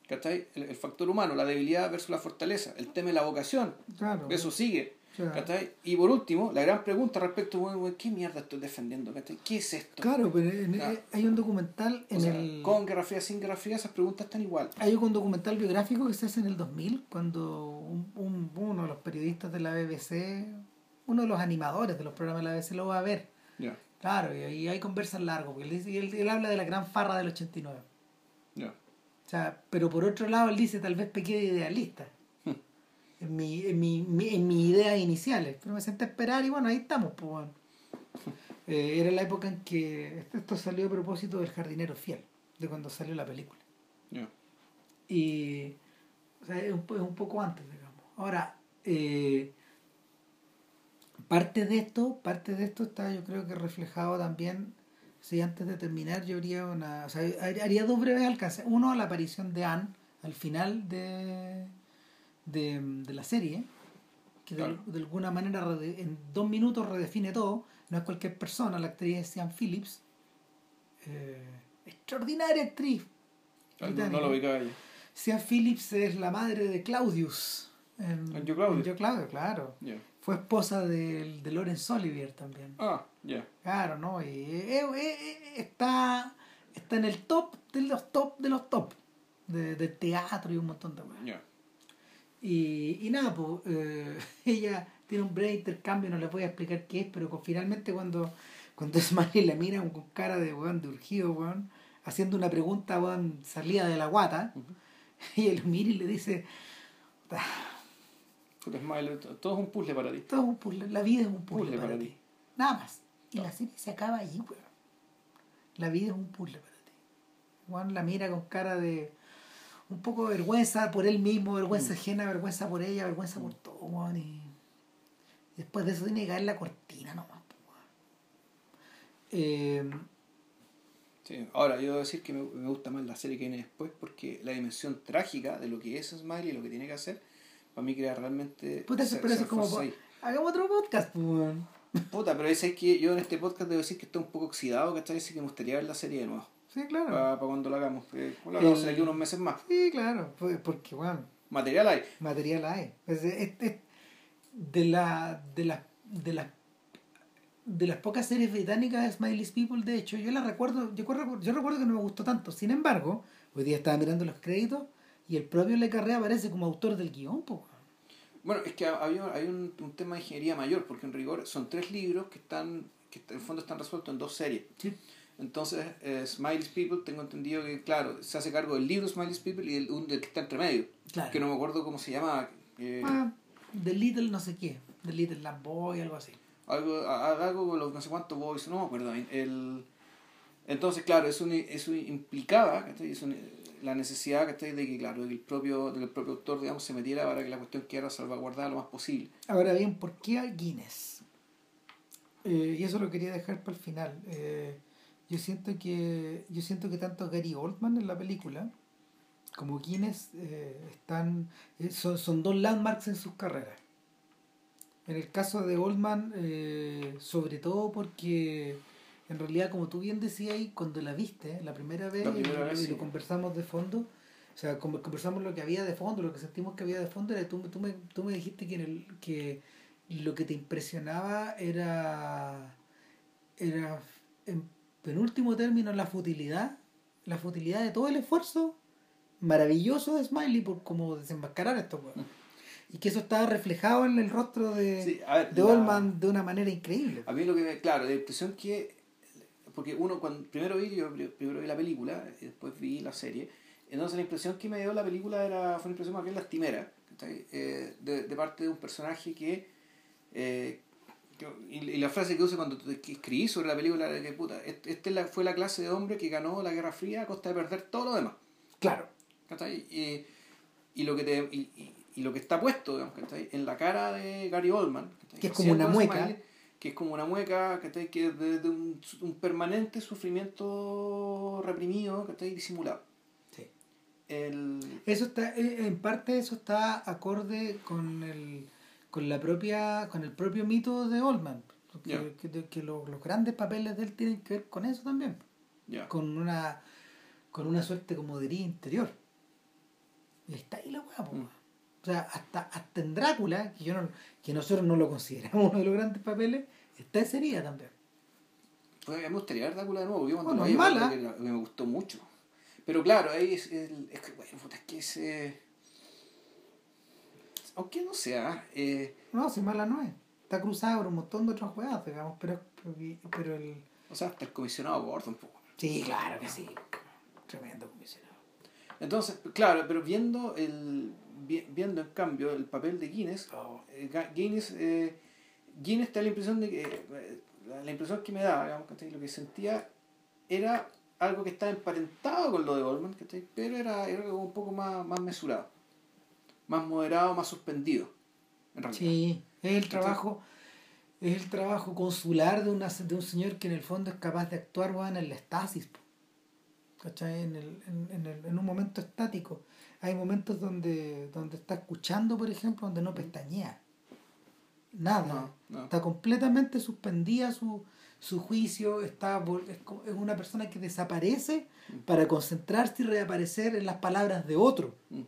¿Cachai? El, el factor humano, la debilidad versus la fortaleza. El tema de la vocación. Claro. Eso sigue. ¿Cachai? Y por último, la gran pregunta respecto, bueno, bueno, ¿qué mierda estoy defendiendo? ¿Cachai? ¿Qué es esto? claro, pero en- Claro. hay un documental en O sea, el... Con Guerra Fría, sin Guerra Fría, esas preguntas están igual. Hay un documental biográfico que se hace en el 2000 cuando un, un- uno de los periodistas de la BBC, uno de los animadores de los programas de la BBC lo va a ver. Claro, y ahí hay conversas largo, porque él, él, él habla de la gran farra del 89. O sea, pero por otro lado él dice tal vez pequé de idealista. En mi, en, mi, mi- en mis ideas iniciales. Pero me senté a esperar y bueno, ahí estamos. Pues, bueno. Eh, era la época en que esto- salió a propósito del jardinero fiel, de cuando salió la película. Y o sea, es, un, es un poco antes, digamos. Ahora, eh, parte de esto, parte de esto está yo creo que reflejado también, si antes de terminar yo haría una, o sea, har- haría dos breves alcances. Uno, la aparición de Anne al final de, de, de la serie, que de, Claro. de alguna manera rede- en dos minutos redefine todo. No es cualquier persona, la actriz es Sean Phillips. Eh, extraordinaria actriz. No, no lo ubicaba yo. Sean Phillips es la madre de Claudius. En, Yo, Claudio. en Yo, Claudio, claro. Fue esposa del- de, Laurence Olivier también. Ah, Claro, ¿no? Y eh, eh, eh, está, está en el top de los top de los top. De, del teatro y un montón de cosas. Y, y nada, pues eh, ella tiene un breve intercambio, no les voy a explicar qué es, pero con- finalmente cuando, cuando Smiley la mira con cara de weón, de urgido, weón, haciendo una pregunta, weón, salida de la guata, y él lo mira y le dice, Puta, Smile, todo es un puzzle para ti. todo es un puzzle, la vida es un puzzle, Puzzle para, ti. Nada más. Y la serie se acaba allí, weón. La vida es un puzzle para ti. Juan la mira con cara de un poco de vergüenza por él mismo, vergüenza ajena, vergüenza por ella, vergüenza por todo, weón. Y después de eso tiene que caer la cortina nomás. Eh, Sí. Ahora, yo debo decir que me, me gusta más la serie que viene después porque la dimensión trágica de lo que es Smiley y lo que tiene que hacer, para mí crea realmente... puta, eso se- pero eso es como. Hagamos otro podcast, po, weón. Puta, pero es que yo en este podcast debo decir que estoy un poco oxidado, ¿cachai? Así que me gustaría ver la serie de nuevo. Sí, claro. Para, cuando lo hagamos. Eh, lo hagamos El- de aquí unos meses más. Sí, claro. pues, Porque, weón. Material hay. material hay. Es, es- es- de la de las de las de las pocas series británicas de Smiley's People, de hecho, yo la recuerdo, yo recuerdo, yo recuerdo que no me gustó tanto. Sin embargo, hoy día estaba mirando los créditos y el propio Le Carré aparece como autor del guion, po. Bueno, es que había, hay un, un tema de ingeniería mayor, porque en rigor son tres libros que están que en el fondo están resueltos en dos series. Sí. Entonces, eh, Smiley's People, tengo entendido que, claro, se hace cargo del libro Smiley's People y el, un del que está entre medio. Claro. Que no me acuerdo cómo se llama. eh, Ah, The Little no sé qué, The Little Lamb Boy, algo así. algo, algo con los no sé cuántos boys, no me acuerdo. El, entonces, claro, eso, eso implicaba. Eso, la necesidad que, claro, de que el propio, de que el propio autor digamos, se metiera para que la cuestión quedara salvaguardada lo más posible. Ahora bien, ¿por qué a Guinness? Eh, y eso lo quería dejar para el final. Eh, yo siento que yo siento que tanto Gary Oldman en la película como Guinness eh, están son, son dos landmarks en sus carreras. En el caso de Oldman, sobre todo porque en realidad, como tú bien decías, cuando la viste la primera vez, y, lo conversamos de fondo, o sea, conversamos lo que había de fondo, lo que sentimos que había de fondo, era tú, tú, me, tú me dijiste que, en el, que lo que te impresionaba era, era en penúltimo término la futilidad, la futilidad de todo el esfuerzo maravilloso de Smiley por como desenmascarar esto. Y que eso estaba reflejado en el rostro de, de Oldman de una manera increíble. A mí lo que me, claro, la impresión que, porque uno cuando primero vi, yo primero vi la película, y después vi la serie, entonces la impresión que me dio la película era, fue una impresión más bien lastimera, eh, de, de parte de un personaje que, eh, y, la frase que usé cuando escribí sobre la película era que puta, este, fue la clase de hombre que ganó la Guerra Fría a costa de perder todo lo demás. Claro. Y, y, lo que te, y, y, lo que está puesto digamos, en la cara de Gary Oldman, que es como una mueca, que es como una mueca que es de, un, un, permanente sufrimiento reprimido, que está disimulado. Sí. El... Eso está, eh, en parte eso está acorde con el con la propia con el propio mito de Oldman que, que, los, los, grandes papeles de él tienen que ver con eso también. Con una con una suerte como de herida interior. Y está ahí la weá, mm. O sea, hasta, hasta en Drácula, que, yo no, que nosotros no lo consideramos uno de los grandes papeles, está esa herida también. Pues me gustaría ver Drácula de nuevo. Yo cuando bueno, lo mala. me gustó mucho. Pero claro, ahí es, el, es que, bueno, es que ese... Aunque no sea... Eh... No, si mala no es. Está cruzada por un montón de otros juegos, digamos, pero, pero el... O sea, hasta el comisionado Gordon, un poco. Sí, claro que sí. Tremendo comisionado. Entonces, claro, pero viendo el viendo en cambio el papel de Guinness, oh. eh, Guinness, eh, Guinness da la impresión de que eh, la impresión que me da, digamos, lo que sentía era algo que estaba emparentado con lo de Goldman, pero era, era algo un poco más, más mesurado, más moderado, más suspendido. Sí, es el trabajo, es el trabajo consular de, una, de un señor que en el fondo es capaz de actuar en el estasis. En, el, en, el, en un momento estático. Hay momentos donde, donde está escuchando, por ejemplo, donde no pestañea. Nada. Está completamente suspendida su, su juicio. Está, es, una persona que desaparece mm. para concentrarse y reaparecer en las palabras de otro. Mm.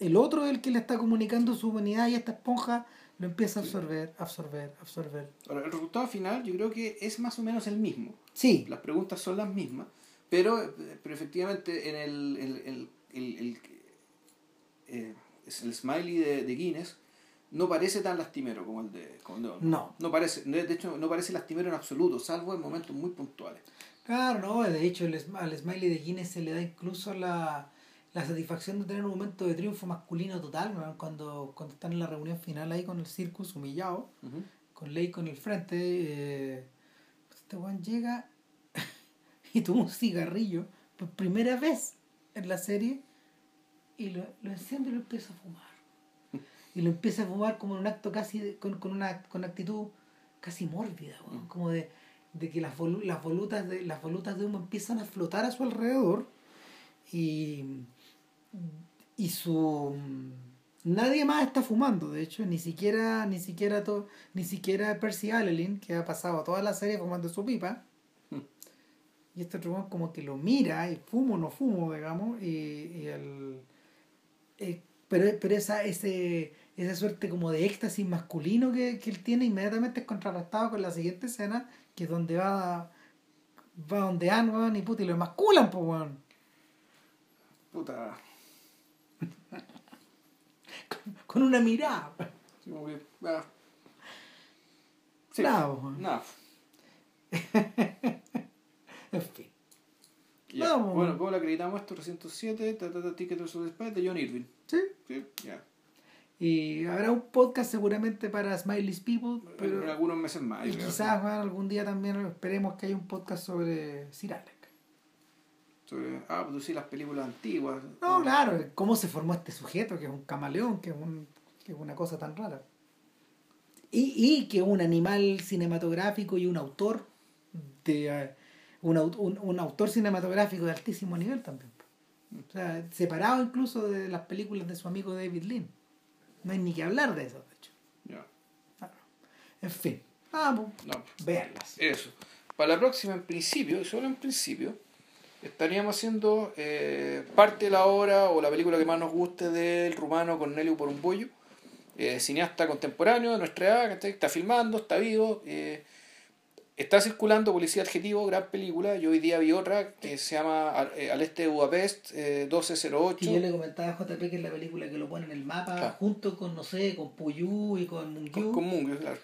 El otro es el que le está comunicando su humanidad y esta esponja lo empieza a absorber, absorber, absorber. Ahora, el resultado final yo creo que es más o menos el mismo. Sí. Las preguntas son las mismas. Pero, pero efectivamente en el, el, el, el, eh, el smiley de, de, Guinness no parece tan lastimero como el de, como No. No parece, de hecho no parece lastimero en absoluto, salvo en momentos muy puntuales. Claro, no, de hecho el, al smiley de Guinness se le da incluso la, la satisfacción de tener un momento de triunfo masculino total, cuando, cuando están en la reunión final ahí con el circus humillado, con Ley con el frente, eh, este Juan llega y toma un cigarrillo por primera vez en la serie y lo, lo enciende y lo empieza a fumar. Y lo empieza a fumar como en un acto casi, con, con una con actitud casi mórbida, mm. como de, de que las, las, volutas de, las volutas de humo empiezan a flotar a su alrededor y, y su nadie más está fumando de hecho ni siquiera ni siquiera to, ni siquiera Percy Allelin que ha pasado toda la serie fumando su pipa y este otro como que lo mira y fumo o no fumo, digamos, y, y el, eh, pero, pero esa, ese, esa suerte como de éxtasis masculino que, que él tiene inmediatamente es contrarrestado con la siguiente escena, que es donde va, va donde Anne, y puta, y lo emasculan, pues, weón. Puta. con, una mirada. Sí, como que, ah. sí, Nada, En fin. Bueno, ¿cómo le acreditamos esto? 307, Ticket to Space de John Irving. Sí. Sí, ya. Y habrá un podcast seguramente para Smiley's People. Pero en algunos meses más. Y quizás algún día también esperemos que haya un podcast sobre Sir Alec. Sobre, ah, pues sí, las películas antiguas. No, claro, cómo se formó este sujeto, que es un camaleón, que es, un, que es una cosa tan rara. Y, y que es un animal cinematográfico y un autor de un, un, un, autor cinematográfico de altísimo nivel también. O sea, separado incluso de las películas de su amigo David Lean. No hay ni que hablar de eso, de hecho. Ya. En fin, vamos, No. verlas. Eso. Para la próxima, en principio, solo en principio, estaríamos haciendo eh, parte de la obra o la película que más nos guste del rumano Cornelio por un bollo, eh, cineasta contemporáneo de nuestra edad, ¿cachai? está filmando, está vivo. eh, está circulando Policía Adjetivo, gran película. Yo hoy día vi otra que se llama Al, eh, Al Este de Budapest, eh, 1208. Que yo le comentaba a JP que es la película que lo pone en el mapa Claro. junto con, no sé, con Puyú y con Con, Mungiu. con Mungo, claro.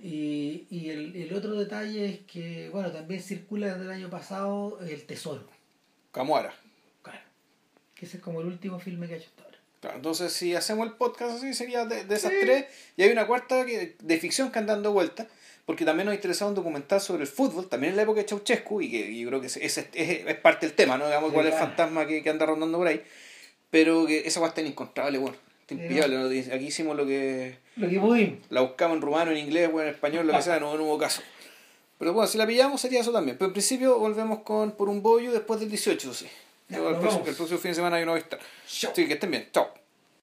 Y, y el, el otro detalle es que, bueno, también circula desde el año pasado El Tesoro. Camuara. Claro. Que ese es como el último filme que ha hecho hasta ahora. Claro, entonces si hacemos el podcast así sería de, de esas tres y hay una cuarta que, de ficción que anda dando vuelta porque también nos interesaba un documental sobre el fútbol también en la época de Ceausescu y que y yo creo que ese, ese es, es parte del tema no digamos cuál es el fantasma que, que anda rondando por ahí. Pero que esa cuarta es inencontrable bueno Sí, impillable, ¿no? aquí hicimos lo que Lo que pudimos. la buscamos en rumano en inglés o en español lo que sea no, no hubo caso. Pero bueno si la pillamos sería eso también. Pero en principio volvemos con por un bollo después del 18 sí. Ya, el, próximo, el próximo fin de semana yo no voy a estar. Chao. así que estén bien. Chao